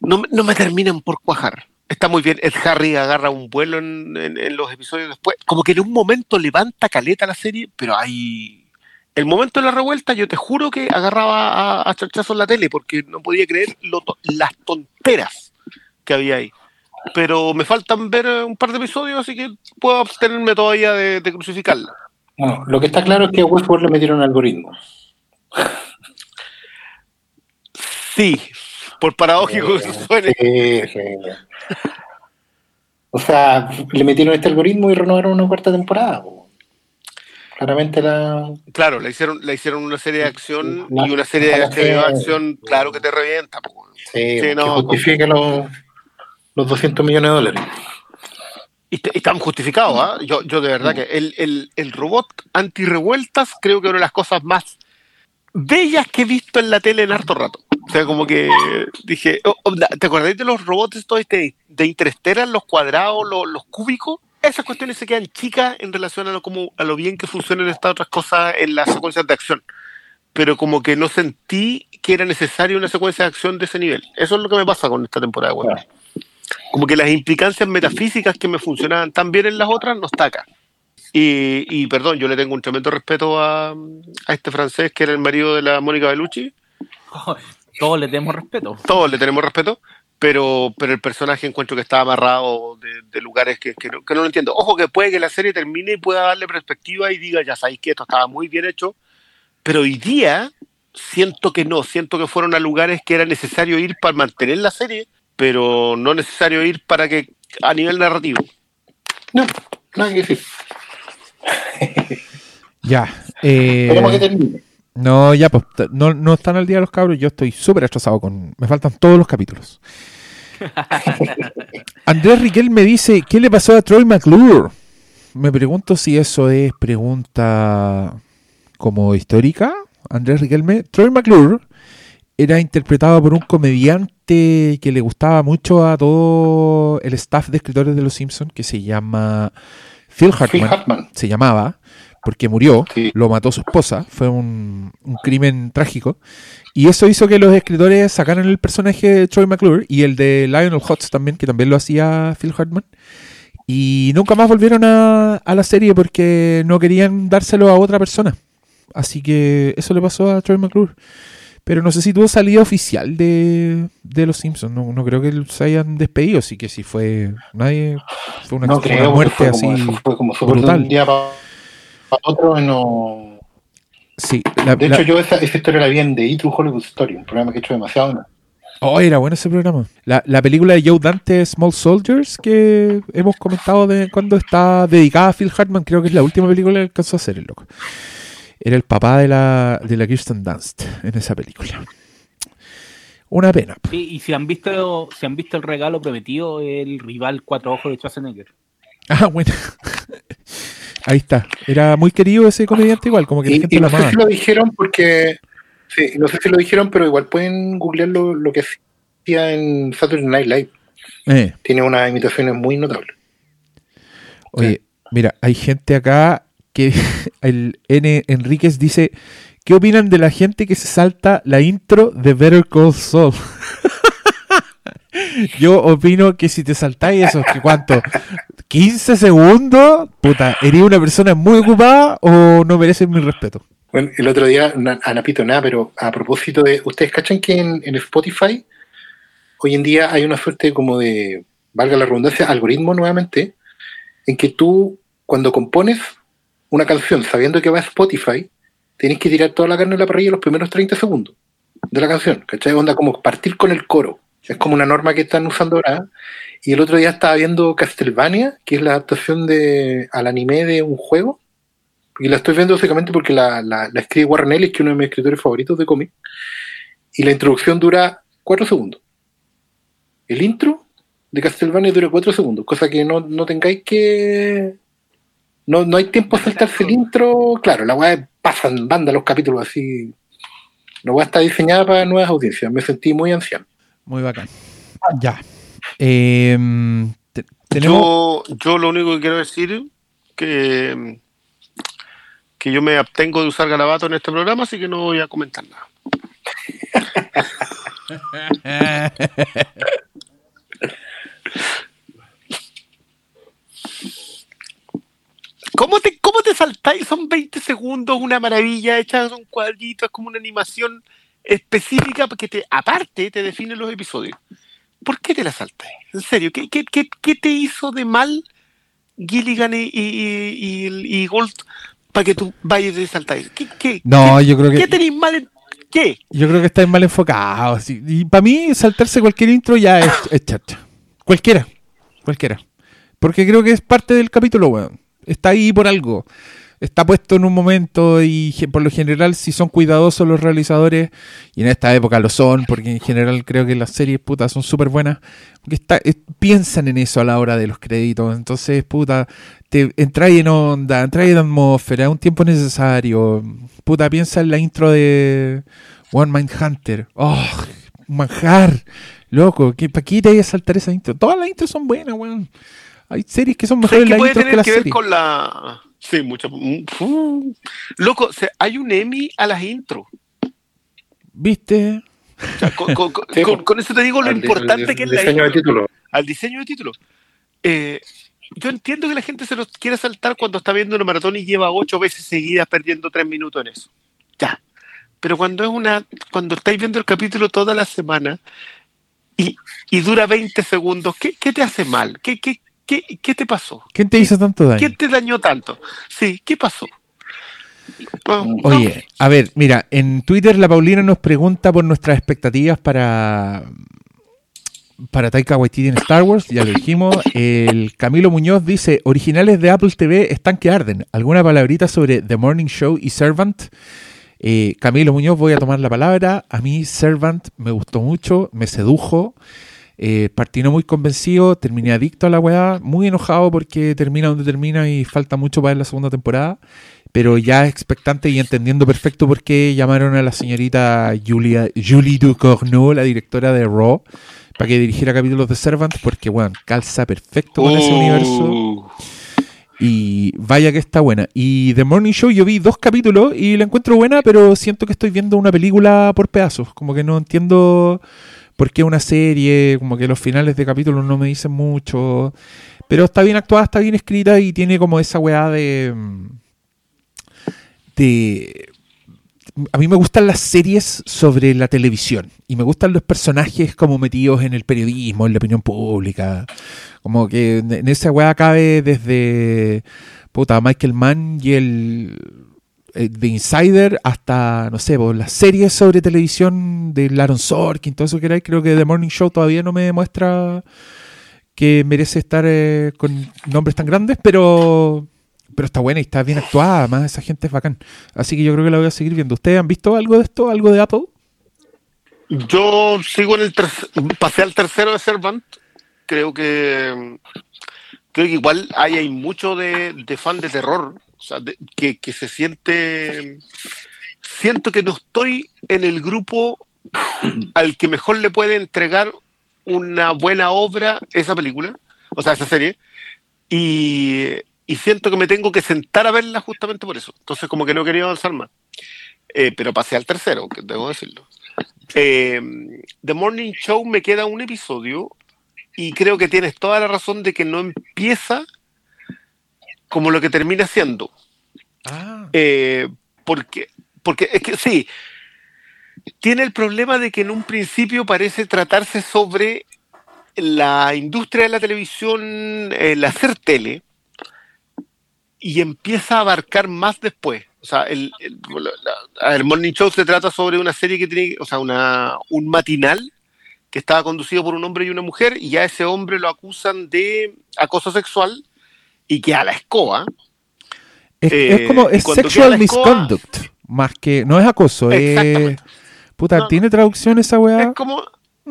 no, no me terminan por cuajar. Está muy bien, Ed Harry agarra un vuelo en, en- en los episodios después. Como que en un momento levanta caleta la serie, pero hay... El momento de la revuelta, yo te juro que agarraba a, a en la tele porque no podía creer lo las tonteras que había ahí. Pero me faltan ver un par de episodios, así que puedo abstenerme todavía de crucificarla. Bueno, lo que está claro es que a Westworld le metieron algoritmos. Sí, por paradójico que suene. Sí, sí. O sea, le metieron este algoritmo y renovaron una cuarta temporada. po. Claramente la. Claro, le hicieron, le hicieron una serie de acción La- y una serie de acción, claro que te revienta. po. Sí, Sí, que no, justifique los, los 200 millones de dólares. Y, y están justificados, ¿ah? Yo, yo de verdad que el, el, el robot anti-revueltas creo que es una de las cosas más bellas que he visto en la tele en harto rato. O sea, como que dije, oh, oh, ¿te acordáis de los robots estos de, de Interstellar, los cuadrados, los, los cúbicos? Esas cuestiones se quedan chicas en relación a lo, como, a lo bien que funcionan estas otras cosas en las secuencias de acción. Pero como que no sentí que era necesaria una secuencia de acción de ese nivel. Eso es lo que me pasa con esta temporada, weón. Claro. Como que las implicancias metafísicas que me funcionaban tan bien en las otras no está acá. Y, y perdón, yo le tengo un tremendo respeto a, a este francés que era el marido de la Mónica Bellucci. Todos le tenemos respeto. Todos le tenemos respeto, pero, pero el personaje encuentro que está amarrado de, de lugares que, que no, que no lo entiendo. Ojo que puede que la serie termine y pueda darle perspectiva y diga, ya sabéis que esto estaba muy bien hecho, pero hoy día siento que no, siento que fueron a lugares que era necesario ir para mantener la serie, pero no necesario ir para que a nivel narrativo. No, nada que decir. Ya. eh, Esperemos que termine. no, ya, pues no, no están al día los cabros. Yo estoy súper atrasado con. Me faltan todos los capítulos. Andrés Riquel me dice: ¿Qué le pasó a Troy McClure? Me pregunto si eso es pregunta como histórica. Andrés Riquelme. Troy McClure era interpretado por un comediante que le gustaba mucho a todo el staff de escritores de Los Simpsons, que se llama Phil Hartman Phil Hartman. se llamaba, porque murió, Sí. lo mató su esposa, fue un, un crimen trágico, y eso hizo que los escritores sacaran el personaje de Troy McClure y el de Lionel Hutz también, que también lo hacía Phil Hartman, y nunca más volvieron a, a la serie porque no querían dárselo a otra persona. Así que eso le pasó a Troy McClure. Pero no sé si tuvo salida oficial de, de Los Simpsons. No, no creo que se hayan despedido. Así que si fue. Nadie. Fue una, No fue una creo, muerte fue así. como, fue como de brutal. un día para otro. y No... Sí, la- De la- hecho, yo esa, esa historia la vi en The True Hollywood Story, un programa que he hecho demasiado. ¿no? Oh, era bueno ese programa. La, la película de Joe Dante, Small Soldiers, que hemos comentado de cuando está dedicada a Phil Hartman, creo que es la última película que alcanzó a hacer el loco. Era el papá de la, de la Kirsten Dunst en esa película. Una pena. Sí, y si han visto, si han visto el regalo prometido, el rival Cuatro Ojos de Schwarzenegger. Ah, bueno. Ahí está. Era muy querido ese comediante igual, como que la gente y lo no sé amaba. si lo dijeron porque. Sí, no sé si lo dijeron, pero igual pueden googlear lo, lo que hacía en Saturday Night Live. Eh, Tiene unas imitaciones muy notables. oye, mira, hay gente acá que el N. Enríquez dice, ¿qué opinan de la gente que se salta la intro de Better Call Saul? Yo opino que si te saltáis esos, que ¿cuánto? ¿15 segundos? Puta, ¿eres una persona muy ocupada o no mereces mi respeto? Bueno, el otro día, na- a Napito nada, pero a propósito de. ¿Ustedes cachan que en, en Spotify hoy en día hay una suerte como de, valga la redundancia, algoritmo nuevamente, en que tú, cuando compones una canción sabiendo que va a Spotify, tienes que tirar toda la carne en la parrilla los primeros 30 segundos de la canción, ¿cachai? Onda como partir con el coro. Es como una norma que están usando ahora. Y el otro día estaba viendo Castlevania, que es la adaptación de, al anime de un juego. Y la estoy viendo básicamente porque la, la, escribe Warren Ellis, que es uno de mis escritores favoritos de cómic. Y la introducción dura cuatro segundos. El intro de Castlevania dura cuatro segundos, cosa que no, no tengáis que. No, no hay tiempo a saltarse el intro. Claro, la weá pasan banda los capítulos así. La weá está diseñada para nuevas audiencias. Me sentí muy anciano. Muy bacán. Ya. Em, te- tenemos... Yo, yo lo único que quiero decir que que yo me abstengo de usar garabato en este programa, así que no voy a comentar nada. ¿Cómo te, ¿Cómo te saltáis? Son 20 segundos, una maravilla hecha un cuadrito, es como una animación específica que te, aparte te define los episodios. ¿Por qué te la saltáis? En serio, ¿qué, qué, qué, qué te hizo de mal Gilligan y, y, y, y Gold para que tú vayas y saltáis? ¿Qué, qué, No, qué, yo creo que... ¿qué tenéis mal en qué? Yo creo que estáis mal enfocados. Y para mí, saltarse cualquier intro ya es, es. Cualquiera. Cualquiera. Porque creo que es parte del capítulo, weón. Está ahí por algo. Está puesto en un momento y por lo general, si son cuidadosos los realizadores, y en esta época lo son, porque en general creo que las series putas son súper buenas, que está, es- piensan en eso a la hora de los créditos. Entonces, puta, te entráis en onda, entráis en atmósfera, un tiempo necesario. Puta, piensa en la intro de One Mind Hunter. Oh, manjar. Loco, ¿qué, ¿para qué te vayas a saltar esa intro? Todas las intros son buenas, weón. Hay series que son ¿Sabes mejores las puede intros que tener las que ver series. con la. Sí, mucho. mm, Loco, o sea, hay un Emmy a las intros. ¿Viste? O sea, con, con- Sí, con- con eso te digo lo Al- importante al- que es al la diseño de intro. título. Al diseño de título. Eh, yo entiendo que la gente se los quiere saltar cuando está viendo una maratón y lleva ocho veces seguidas perdiendo tres minutos en eso. Ya. Pero cuando es una. Cuando estáis viendo el capítulo toda la semana y, y dura 20 segundos, ¿qué, qué te hace mal? ¿Qué, qué, qué, qué te pasó? ¿Quién te hizo tanto daño? ¿Quién te dañó tanto? Sí, ¿qué pasó? Oye, a ver, mira, en Twitter la Paulina nos pregunta por nuestras expectativas para para Taika Waititi en Star Wars, ya lo dijimos. El Camilo Muñoz dice, originales de Apple TV están que arden. ¿Alguna palabrita sobre The Morning Show y Servant? Eh, Camilo Muñoz, voy a tomar la palabra. A mí Servant me gustó mucho, me sedujo. Eh, partí no muy convencido, terminé adicto a la weá, muy enojado porque termina donde termina y falta mucho para ver la segunda temporada, pero ya expectante y entendiendo perfecto por qué llamaron a la señorita Julia, Julie Ducournau, la directora de Raw, para que dirigiera capítulos de Servant, porque bueno, calza perfecto con ese Uh, universo. Y vaya que está buena. Y The Morning Show yo vi dos capítulos y la encuentro buena, pero siento que estoy viendo una película por pedazos. Como que no entiendo por qué una serie, como que los finales de capítulos no me dicen mucho. Pero está bien actuada, está bien escrita y tiene como esa weá de... mm, de a mí me gustan las series sobre la televisión y me gustan los personajes como metidos en el periodismo, en la opinión pública. Como que en esa weá cabe desde puta, Michael Mann y el de Insider hasta, no sé, pues, las series sobre televisión de Aaron Sorkin, todo eso que era. Creo que The Morning Show todavía no me demuestra que merece estar eh, con nombres tan grandes, pero pero está buena y está bien actuada. Además, esa gente es bacán. Así que yo creo que la voy a seguir viendo. ¿Ustedes han visto algo de esto? ¿Algo de Apple? Yo sigo en el pasé al tercero de Servant. Creo que creo que igual hay, hay mucho de, de fan de terror, que se siente siento que no estoy en el grupo al que mejor le puede entregar una buena obra esa película, o sea, esa serie, y, y siento que me tengo que sentar a verla justamente por eso. Entonces, como que no quería avanzar más. Eh, pero pasé al tercero, que debo decirlo. Eh, The Morning Show me queda un episodio y creo que tienes toda la razón de que no empieza como lo que termina siendo. Ah. Eh, porque, porque es que sí, tiene el problema de que en un principio parece tratarse sobre la industria de la televisión, el hacer tele, y empieza a abarcar más después. O sea, el, el, la- el Morning Show se trata sobre una serie que tiene, o sea, una, un matinal que estaba conducido por un hombre y una mujer, y a ese hombre lo acusan de acoso sexual y que a la escoba. Es, Eh, es como es sexual escoba- misconduct, más que no es acoso, es puta, No. ¿tiene traducción esa weá? Es como,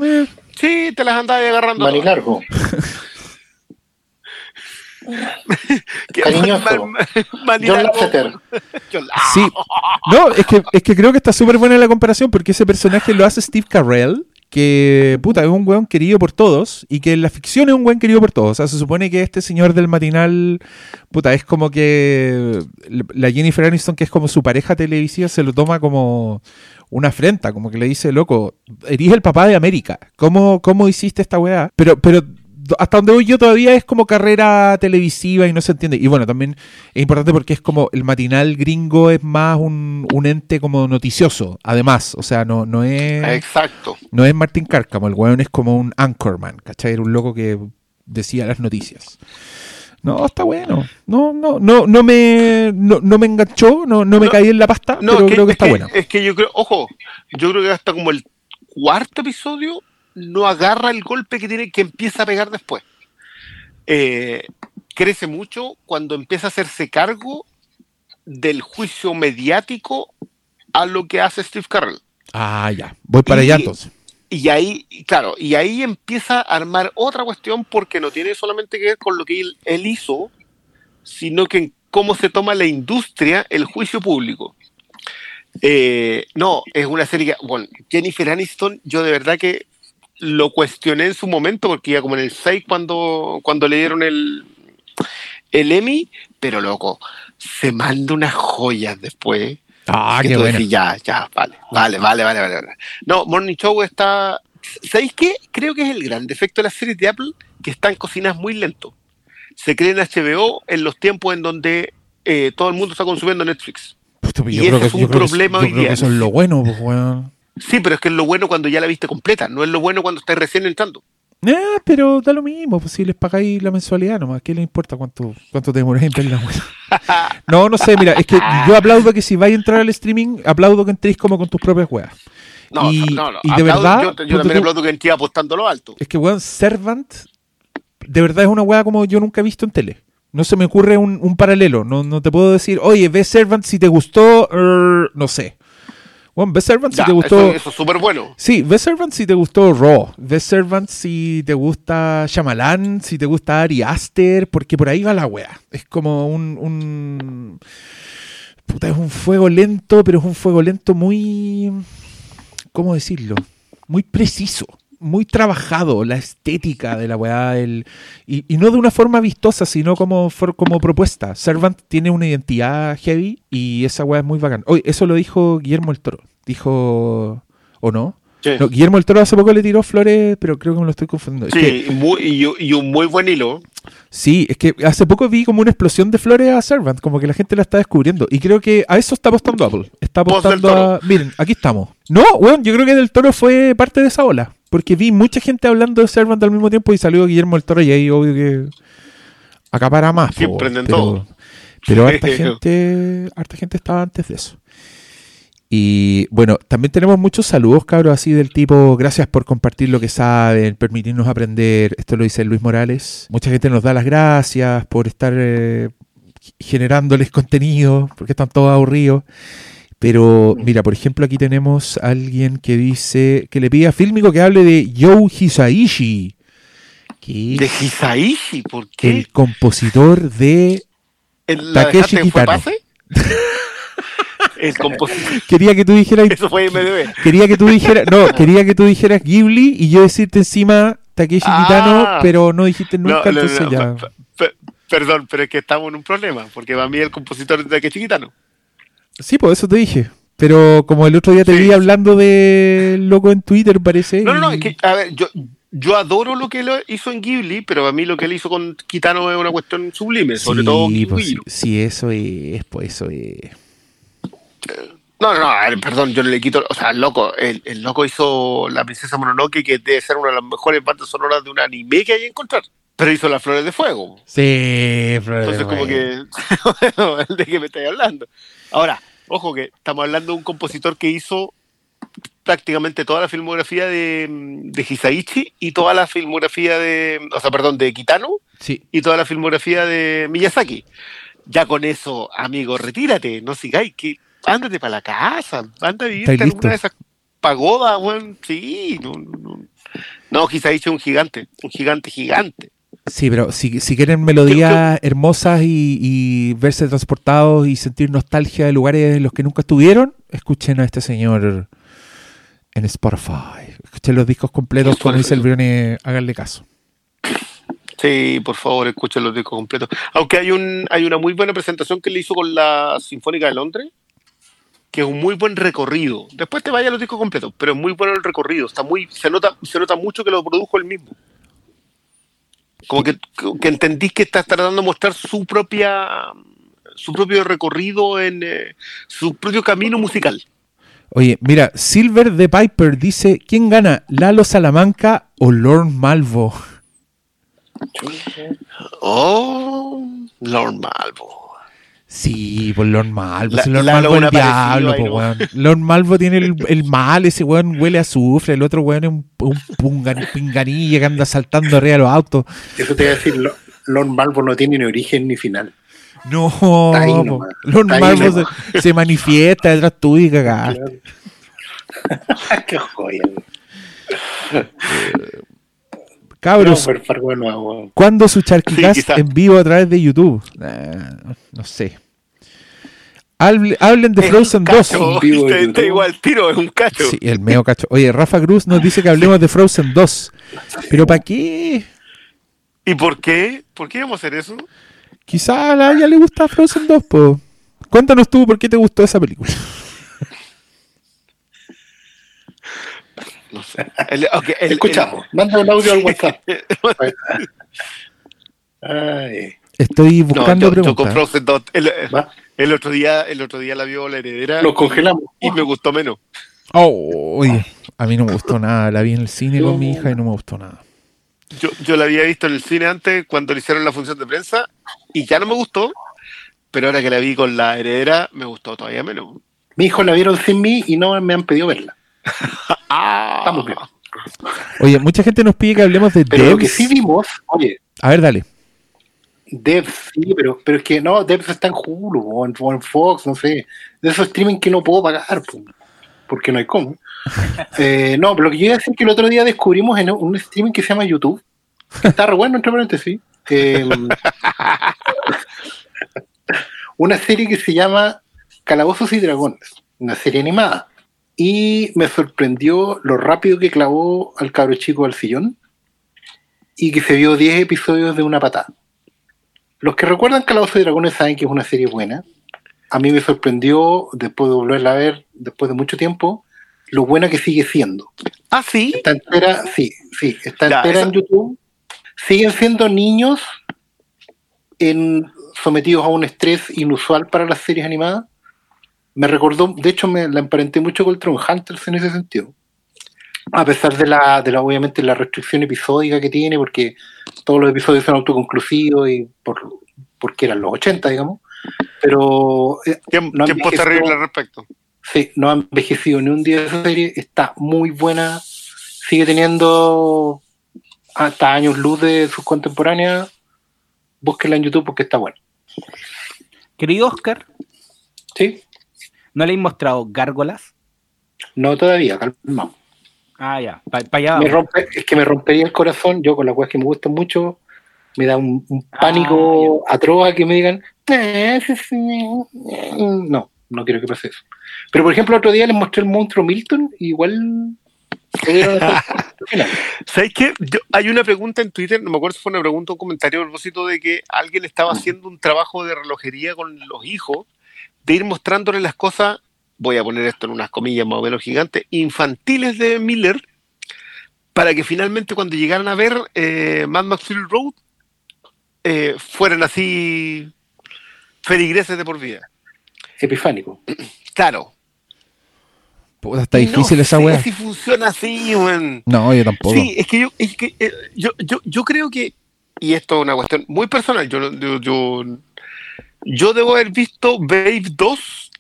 Eh, sí, te las andas agarrando. Que- Cariñoso. man- man- John manilargo. Lasseter. John- Sí. No, es que, es que creo que está súper buena la comparación porque ese personaje lo hace Steve Carell, que puta, es un weón querido por todos y que en la ficción es un weón querido por todos. O sea, se supone que este señor del matinal, puta, es como que la Jennifer Aniston, que es como su pareja televisiva, se lo toma como una afrenta, como que le dice, loco, eres el papá de América. ¿Cómo, cómo hiciste esta weá? Pero, pero hasta donde voy yo todavía es como carrera televisiva y no se entiende. Y bueno, también es importante porque es como el matinal gringo es más un, un ente como noticioso, además. O sea, no, no es Exacto. no es Martín Cárcamo, el weón es como un anchorman, ¿cachai? Era un loco que decía las noticias. No, está bueno. No, no, no, no me, no, no me enganchó, no, no me No, caí en la pasta, No, pero que, creo que es está que- bueno. Es que yo creo, ojo, yo creo que hasta como el cuarto episodio no agarra el golpe que tiene, que empieza a pegar después. Eh, crece mucho cuando empieza a hacerse cargo del juicio mediático a lo que hace Steve Carell. Ah, ya. Voy para Y- allá entonces. Y ahí, claro, y ahí empieza a armar otra cuestión porque no tiene solamente que ver con lo que él, él hizo, sino que en cómo se toma la industria el juicio público. Eh, no, es una serie que, bueno, Jennifer Aniston, yo de verdad que lo cuestioné en su momento porque iba como en el 6 cuando, cuando le dieron el, el Emmy, pero loco, se manda unas joyas después. Ah, que qué bueno. decís, ya, ya, vale, vale, vale, vale, vale, vale. No, Morning Show está. ¿Sabéis qué? Creo que es el gran defecto de las series de Apple, que están cocinadas muy lento. Se creen HBO en los tiempos en donde eh, todo el mundo está consumiendo Netflix. Pues y ese que, es un que- problema yo hoy día. que eso es lo bueno, pues, weón. Sí, pero es que es lo bueno cuando ya la viste completa, no es lo bueno cuando estás recién entrando. Ah, pero da lo mismo, pues si les pagáis la mensualidad nomás, ¿qué les importa cuánto, cuánto te demoráis en ver la weá? No, no sé, mira, es que yo aplaudo que si vais a entrar al streaming, aplaudo que entréis como con tus propias weas. No, Y- no, no. y de aplaudo- verdad, Yo, yo también tú- aplaudo que entré apostando lo alto. Es que, weón, Servant, de verdad es una wea como yo nunca he visto en tele. No se me ocurre un, un paralelo. No, no te puedo decir, oye, ve Servant si te gustó, er, no sé. Weón, ve Servant si te gustó. Eso, eso es súper bueno. Sí, ve Servant si te gustó Raw. Ve Servant si te gusta Shyamalan, si te gusta Ari Aster, porque por ahí va la wea. Es como un, un. Puta, es un fuego lento, pero es un fuego lento muy. ¿Cómo decirlo? Muy preciso. Muy trabajado, la estética de la weá. El, y, y no de una forma vistosa, sino como, for- como propuesta. Servant tiene una identidad heavy y esa weá es muy bacán. Oye, eso lo dijo Guillermo el Toro. Dijo. ¿O no? Sí, No, Guillermo el Toro hace poco le tiró flores, pero creo que me lo estoy confundiendo. Es que- Sí, muy- y, y un muy buen hilo. sí, es que hace poco vi como una explosión de flores a Servant, como que la gente la está descubriendo. Y creo que a eso está apostando Apple. Está apostando a. Miren, aquí estamos. No, weón, yo creo que Del Toro fue parte de esa ola. Porque vi mucha gente hablando de Servant al mismo tiempo y salió Guillermo el Toro y ahí obvio que acapara más. po, en pero, todo. pero harta gente, harta gente estaba antes de eso. Y bueno, también tenemos muchos saludos, cabros, así del tipo, gracias por compartir lo que saben, permitirnos aprender. Esto lo dice Luis Morales. Mucha gente nos da las gracias por estar eh, generándoles contenido, porque están todos aburridos. Pero mira, por ejemplo, aquí tenemos a alguien que dice que le pide a Fílmico que hable de Yo Hisaishi, que De Hisaishi, ¿por qué? el compositor de... ¿El- ¿La Takeshi Kitano. El compositor. Quería que tú dijeras... Eso fue MDB. Quería que tú dijeras... No, quería que tú dijeras Ghibli y yo decirte encima Takeshi Ah. Kitano, pero no dijiste nunca, No, no, entonces no, ya... pe- pe- Perdón, pero es que estamos en un problema, porque para mí el compositor de que chiquitano. Sí, por eso te dije. Pero como el otro día te Sí. vi hablando de loco en Twitter, parece. No, no, no, es que, a ver, yo, yo adoro lo que él hizo en Ghibli, pero a mí lo que él hizo con Kitano es una cuestión sublime, sobre sí, todo pues, sí, eso es, pues eso es. No, no, no, a ver, perdón, yo no le quito, o sea, el loco, el, el loco hizo La Princesa Mononoke, que debe ser una de las mejores bandas sonoras de un anime que hay que encontrar, pero hizo Las Flores de Fuego. Sí, Entonces, como que, bueno, ¿de qué me estáis hablando? Ahora, ojo que estamos hablando de un compositor que hizo prácticamente toda la filmografía de, de Hisaichi y toda la filmografía de, o sea, perdón, de Kitano Sí, y toda la filmografía de Miyazaki. Ya con eso, amigo, retírate, no sigáis, que ándate para la casa, anda a vivirte ¿Estáis en alguna de esas pagodas, weón. Sí, no, no, no. No, Hisaichi es un gigante, un gigante, gigante. sí, pero si, si quieren melodías hermosas y, y verse transportados y sentir nostalgia de lugares en los que nunca estuvieron, escuchen a este señor en Spotify. Escuchen los discos completos, como dice el Brione, háganle caso. Sí, por favor, escuchen los discos completos. Aunque hay un hay una muy buena presentación que le hizo con la Sinfónica de Londres, que es un muy buen recorrido. Después te vaya los discos completos, pero es muy bueno el recorrido. Está muy se nota se nota mucho que lo produjo él mismo. Como que, que entendís que está tratando de mostrar su propia su propio recorrido en eh, su propio camino musical. Oye, mira, Silver the Piper dice, ¿quién gana? ¿Lalo Salamanca o Lord Malvo? Oh, Lord Malvo. Sí, pues Lord Malvo. La- Lord Malvo es el diablo, po, ¿no? weón. Lord Malvo tiene el, el mal, ese weón huele a azufre, el otro weón es un, un pungan- pinganilla que anda saltando arriba de los autos. Eso te iba a decir, Lo- Lord Malvo no tiene ni origen ni final. No, Está ahí po. nomás. Lord Malvo se, se manifiesta detrás tuyo y cagás. Qué joya. Cabros. ¿cuándo su charquicast Sí, en vivo a través de YouTube? No sé. Hable- hablen de Es Frozen un 2. cacho, En vivo de te- te YouTube. igual tiro, es un cacho. Sí, el medio cacho. Oye, Rafa Cruz nos dice que hablemos de Frozen 2. ¿Pero para qué? ¿Y por qué? ¿Por qué íbamos a hacer eso? Quizá a la ya le gusta Frozen 2, po. Cuéntanos tú por qué te gustó esa película. No sé. El- Escuchamos, manda un audio al WhatsApp. Ay, Estoy el- no, buscando yo, yo con preguntas. Frozen 2, el, otro día, el otro día la vio la heredera Los congelamos. y me gustó menos. Oh, oye, a mí no me gustó nada. La vi en el cine con mi hija y no me gustó nada. Yo, yo la había visto en el cine antes cuando le hicieron la función de prensa y ya no me gustó, pero ahora que la vi con la heredera me gustó todavía menos. Mi hijo la vieron sin mí y no me han pedido verla. Ah, Estamos bien. Oye, mucha gente nos pide que hablemos de Pero lo que Devs. sí vimos, oye, A ver, dale. Devs, sí, pero, pero es que no, Devs está en Hulu o en, o en Fox, no sé. De esos streaming que no puedo pagar, po, porque no hay cómo. Eh, no, pero lo que yo iba a decir es que el otro día descubrimos en un streaming que se llama YouTube, que está re bueno, entre paréntesis, eh, una serie que se llama Calabozos y Dragones, una serie animada. Y me sorprendió lo rápido que clavó al cabro chico al sillón y que se vio 10 episodios de una patada. Los que recuerdan Calabozos y Dragones saben que es una serie buena. A mí me sorprendió, después de volverla a ver, después de mucho tiempo, lo buena que sigue siendo. Ah, sí. Está entera, sí, sí, está Ya, entera esa- en YouTube. Siguen siendo niños en, sometidos a un estrés inusual para las series animadas. Me recordó, de hecho, me la emparenté mucho con Tron Hunters en ese sentido. A pesar de la, de la, obviamente, la restricción episódica que tiene, porque todos los episodios son autoconclusivos y por, porque eran los 80, digamos. Pero eh, Tiempo, No terrible al respecto. Sí, no ha envejecido ni un día esa serie, está muy buena, sigue teniendo hasta años luz de sus contemporáneas. Búsquenla en YouTube porque está buena. Querido Oscar, ¿Sí? ¿No le he mostrado gárgolas? No todavía, calma. Ah, ya, para allá. Me rompe, es que me rompería el corazón, yo con las weas que me gustan mucho, me da un, un Ah, pánico atroz a que me digan, "Eh, sí, sí, eh". no, no quiero que pase eso. Pero por ejemplo, otro día les mostré el monstruo Milton, y igual. ¿Sabes qué? Yo- hay una pregunta en Twitter, no me acuerdo si fue una pregunta o un comentario a propósito de que alguien estaba haciendo un trabajo de relojería con los hijos, de ir mostrándoles las cosas, voy a poner esto en unas comillas más o menos gigantes, infantiles de Miller, para que finalmente cuando llegaran a ver eh, Mad Max Fury Road, eh, fueran así feligreses de por vida. Epifánico. Claro. Puta, está difícil no esa sé weá. si funciona así, weón. No, yo tampoco. Sí, es que yo, es que, eh, yo, yo, yo creo que, y esto es una cuestión muy personal, yo, no- yo, yo, yo debo haber visto Babe 2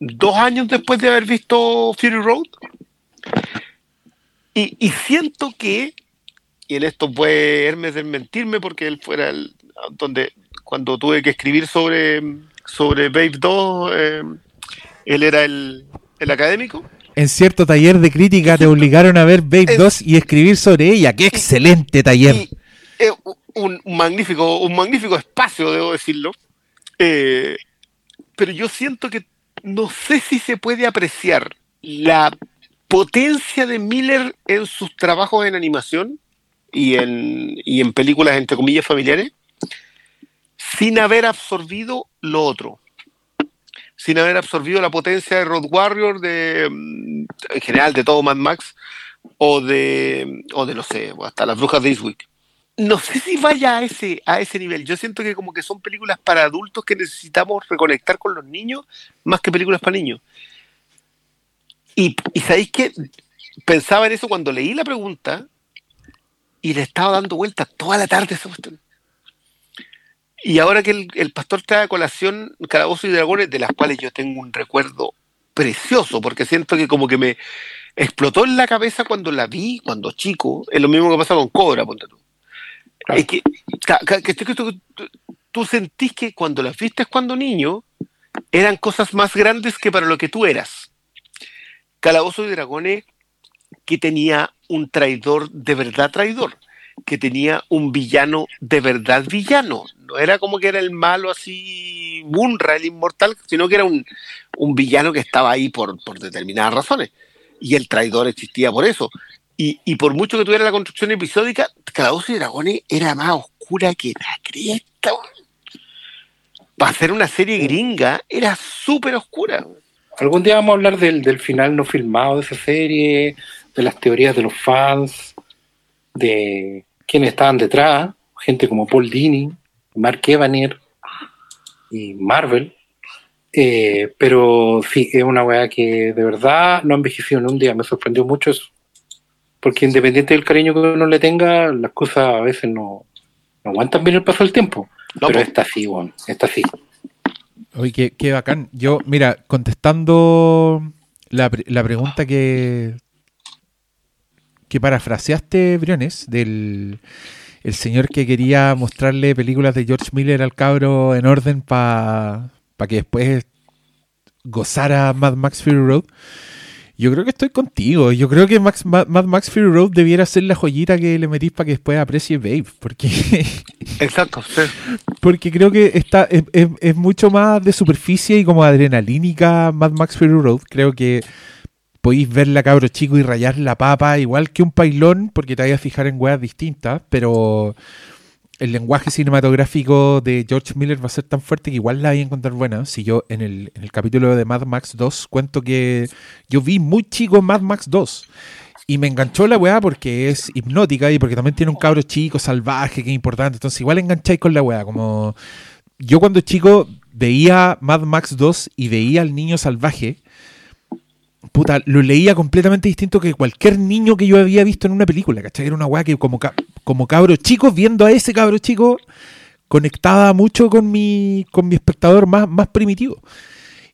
dos años después de haber visto Fury Road. Y, y siento que, y en esto puede Hermes desmentirme porque él fuera el, donde cuando tuve que escribir sobre, sobre Babe 2, eh, él era el, el académico. En cierto taller de crítica te obligaron a ver Babe Es- 2 y escribir sobre ella. ¡Qué excelente taller! Y, eh, un magnífico, un magnífico espacio, debo decirlo. Eh, pero yo siento que no sé si se puede apreciar la potencia de Miller en sus trabajos en animación y en, y en películas, entre comillas, familiares, sin haber absorbido lo otro. Sin haber absorbido la potencia de Road Warrior, de, mm, en general de todo Mad Max, o de, o de no sé, hasta las brujas de Eastwick. No sé si vaya a ese, a ese nivel. Yo siento que como que son películas para adultos que necesitamos reconectar con los niños más que películas para niños. Y, sabéis que pensaba en eso cuando leí la pregunta y le estaba dando vueltas toda la tarde esa cuestión. Y ahora que el, el pastor trae a colación Calabozo y Dragones, de las cuales yo tengo un recuerdo precioso, porque siento que como que me explotó en la cabeza cuando la vi, cuando chico, es lo mismo que pasa con Cobra, ponte tú. Claro. Es que, que tú- tú- tú sentís que cuando las viste cuando niño, eran cosas más grandes que para lo que tú eras. Calabozo y Dragones, que tenía un traidor de verdad traidor, que tenía un villano de verdad villano. No era como que era el malo así, Munra, el inmortal, sino que era un, un villano que estaba ahí por, por determinadas razones. Y el traidor existía por eso. Y, y por mucho que tuviera la construcción episódica, Calabozo y Dragones era más oscura que la cresta. Para hacer una serie gringa, era súper oscura. Algún día vamos a hablar del, del final no filmado de esa serie, de las teorías de los fans, de quiénes estaban detrás, gente como Paul Dini, Mark Evaner y Marvel. Eh, pero sí, es una weá que de verdad no ha envejecido en un día, me sorprendió mucho eso. Porque independiente del cariño que uno le tenga, las cosas a veces no, no aguantan bien el paso del tiempo. No, pero po. esta sí, bueno, esta sí. Oye, qué, qué bacán. Yo, mira, contestando la, la pregunta que, que parafraseaste, Briones, del el señor que quería mostrarle películas de George Miller al cabro en orden para que después gozara Mad Max Fury Road. Yo creo que estoy contigo. Yo creo que Max, Mad, Mad Max Fury Road debiera ser la joyita que le metís para que después aprecie Babe. Porque Exacto, sí. porque creo que está es, es- es mucho más de superficie y como adrenalínica Mad Max Fury Road. Creo que podéis verla cabro chico y rayar la papa igual que un pailón, porque te vayas a fijar en weas distintas, pero el lenguaje cinematográfico de George Miller va a ser tan fuerte que igual la voy a encontrar buena. Si yo en el, en el capítulo de Mad Max 2 cuento que yo vi muy chico Mad Max 2 y me enganchó la weá porque es hipnótica y porque también tiene un cabro chico, salvaje, que es importante. Entonces igual engancháis con la weá. Como yo cuando chico veía Mad Max 2 y veía al niño salvaje, puta, lo leía completamente distinto que cualquier niño que yo había visto en una película, ¿cachai? Era una weá que como, ca- como cabro chico, viendo a ese cabro chico, conectaba mucho con mi, con mi espectador más, más primitivo.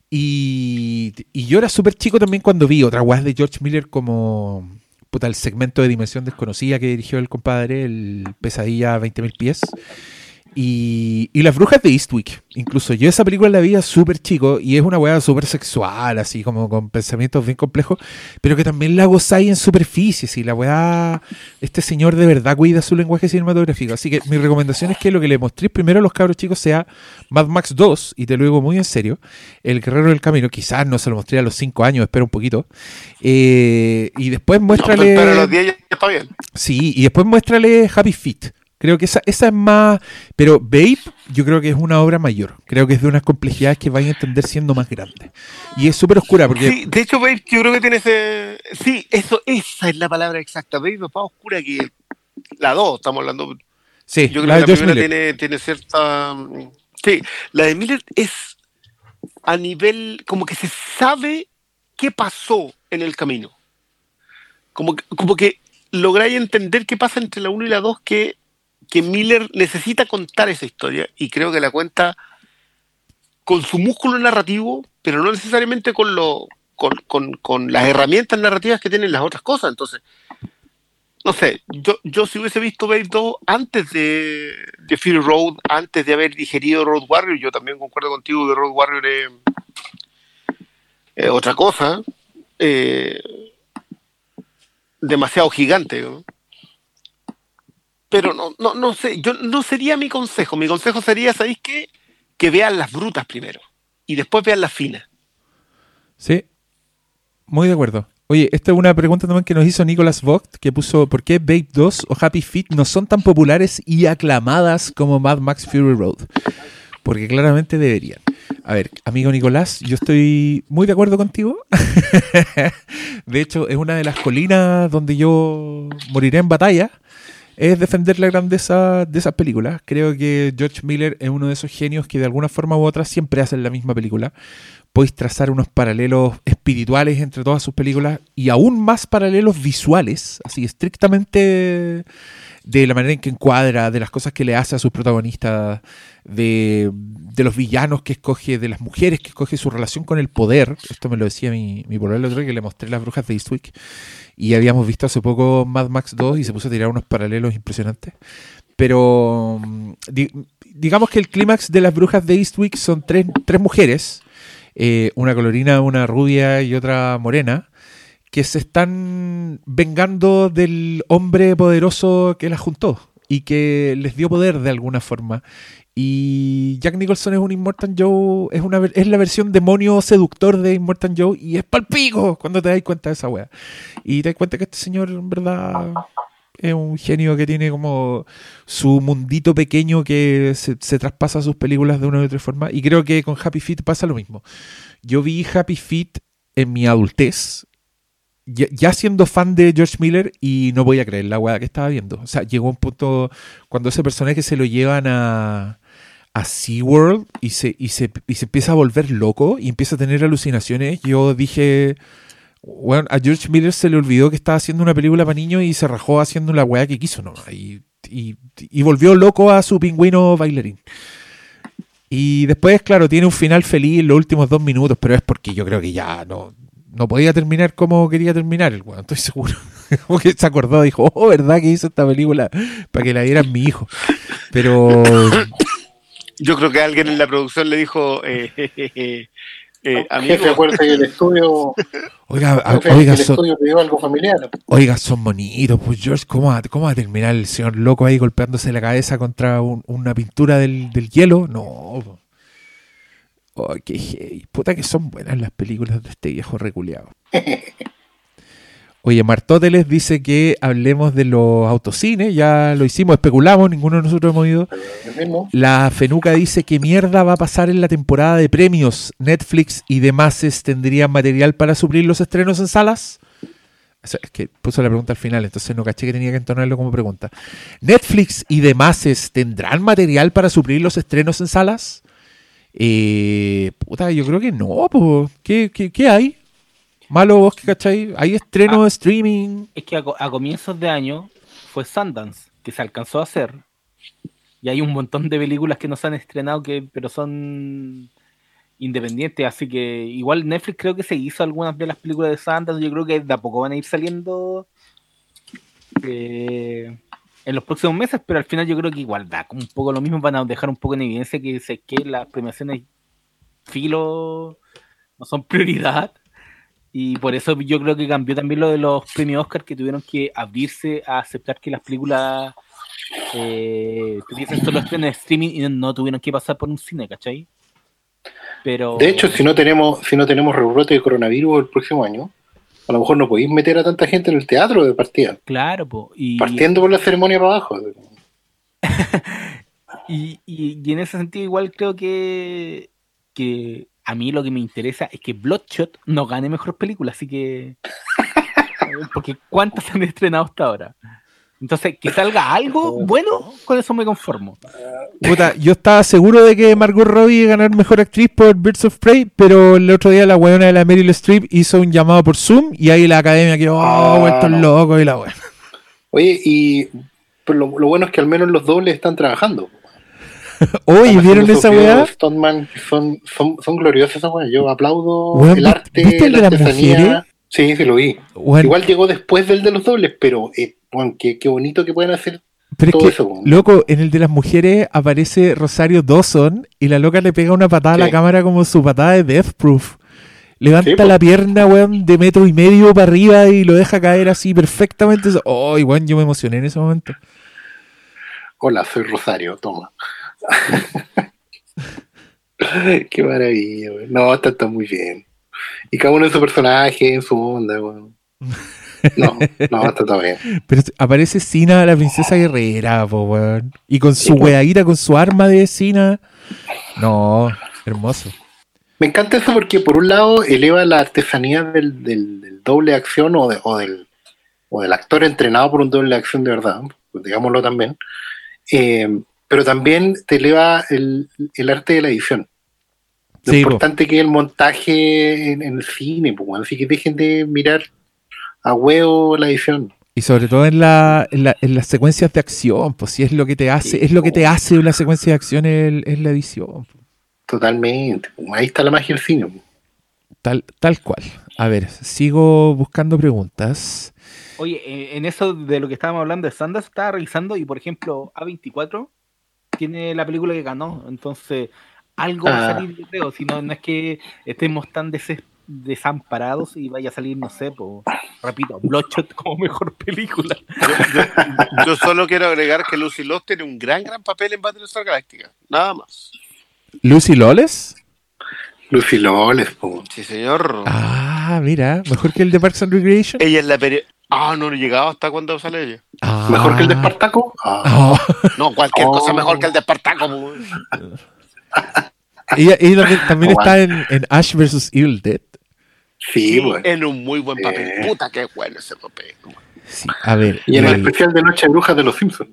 Y, y yo era súper chico también cuando vi otras weas de George Miller como puta, el segmento de Dimensión Desconocida que dirigió el compadre, el Pesadilla a 20.000 pies. Y, y Las Brujas de Eastwick. Incluso yo esa película la vi súper chico y es una weá súper sexual, así como con pensamientos bien complejos, pero que también la gozáis en superficie. Si la weá, este señor de verdad cuida su lenguaje cinematográfico. Así que mi recomendación es que lo que le mostréis primero a los cabros chicos sea Mad Max 2, y te lo digo muy en serio, El Guerrero del Camino. Quizás no se lo mostré a los 5 años, espera un poquito. Eh, y después muéstrale. pero a los 10 ya está bien. Sí, y después muéstrale Happy Feet. Creo que esa, esa es más. Pero Babe, yo creo que es una obra mayor. Creo que es de unas complejidades que van a entender siendo más grande. Y es súper oscura porque. Sí, de hecho, Babe, yo creo que tiene ese. Sí, eso, esa es la palabra exacta. Babe es más oscura que la 2, estamos hablando. Sí, Yo creo la que de la primera Miller. tiene, tiene cierta. Sí, la de Miller es a nivel. como que se sabe qué pasó en el camino. Como que, como que lográis entender qué pasa entre la 1 y la 2 que, que Miller necesita contar esa historia y creo que la cuenta con su músculo narrativo, pero no necesariamente con, lo, con, con, con las herramientas narrativas que tienen las otras cosas. Entonces, no sé, yo, yo si hubiese visto Babe 2 antes de, de Road, antes de haber digerido Road Warrior, yo también concuerdo contigo que Road Warrior es, otra cosa, eh, demasiado gigante. Pero no, no, no sé, yo no sería mi consejo. Mi consejo sería, ¿sabéis qué? Que vean las brutas primero y después vean las finas. Sí, muy de acuerdo. Oye, esta es una pregunta también que nos hizo Nicolas Vogt, que puso ¿por qué Babe 2 o Happy Feet no son tan populares y aclamadas como Mad Max Fury Road? Porque claramente deberían. A ver, amigo Nicolás, yo estoy muy de acuerdo contigo. de hecho, es una de las colinas donde yo moriré en batalla. Es defender la grandeza de esas películas. Creo que George Miller es uno de esos genios que de alguna forma u otra siempre hacen la misma película podéis trazar unos paralelos espirituales entre todas sus películas y aún más paralelos visuales, así estrictamente de la manera en que encuadra, de las cosas que le hace a sus protagonistas, de, los villanos que escoge, de las mujeres que escoge, su relación con el poder. Esto me lo decía mi, mi el otro día que le mostré las brujas de Eastwick y habíamos visto hace poco Mad Max 2 y se puso a tirar unos paralelos impresionantes. Pero di- digamos que el clímax de las brujas de Eastwick son tres, tres mujeres eh, una colorina, una rubia y otra morena, que se están vengando del hombre poderoso que las juntó y que les dio poder de alguna forma. Y Jack Nicholson es un Immortal Joe, es, una, es la versión demonio seductor de Immortal Joe y es palpico cuando te das cuenta de esa wea. Y te das cuenta que este señor en verdad es un genio que tiene como su mundito pequeño que se, traspasa a sus películas de una u otra forma. Y creo que con Happy Feet pasa lo mismo. Yo vi Happy Feet en mi adultez, ya, ya siendo fan de George Miller, y no voy a creer la weá que estaba viendo. O sea, llegó un punto cuando ese personaje se lo llevan a, a SeaWorld y se, y, se, y se empieza a volver loco y empieza a tener alucinaciones. Yo dije. Bueno, a George Miller se le olvidó que estaba haciendo una película para niños y se rajó haciendo la weá que quiso nomás. Y, y, volvió loco a su pingüino bailarín. Y después, claro, tiene un final feliz en los últimos dos minutos, pero es porque yo creo que ya no, no podía terminar como quería terminar el weón, estoy seguro. Como que se acordó, dijo, oh, ¿verdad que hizo esta película para que la dieran mi hijo? Pero Yo creo que alguien en la producción le dijo, eh, amigo, Jefe, acuérdate que el estudio, Oiga, a- jefe, que oiga, el son, estudio algo familiar. oiga, son bonitos. Pues George, ¿cómo va, ¿cómo va a terminar el señor loco ahí golpeándose la cabeza contra un- una pintura del, del hielo? No. Oh, qué. Puta que son buenas las películas de este viejo reculeado. Oye, Martóteles dice que hablemos de los autocines. Ya lo hicimos, especulamos, ninguno de nosotros hemos ido. La Fenuca dice que mierda va a pasar en la temporada de premios. Netflix y demás tendrían material para suplir los estrenos en salas. O sea, es que puso la pregunta al final, entonces no caché que tenía que entonarlo como pregunta. ¿Netflix y demás tendrán material para suplir los estrenos en salas? Eh, puta, yo creo que no, po. ¿Qué, qué, qué hay? Malo vos que cachai. ¿Hay estrenos de streaming? Es que a, co- a comienzos de año fue Sundance, que se alcanzó a hacer. Y hay un montón de películas que no se han estrenado, que, pero son independientes. Así que igual Netflix creo que se hizo algunas de las películas de Sundance. Yo creo que de a poco van a ir saliendo. eh, en los próximos meses, pero al final yo creo que igual da como un poco lo mismo, van a dejar un poco en evidencia que que las premiaciones filo no son prioridad. Y por eso yo creo que cambió también lo de los premios Oscar que tuvieron que abrirse a aceptar que las películas eh, tuviesen solo estreno en streaming y no tuvieron que pasar por un cine, ¿cachai? Pero... De hecho, si no tenemos, si no tenemos rebrote de coronavirus el próximo año, a lo mejor no podéis meter a tanta gente en el teatro de partida. Claro, po, y, Partiendo por la ceremonia para abajo. y, y- y en ese sentido igual creo que, que a mí lo que me interesa es que Bloodshot no gane mejor película, así que... Porque ¿cuántas se han estrenado hasta ahora? Entonces, que salga algo bueno, con eso me conformo. Puta, yo estaba seguro de que Margot Robbie iba a ganar mejor actriz por Birds of Prey, pero el otro día la weona de la Meryl Streep hizo un llamado por Zoom y ahí la academia quedó Ah, oh, vueltos no. locos y la weona. Oye, y pues lo, lo bueno es que al menos los dobles están trabajando. Oye, ¿vieron esa weá? son, son, son gloriosas esas weas. Yo aplaudo Weón, el ¿viste- arte, viste el la de artesanía. mujeres? Sí, sí lo vi. Weón, Igual llegó después del de los dobles, pero eh, weón, qué, qué bonito que pueden hacer. pero todo es que, eso, loco, en el de las mujeres aparece Rosario Dawson y la loca le pega una patada a la cámara como su patada de Death Proof. Levanta Sí, la pierna, weón, de metro y medio para arriba y lo deja caer así perfectamente. Oh, weón, yo me emocioné en ese momento. Hola, soy Rosario, toma. qué maravilla, weón. No, está, está muy bien. Y cada uno en su personaje, en su onda, weón. No, no, está todo bien. Pero aparece Sina, la princesa guerrera, po, weón. Y con su weadita, con su arma de Sina. No, hermoso. Me encanta eso porque por un lado eleva la artesanía del, del- del doble de acción o, de- o del, o del actor entrenado por un doble de acción de verdad, pues digámoslo también, Eh, pero también te eleva el, el arte de la edición. Lo Sí, po. importante que es el montaje en, en el cine, pues, bueno, así que dejen de mirar a huevo la edición. Y sobre todo en, la, en, la- en las secuencias de acción, pues si es lo que te hace, Sí, es lo que te po. hace una secuencia de acción es, la edición. po. Totalmente. Ahí está la magia del cine. pues. Tal, tal cual. A ver, sigo buscando preguntas. Oye, en eso de lo que estábamos hablando de Sanders, estaba revisando y, por ejemplo, A24 tiene la película que ganó. Entonces, algo va a Ah. salir, yo creo. Si no, no es que estemos tan deses- desamparados y vaya a salir, no sé, po, repito, Bloodshot como mejor película. Yo solo quiero agregar que Lucy Lost tiene un gran, gran papel en Battlestar Galactica. Nada más. Lucy Lawless. Lucy Loles. Sí, señor. Ah, mira, mejor que el de Parks and Recreation. Ella es la peri- Ah, no, no he llegado hasta cuando sale ella. Ah. ¿Mejor que el de Espartaco? Ah. Oh. No, cualquier Oh. cosa mejor que el de Espartaco. pues. Ella también, también Oh, está en, en Ash vs. Evil Dead. Sí, pues. En un muy buen papel. Eh. Puta, qué bueno ese papel. Sí, a ver. Y en el el- especial de Noche de Brujas de los Simpsons.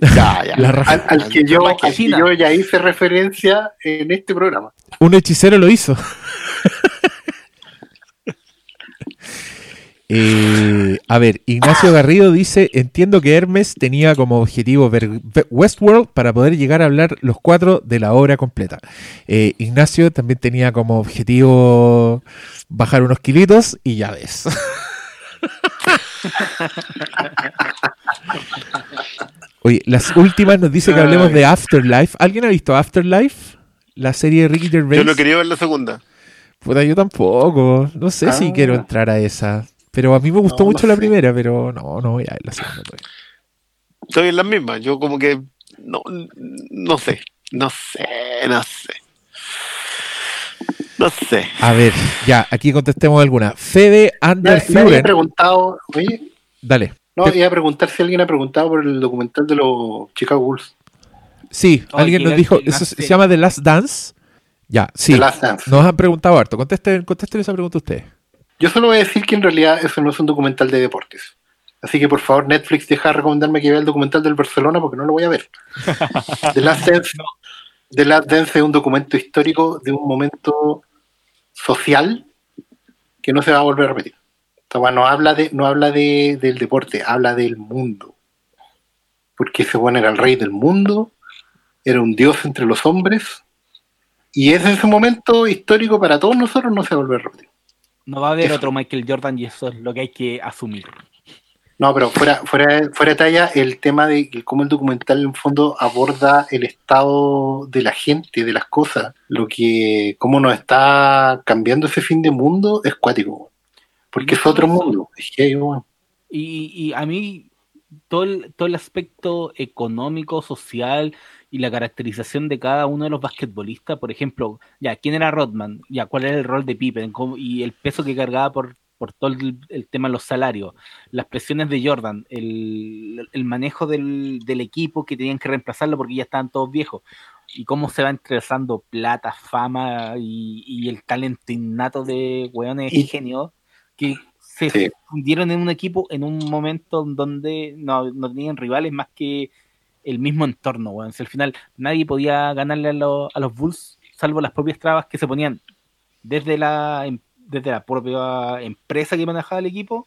Ya, ya. Al, al que yo, al que yo ya hice referencia en este programa. Un hechicero lo hizo. Eh, a ver, Ignacio Garrido dice, entiendo que Hermes tenía como objetivo ver Westworld para poder llegar a hablar los cuatro de la obra completa. Eh, Ignacio también tenía como objetivo bajar unos kilitos y ya ves. Oye, las últimas nos dice que hablemos de Afterlife. ¿Alguien ha visto Afterlife? La serie de Ricky Gervais. Yo no quería ver la segunda. Puta, yo tampoco. No sé si Ah. quiero entrar a esa. Pero a mí me gustó No, mucho no la sé. primera, pero no, no voy a ver la segunda. todavía. Estoy en las mismas. Yo como que no, no sé. No sé, no sé. No sé. A ver, ya, aquí contestemos alguna. Fede Nadie Under nadie ha Furen. preguntado, oye, Dale. no, iba a preguntar si alguien ha preguntado por el documental de los Chicago Bulls. Sí, alguien nos dijo, el eso se llama The Last Dance. Ya, sí. The Last Dance. Nos han preguntado harto. Contesten, contesten esa pregunta ustedes. Yo solo voy a decir que en realidad eso no es un documental de deportes. Así que por favor, Netflix, deja de recomendarme que vea el documental del Barcelona porque no lo voy a ver. The Last Dance, The Last Dance es un documento histórico de un momento social que no se va a volver a repetir. Weá no habla, de, no habla de, del deporte, habla del mundo. Porque ese bueno era el rey del mundo, era un dios entre los hombres, y es ese momento histórico para todos nosotros, no se va a volver a repetir. No va a haber otro Michael Jordan y eso es lo que hay que asumir. No, pero fuera, fuera, fuera de talla, el tema de cómo el documental en fondo aborda el estado de la gente, de las cosas, lo que, cómo nos está cambiando ese fin de mundo, es cuático. Porque es otro mundo. Es que, bueno. Y, y a mí, todo el, todo el aspecto económico, social y la caracterización de cada uno de los basquetbolistas, por ejemplo, ya, ¿quién era Rodman? Ya, ¿cuál era el rol de Pippen? ¿Cómo- Y el peso que cargaba por, por todo el, el tema de los salarios, las presiones de Jordan, el, el manejo del, del equipo que tenían que reemplazarlo porque ya estaban todos viejos, y cómo se va entrelazando plata, fama y, y el talento innato de weones Y- genios que se Sí. fundieron en un equipo en un momento donde no, no tenían rivales más que el mismo entorno, weón. Si al final nadie podía ganarle a, los- a los Bulls, salvo las propias trabas que se ponían desde la, em- desde la propia empresa que manejaba el equipo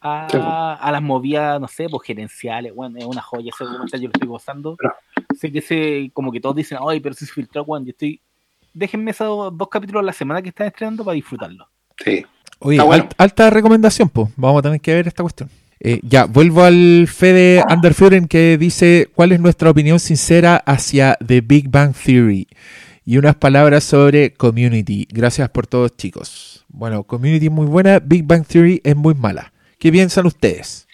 a, Sí, a las movidas, no sé, pues gerenciales, bueno, es una joya ese documental, yo lo estoy gozando. Pero- sé que se, como que todos dicen, ay, pero si se filtró, weón, yo estoy, déjenme esos dos capítulos a la semana que están estrenando para disfrutarlo. Sí. Oye, Está bueno. alt- alta recomendación, pues. Vamos a tener que ver esta cuestión. Eh, ya, vuelvo al Fede Underfuren que dice cuál es nuestra opinión sincera hacia The Big Bang Theory. Y unas palabras sobre Community. Gracias por todos, chicos. Bueno, Community es muy buena, Big Bang Theory es muy mala. ¿Qué piensan ustedes?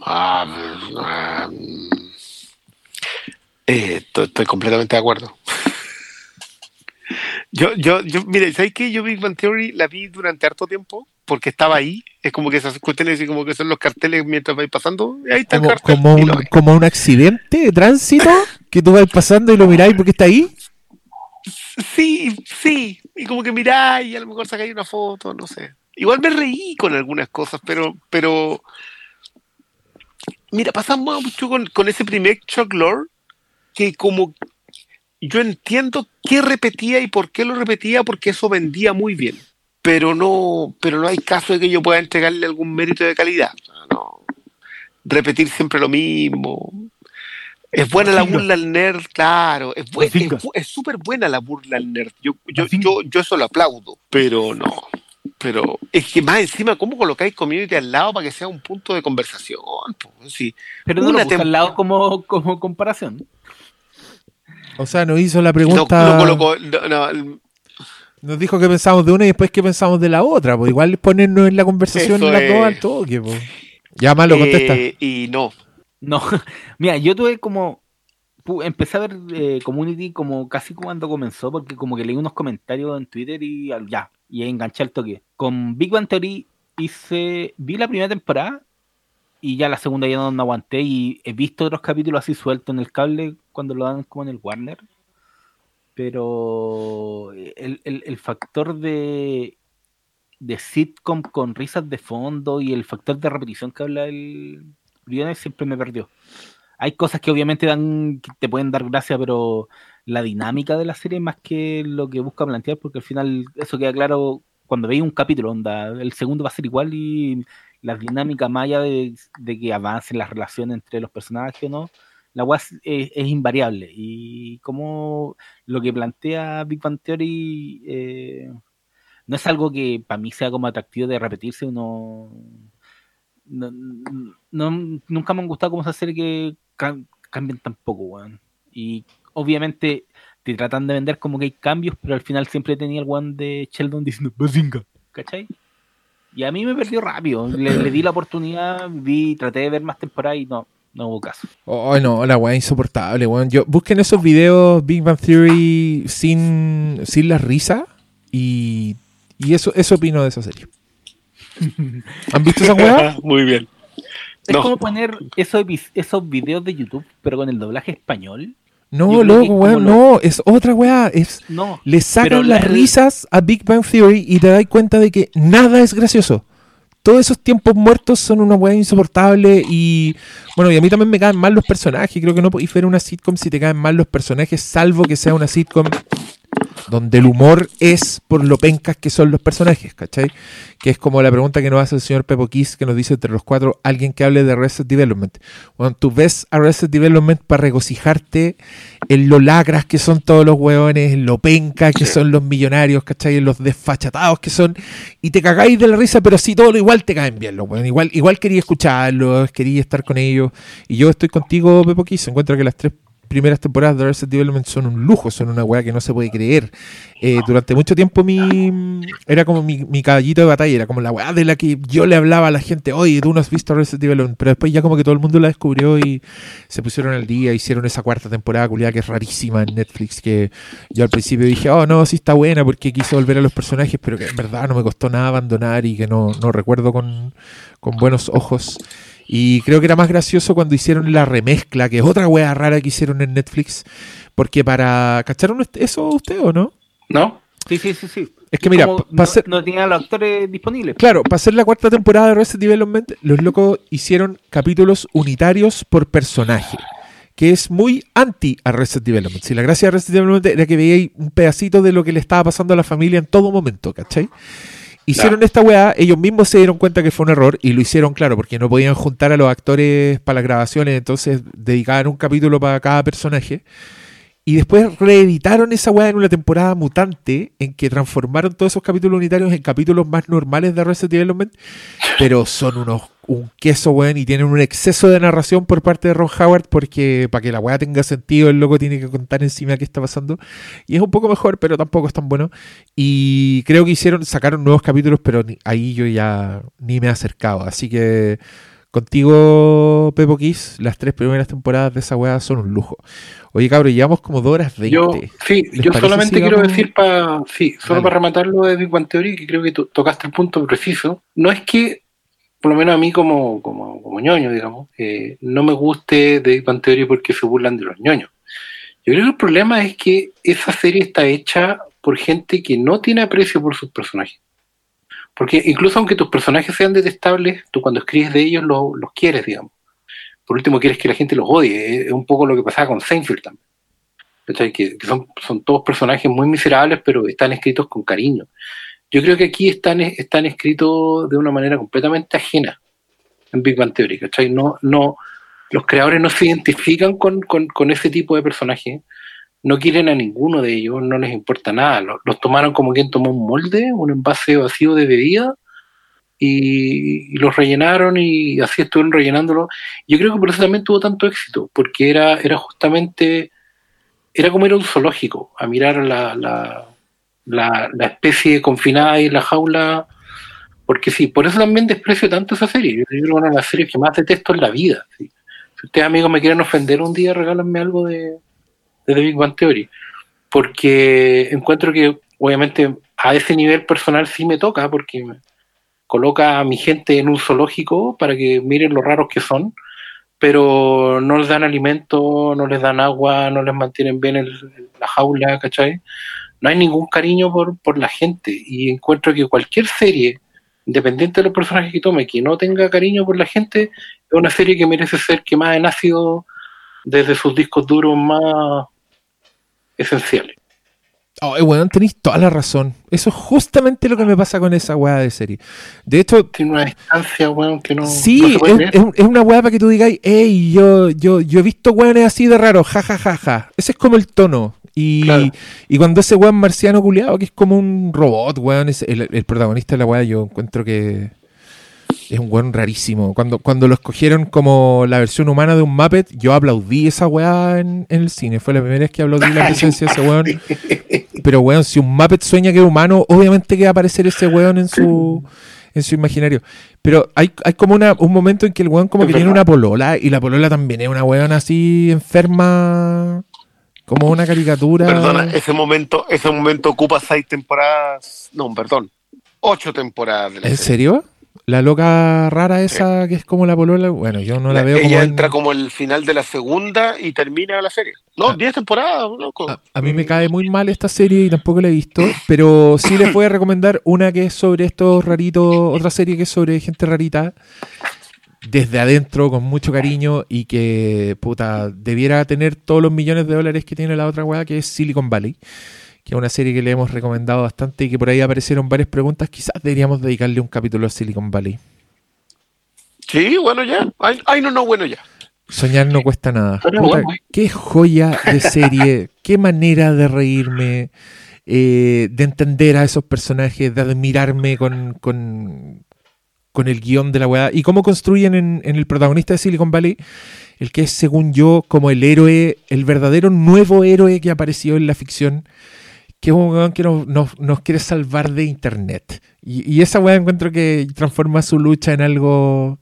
Ah, ah, eh, estoy, completamente de acuerdo. Yo, yo, yo, mire, ¿sabes qué? Yo Big Bang Theory la vi durante harto tiempo porque estaba ahí. Es como que esas cuestiones y como que son los carteles mientras vais pasando. Ahí está Como, el cartel. como un, como un accidente de tránsito que tú vas pasando y lo miráis porque está ahí. Sí, sí. Y como que miráis y a lo mejor sacáis una foto, no sé. Igual me reí con algunas cosas, pero, pero. Mira, pasamos mucho con, con ese primer Chuck Lord, que como yo entiendo qué repetía y por qué lo repetía, porque eso vendía muy bien. Pero no, pero no hay caso de que yo pueda entregarle algún mérito de calidad. No. Repetir siempre lo mismo. Es buena la burla al nerd, claro. Es bu- Bazinga. es bu- es súper buena la burla al nerd. Yo, yo, yo, yo eso lo aplaudo, pero no. Pero es que más encima, ¿cómo colocáis community al lado para que sea un punto de conversación? Sí. Pero no Una lo al lado como, como comparación. O sea, nos hizo la No, pregunta. no colocó- no, no, Nos dijo que pensamos de una y después que pensamos de la otra. Pues igual ponernos en la conversación las dos es. al toque. Pues. Ya más lo contesta. eh, y no. No, mira, yo tuve como. Empecé a ver eh, Community como casi cuando comenzó, porque como que leí unos comentarios en Twitter y ya, y enganché al toque. Con Big Bang Theory hice. Vi la primera temporada y ya la segunda ya no, no aguanté y he visto otros capítulos así sueltos en el cable cuando lo dan como en el Warner. Pero el, el- el factor de, de sitcom con risas de fondo y el factor de repetición que habla el Briones siempre me perdió. Hay cosas que obviamente dan, que te pueden dar gracia, pero la dinámica de la serie más que lo que busca plantear, porque al final eso queda claro cuando veis un capítulo, onda, el segundo va a ser igual y la dinámica más de, de que avancen las relaciones entre los personajes no, la weá es, invariable. Y como lo que plantea Big Bang Theory eh, no es algo que para mí sea como atractivo de repetirse, uno no, nunca me han gustado como esa serie que cam- cambian tan poco, weón. Y obviamente te tratan de vender como que hay cambios, pero al final siempre tenía el one de Sheldon diciendo Bazinga, ¿cachai? Y a mí me perdió rápido. Le di la oportunidad, vi, traté de ver más temporadas y no, no hubo caso. Oh, no, la weá insoportable, weón. Yo, busquen esos videos Big Bang Theory sin, sin la risa y, y eso, eso opino de esa serie. ¿Han visto esa weá? Muy bien. Es No. como poner esos, esos videos de YouTube, pero con el doblaje español. No, loco, weón, lo- no, es otra weá. Es, No, le sacan las la- risas a Big Bang Theory y te das cuenta de que nada es gracioso. Todos esos tiempos muertos son una weá insoportable y bueno, y a mí también me caen mal los personajes. Creo que no podéis ver una sitcom si te caen mal los personajes, salvo que sea una sitcom donde el humor es por lo pencas que son los personajes, ¿cachai? Que es como la pregunta que nos hace el señor Pepo Kiss, que nos dice entre los cuatro, alguien que hable de Arrested Development. Bueno, tú ves Arrested Development para regocijarte en lo lacras que son todos los hueones, en lo penca que son los millonarios, ¿cachai? En los desfachatados que son, y te cagáis de la risa, pero sí, todo igual te caen bien los hueones, igual, igual quería escucharlos, quería estar con ellos, y yo estoy contigo, Pepo se encuentro que las tres primeras temporadas de Arrested Development son un lujo, son una weá que no se puede creer. Eh, durante mucho tiempo mi era como mi, caballito de batalla, era como la weá de la que yo le hablaba a la gente, oye, tú no has visto Arrested Development, pero después ya como que todo el mundo la descubrió y se pusieron al día, hicieron esa cuarta temporada culiada que es rarísima en Netflix, que yo al principio dije, oh no, sí está buena porque quise volver a los personajes, pero que en verdad no me costó nada abandonar y que no, no recuerdo con, con buenos ojos. Y creo que era más gracioso cuando hicieron la remezcla, que es otra wea rara que hicieron en Netflix. Porque para. ¿Cacharon eso usted o no? ¿No? Sí, sí, sí, sí. Es que mira, no, no tenían los actores disponibles. Claro, para hacer la cuarta temporada de Resident Development, los locos hicieron capítulos unitarios por personaje que es muy anti a Resident Development. Si la gracia de Resident Development era que veíais un pedacito de lo que le estaba pasando a la familia en todo momento, ¿cachai? Hicieron esta weá, ellos mismos se dieron cuenta que fue un error y lo hicieron, claro, porque no podían juntar a los actores para las grabaciones, entonces dedicaban un capítulo para cada personaje. Y después reeditaron esa weá en una temporada mutante en que transformaron todos esos capítulos unitarios en capítulos más normales de Resident Development, pero son unos un queso, weón, y tienen un exceso de narración por parte de Ron Howard, porque para que la weá tenga sentido, el loco tiene que contar encima qué está pasando. Y es un poco mejor, pero tampoco es tan bueno. Y creo que hicieron, sacaron nuevos capítulos, pero ahí yo ya ni me he acercado. Así que contigo, Pepo Kiss, las tres primeras temporadas de esa weá son un lujo. Oye, cabrón, llevamos como dos horas veinte. Yo, sí, yo solamente quiero decir para, sí, solo para rematar lo de Big Bang Theory, que creo que tocaste el punto preciso. No es que por lo menos a mí como, como, como ñoño, digamos, eh, no me guste de Big Theory porque se burlan de los ñoños. Yo creo que el problema es que esa serie está hecha por gente que no tiene aprecio por sus personajes. Porque incluso aunque tus personajes sean detestables, tú cuando escribes de ellos los, quieres, digamos. Por último, quieres que la gente los odie. Es un poco lo que pasaba con Seinfeld también. Que son, son todos personajes muy miserables, pero están escritos con cariño. Yo creo que aquí están, están escritos de una manera completamente ajena en Big Bang Theory, ¿cachai? No, no, los creadores no se identifican con, ese tipo de personaje, no quieren a ninguno de ellos, no les importa nada. Los, tomaron como quien tomó un molde, un envase vacío de bebida, y, los rellenaron y así estuvieron rellenándolo. Yo creo que por eso también tuvo tanto éxito, porque era, era justamente, era como era un zoológico, a mirar la la, especie confinada en la jaula. Porque sí, por eso también desprecio tanto esa serie. Yo creo que una de las series que más detesto en la vida. Si ustedes, amigos, me quieren ofender un día, regálenme algo de, de The Big Bang Theory. Porque encuentro que, obviamente, a ese nivel personal sí me toca, porque coloca a mi gente en un zoológico para que miren lo raros que son, pero no les dan alimento, no les dan agua, no les mantienen bien en la jaula, ¿cachai? No hay ningún cariño por, la gente y encuentro que cualquier serie, independiente de los personajes que tome, que no tenga cariño por la gente, es una serie que merece ser quemada en ácido desde sus discos duros más esenciales. Oh, bueno, tenéis toda la razón. Eso es justamente lo que me pasa con esa weá de serie. De hecho. Tiene una distancia, weón, que no. Sí, es, una weá para que tú digáis, hey, yo, yo, yo he visto weones así de raro, ja, ja, ja, ja. Ese es como el tono. Y, cuando ese weón marciano culiado, que es como un robot, weón, es el, protagonista de la weá, yo encuentro que es un weón rarísimo. Cuando, cuando lo escogieron como la versión humana de un Muppet, yo aplaudí esa weá en, el cine. Fue la primera vez que aplaudí la presencia de ese weón. Pero weón, si un Muppet sueña que es humano, obviamente que va a aparecer ese weón en su en su imaginario. Pero hay, hay como una, un momento en que el weón como que tiene una polola y la polola también es una weón así enferma como una caricatura. Perdona, ese momento, ese momento ocupa seis temporadas. No, perdón. Ocho temporadas. ¿En serio? La loca rara esa que es como la polola, bueno, yo no la, veo ella entra como el final de la segunda y termina la serie. No, ah. diez temporadas, loco. A, mí me cae muy mal esta serie y tampoco la he visto, pero sí les voy a recomendar una que es sobre estos raritos, otra serie que es sobre gente rarita, desde adentro con mucho cariño y que puta debiera tener todos los millones de dólares que tiene la otra weá que es Silicon Valley que es una serie que le hemos recomendado bastante y que por ahí aparecieron varias preguntas. Quizás deberíamos dedicarle un capítulo a Silicon Valley. Sí bueno ya. Ay, no no bueno ya. Soñar no cuesta nada. Pero Puta, bueno. Qué joya de serie, qué manera de reírme, eh, de entender a esos personajes, de admirarme con, con, con el guion de la weá. Y cómo construyen en, el protagonista de Silicon Valley, el que es, según yo, como el héroe, el verdadero nuevo héroe que apareció en la ficción, que es un weón que nos, quiere salvar de internet. Y, y esa weá encuentro que transforma su lucha en algo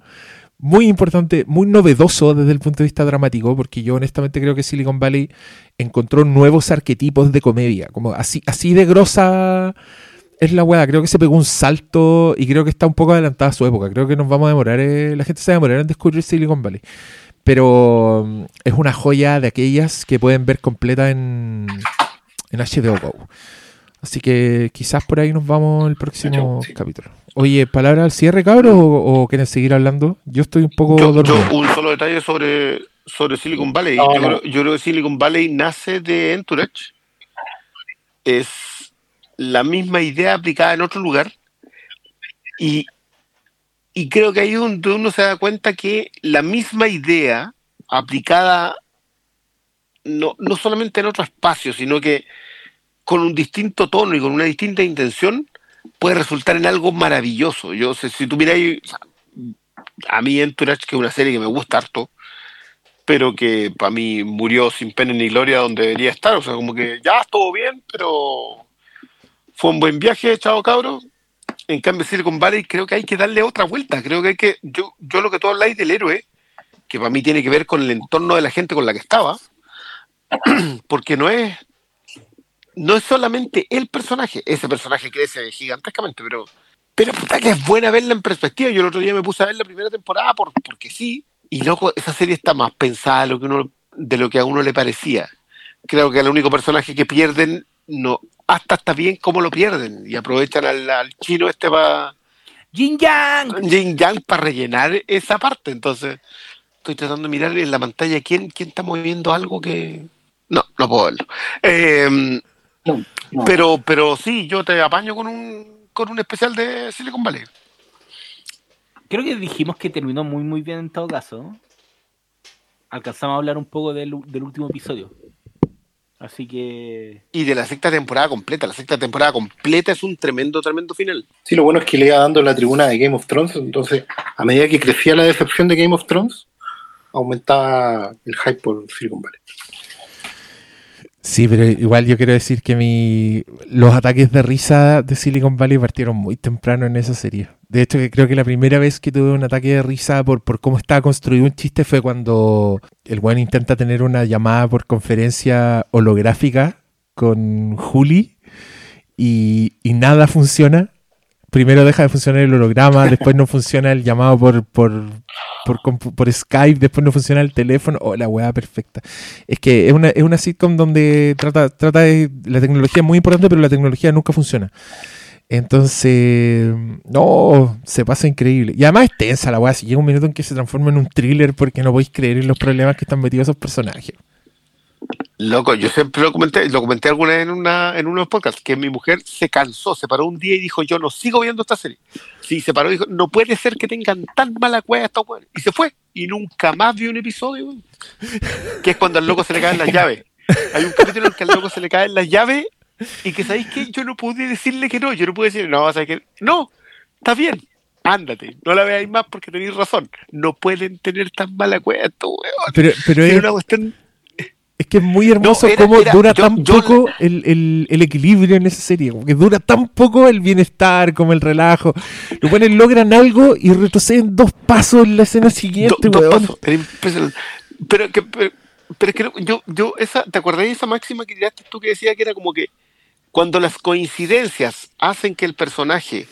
muy importante, muy novedoso desde el punto de vista dramático, porque yo honestamente creo que Silicon Valley encontró nuevos arquetipos de comedia, como así, así de grosa es la weá, creo que se pegó un salto y creo que está un poco adelantada a su época, creo que nos vamos a demorar, eh, la gente se va a demorar en descubrir Silicon Valley, pero mm, es una joya de aquellas que pueden ver completa en, en HBO Go. Así que quizás por ahí nos vamos el próximo Sí. capítulo. Oye, ¿palabra al cierre, cabros? O, o quieren seguir hablando? Yo estoy un poco Yo, dormido. yo un solo detalle sobre, sobre Silicon Valley. No, yo, no. Creo, yo creo que Silicon Valley nace de Entourage. Es la misma idea aplicada en otro lugar. Y, y creo que ahí es donde uno se da cuenta que la misma idea aplicada no, no solamente en otro espacio, sino que con un distinto tono y con una distinta intención puede resultar en algo maravilloso. Yo sé, si tú sea, a mí Entourage, que es una serie que me gusta harto, pero que para mí murió sin pena ni gloria donde debería estar. O sea, como que ya estuvo bien, pero fue un buen viaje, chao cabros. En cambio, Silicon Valley creo que hay que darle otra vuelta. Creo que hay que. Yo, yo lo que tú habláis del héroe, que para mí tiene que ver con el entorno de la gente con la que estaba, porque no es. No es solamente el personaje, ese personaje crece gigantescamente, pero pero puta que es buena verla en perspectiva. Yo el otro día me puse a ver la primera temporada por, porque sí. Y loco, esa serie está más pensada de lo, que uno, de lo que a uno le parecía. Creo que el único personaje que pierden, no, hasta está bien cómo lo pierden. Y aprovechan al, al chino este para Jin Yang. Jin Yang para rellenar esa parte. Entonces, estoy tratando de mirar en la pantalla quién, quién está moviendo algo que. No, no puedo verlo. Eh, No, no. pero, pero sí, yo te apaño con un, con un especial de Silicon Valley. Creo que dijimos que terminó muy muy bien en todo caso. Alcanzamos a hablar un poco del, del último episodio. Así que Y de la sexta temporada completa. La sexta temporada completa es un tremendo, tremendo final. Sí, lo bueno es que le iba dando la tribuna de Game of Thrones, entonces a medida que crecía la decepción de Game of Thrones, aumentaba el hype por Silicon Valley. Sí, pero igual yo quiero decir que mi los ataques de risa de Silicon Valley partieron muy temprano en esa serie. De hecho, que creo que la primera vez que tuve un ataque de risa por, por cómo estaba construido un chiste fue cuando el buen intenta tener una llamada por conferencia holográfica con Juli y, y nada funciona. Primero deja de funcionar el holograma, después no funciona el llamado por, por, por, Skype, después no funciona el teléfono. Oh, la weá perfecta. Es que es una, es una sitcom donde trata, trata de. La tecnología es muy importante, pero la tecnología nunca funciona. Entonces, no, se pasa increíble. Y además es tensa la weá. Si llega un minuto en que se transforma en un thriller porque no podéis creer en los problemas que están metidos esos personajes. Loco, yo siempre lo comenté, lo comenté alguna vez en, una, en unos podcasts, que mi mujer se cansó, se paró un día y dijo, yo no sigo viendo esta serie. Sí, se paró y dijo, no puede ser que tengan tan mala cueva estos weones. Y se fue. Y nunca más vio un episodio, weón. Que es cuando al loco se le caen las llaves. Hay un capítulo en que al loco se le caen las llaves y que, ¿sabéis qué? Yo no pude decirle que no. Yo no pude decir, no, ¿sabes qué? No, está bien. Ándate, no la veáis más porque tenéis razón. No pueden tener tan mala cueva estos weones. Pero, pero es, una cuestión es que es muy hermoso No, era- cómo era- dura yo- tan yo- poco el, el- el equilibrio en esa serie. Como que dura tan poco el bienestar, como el relajo. Los buenos logran algo y retroceden dos pasos en la escena siguiente, Do- dos pasos. Pero, que, pero, pero es que no- yo, yo esa, ¿te acordás de esa máxima que tiraste tú que decía que era como que cuando las coincidencias hacen que el personaje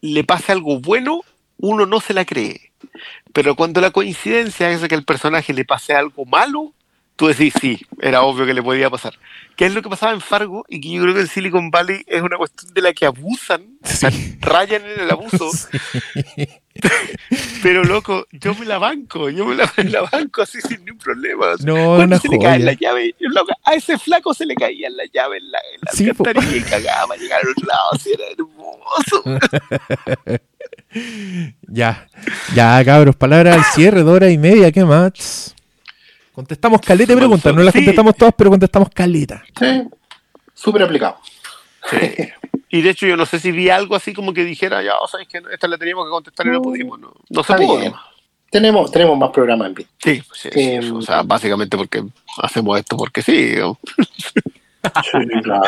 le pase algo bueno, uno no se la cree. Pero cuando la coincidencia hace que el personaje le pase algo malo, tú decís, sí, era obvio que le podía pasar. ¿Qué es lo que pasaba en Fargo? Y que yo creo que en Silicon Valley es una cuestión de la que abusan, Sí. rayan en el abuso. Pero loco, yo me la banco, yo me la, me la banco así sin ningún problema. No, una se le cae joya. la llave, loco, a ese flaco se le caía la llave en la, en la Sí, alcantarilla y cagaba llegar al otro lado, así era hermoso. Ya, ya, cabros, palabras al cierre de hora y media, ¿qué más? Contestamos caleta de preguntas, no las Sí. contestamos todas, pero contestamos caleta. Sí, súper aplicado. Y de hecho yo no sé si vi algo así como que dijera, ya, o sea, es que esta la teníamos que contestar y no No. pudimos. No, no se pudo. bien. Tenemos, tenemos más programas en vivo. Sí, sí, sí, Em, o sea, básicamente porque hacemos esto porque sí. digamos. Sí, claro.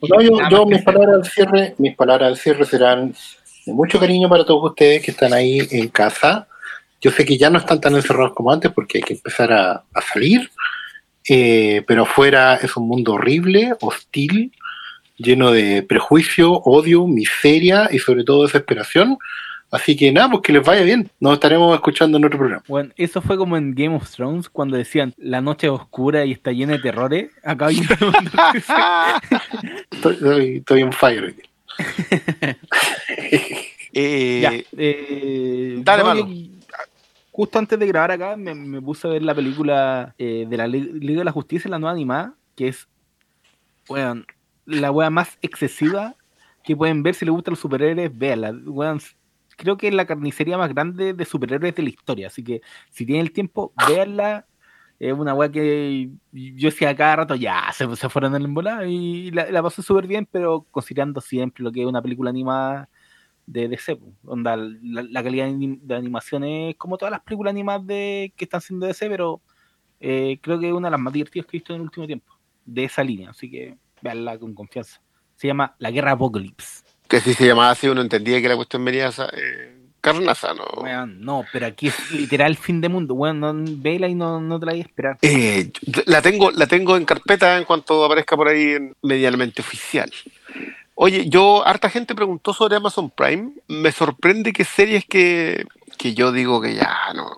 No, yo, yo mis palabras al cierre, mis palabras al cierre serán de mucho cariño para todos ustedes que están ahí en casa. Yo sé que ya no están tan encerrados como antes porque hay que empezar a, a salir, eh, pero afuera es un mundo horrible, hostil, lleno de prejuicio, odio, miseria y sobre todo desesperación. Así que nada, pues que les vaya bien. Nos estaremos escuchando en otro programa. Bueno, eso fue como en Game of Thrones cuando decían la noche es oscura y está llena de terrores. Acá hay Estoy, estoy, estoy en fire. Eh, Ya, eh, Dale, no. Justo antes de grabar acá me, puse a ver la película eh, de la Li- Liga de la Justicia, la nueva animada, que es weón, la wea más excesiva que pueden ver si les gustan los superhéroes, véanla. Creo que es la carnicería más grande de superhéroes de la historia, así que si tienen el tiempo, véanla. Es una wea que yo decía cada rato, ya, se, se fueron en la embolada y la, la pasé súper bien, pero considerando siempre lo que es una película animada de DC. Onda, la, la calidad de, anim- de animación es como todas las películas animadas de, que están siendo DC, pero eh, creo que es una de las más divertidas que he visto en el último tiempo, de esa línea, así que véanla con confianza. Se llama La Guerra Apocalypse. que si se llamaba así uno entendía que la cuestión venía eh, carnaza, ¿no? Weón, no, pero aquí es literal fin de mundo, weón, no, vela y no, no te la voy a esperar. Eh, la tengo, la tengo en carpeta en cuanto aparezca por ahí en- medianamente oficial. Oye, yo, harta gente preguntó sobre Amazon Prime. Me sorprende que series que, que yo digo que ya no.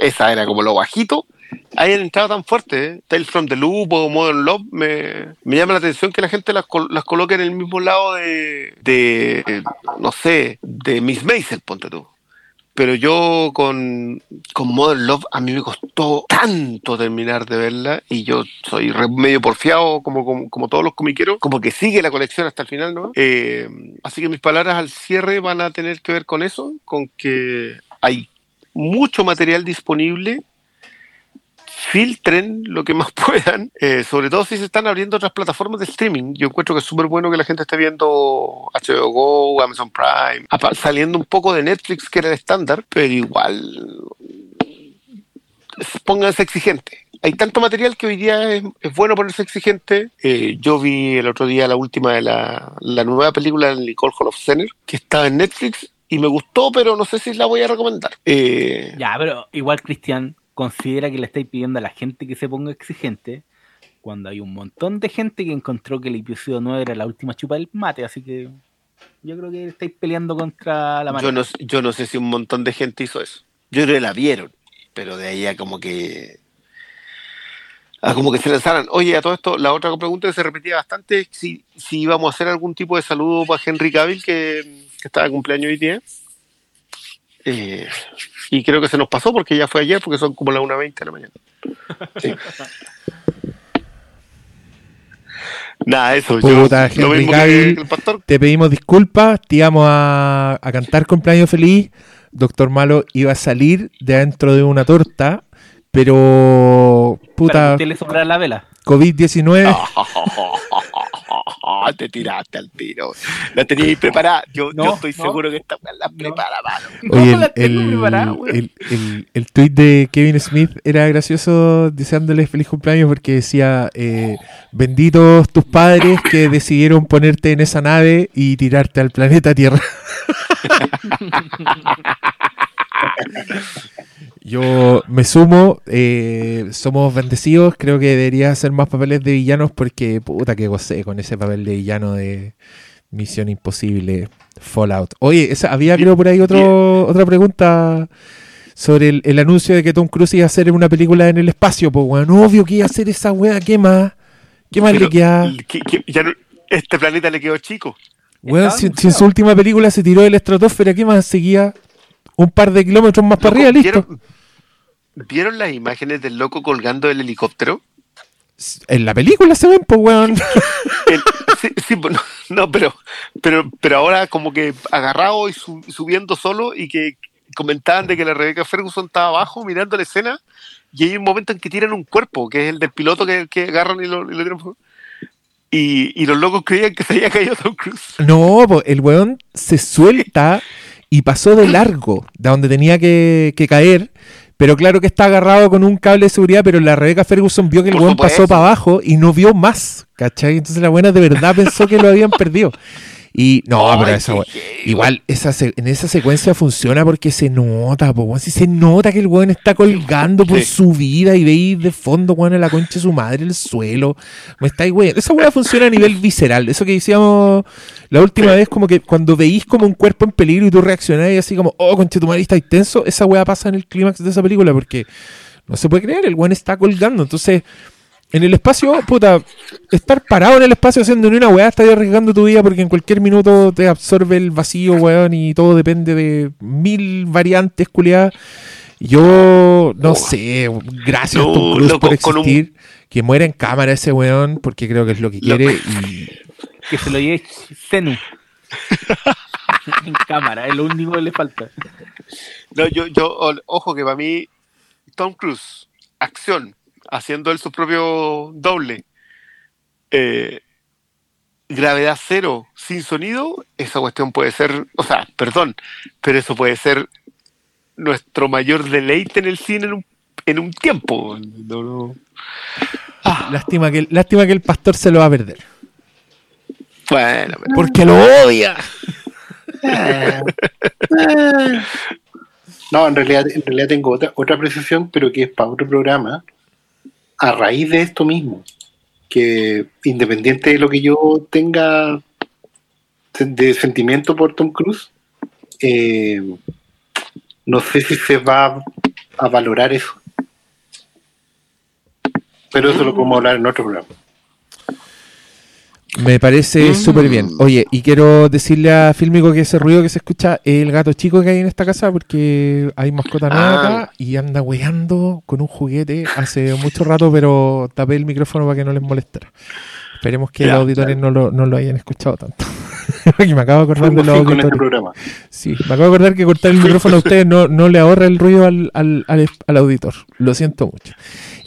Esa era como lo bajito. Hayan entrado tan fuerte. ¿eh? Tales from the Loop o Modern Love. Me, me llama la atención que la gente las, las coloque en el mismo lado de, de no sé, de Miss Maisel, ponte tú. Pero yo con, con Modern Love a mí me costó tanto terminar de verla y yo soy medio porfiado como, como, como todos los comiqueros, como que sigue la colección hasta el final, ¿no? Eh, así que mis palabras al cierre van a tener que ver con eso, con que hay mucho material disponible. Filtren lo que más puedan, eh, sobre todo si se están abriendo otras plataformas de streaming. Yo encuentro que es súper bueno que la gente esté viendo HBO Go, Amazon Prime, saliendo un poco de Netflix, que era el estándar, pero igual pónganse exigentes. Hay tanto material que hoy día es, bueno ponerse exigente. Eh, yo vi el otro día la última de la, la nueva película de Nicole Hall Center, que está en Netflix y me gustó, pero no sé si la voy a recomendar. Eh, Ya, pero igual Cristian considera que le estáis pidiendo a la gente que se ponga exigente cuando hay un montón de gente que encontró que el episodio 9 era la última chupa del mate, así que yo creo que estáis peleando contra la yo, mano. no, yo no sé si un montón de gente hizo eso. Yo creo que la vieron, pero de ahí a como que. a como que se lanzaran. Oye, a todo esto, la otra pregunta que se repetía bastante es si, si íbamos a hacer algún tipo de saludo para Henry Cavill, que, que está de cumpleaños hoy día. Eh, y creo que se nos pasó porque ya fue ayer, porque son como las 1.20 de la mañana. Sí. Nada, eso. Puta, yo, lo Henry mismo que Cavill. el pastor. Te pedimos disculpas, te íbamos a, a cantar cumpleaños feliz. Doctor Malo iba a salir de adentro de una torta, pero Para que puta, le sobra la vela. COVID-19. Te tiraste al tiro. La teníais preparada. Yo, No, yo estoy no. seguro que esta weá la prepara, mano. Oye, No, la el, tengo preparada, el, weón. el, el- el tweet de Kevin Smith era gracioso deseándole feliz cumpleaños porque decía, eh, benditos tus padres que decidieron ponerte en esa nave y tirarte al planeta Tierra. Yo me sumo, eh, somos bendecidos, creo que debería hacer más papeles de villanos porque puta que gocé con ese papel de villano de Misión Imposible, Fallout. Oye, esa, había creo por ahí otro, otra pregunta sobre el, el anuncio de que Tom Cruise iba a hacer una película en el espacio, pues bueno, obvio que iba a hacer esa wea, ¿qué más? ¿Qué más Pero, le queda? que- que ya no- este planeta le quedó chico. Weón, Estaba si, en su última película se tiró de la estratosfera, ¿qué más seguía? Un par de kilómetros más para arriba, listo. ¿Vieron, ¿Vieron las imágenes del loco colgando del helicóptero? En la película se ven, pues weón. El- sí, sí, no, No, pero, pero, pero ahora como que agarrado y su- subiendo solo y que comentaban de que la Rebecca Ferguson estaba abajo mirando la escena y hay un momento en que tiran un cuerpo, que es el del piloto que, que agarran y lo, y lo tiran y, y los locos creían que se había caído Tom Cruise. No, po, el weón se suelta y pasó de largo, de donde tenía que, que caer. Pero claro que está agarrado con un cable de seguridad, pero la Rebecca Ferguson vio que el weón pasó para abajo y no vio más, ¿cachai? Entonces la buena de verdad pensó que lo habían perdido. Y no, Ay, pero esa igual esa en esa secuencia funciona porque se nota, po, weón. Si se nota que el weón está colgando por Sí. su vida y veis de fondo, weón, a la concha de su madre, el suelo. Me estáis, weón. Esa weá funciona a nivel visceral. Eso que decíamos la última Sí. vez, como que cuando veís como un cuerpo en peligro y tú reaccionás y así como, oh, concha tu madre, estáis tenso, esa weá pasa en el clímax de esa película porque no se puede creer, el weón está colgando. Entonces, en el espacio, puta, estar parado en el espacio haciendo ni una weá, estás arriesgando tu vida porque en cualquier minuto te absorbe el vacío, weón, y todo depende de mil variantes, culiadas. Yo no Oh. sé, gracias No, Tom Cruise loco, por un- existir. Que muera en cámara ese weón, porque creo que es lo que Loco. quiere. Y Que se lo lleve Zenu. en cámara, es lo único que le falta. No, yo, yo, ojo que para mí, Tom Cruise, acción, haciendo él su propio doble, eh, gravedad cero, sin sonido, esa cuestión puede ser, o sea, perdón, pero eso puede ser nuestro mayor deleite en el cine en un, en un tiempo. No, no. Ah, lástima que, lástima que el pastor se lo va a perder. bueno, pero- Porque lo odia. No, en realidad, en realidad tengo otra, otra apreciación, pero que es para otro programa, a raíz de esto mismo, que independiente de lo que yo tenga de sentimiento por Tom Cruise, eh, no sé si se va a valorar eso. Pero eso lo podemos hablar en otro programa. Me parece Mm. súper bien. Oye, y quiero decirle a Filmico que ese ruido que se escucha es el gato chico que hay en esta casa porque hay mascota nueva Ah. acá y anda weando con un juguete hace mucho rato, pero tapé el micrófono para que no les molestara. Esperemos que Ya, los auditores no lo, no lo hayan escuchado tanto. Me acabo de acordar de los este programa. Sí, me acabo de acordar que cortar el micrófono a ustedes no, no le ahorra el ruido al, al, al, al auditor. Lo siento mucho.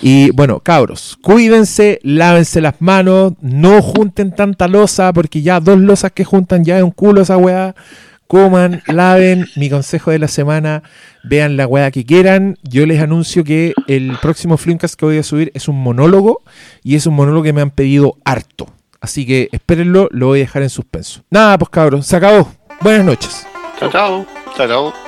Y bueno, cabros, cuídense, lávense las manos, no junten tanta losa, porque ya dos losas que juntan ya es un culo esa weá. Coman, laven. Mi consejo de la semana, vean la weá que quieran. Yo les anuncio que el próximo Flimcast que voy a subir es un monólogo y es un monólogo que me han pedido harto. Así que espérenlo, lo voy a dejar en suspenso. Nada, pues cabros, se acabó. Buenas noches. Chao, chao. Chao, chao.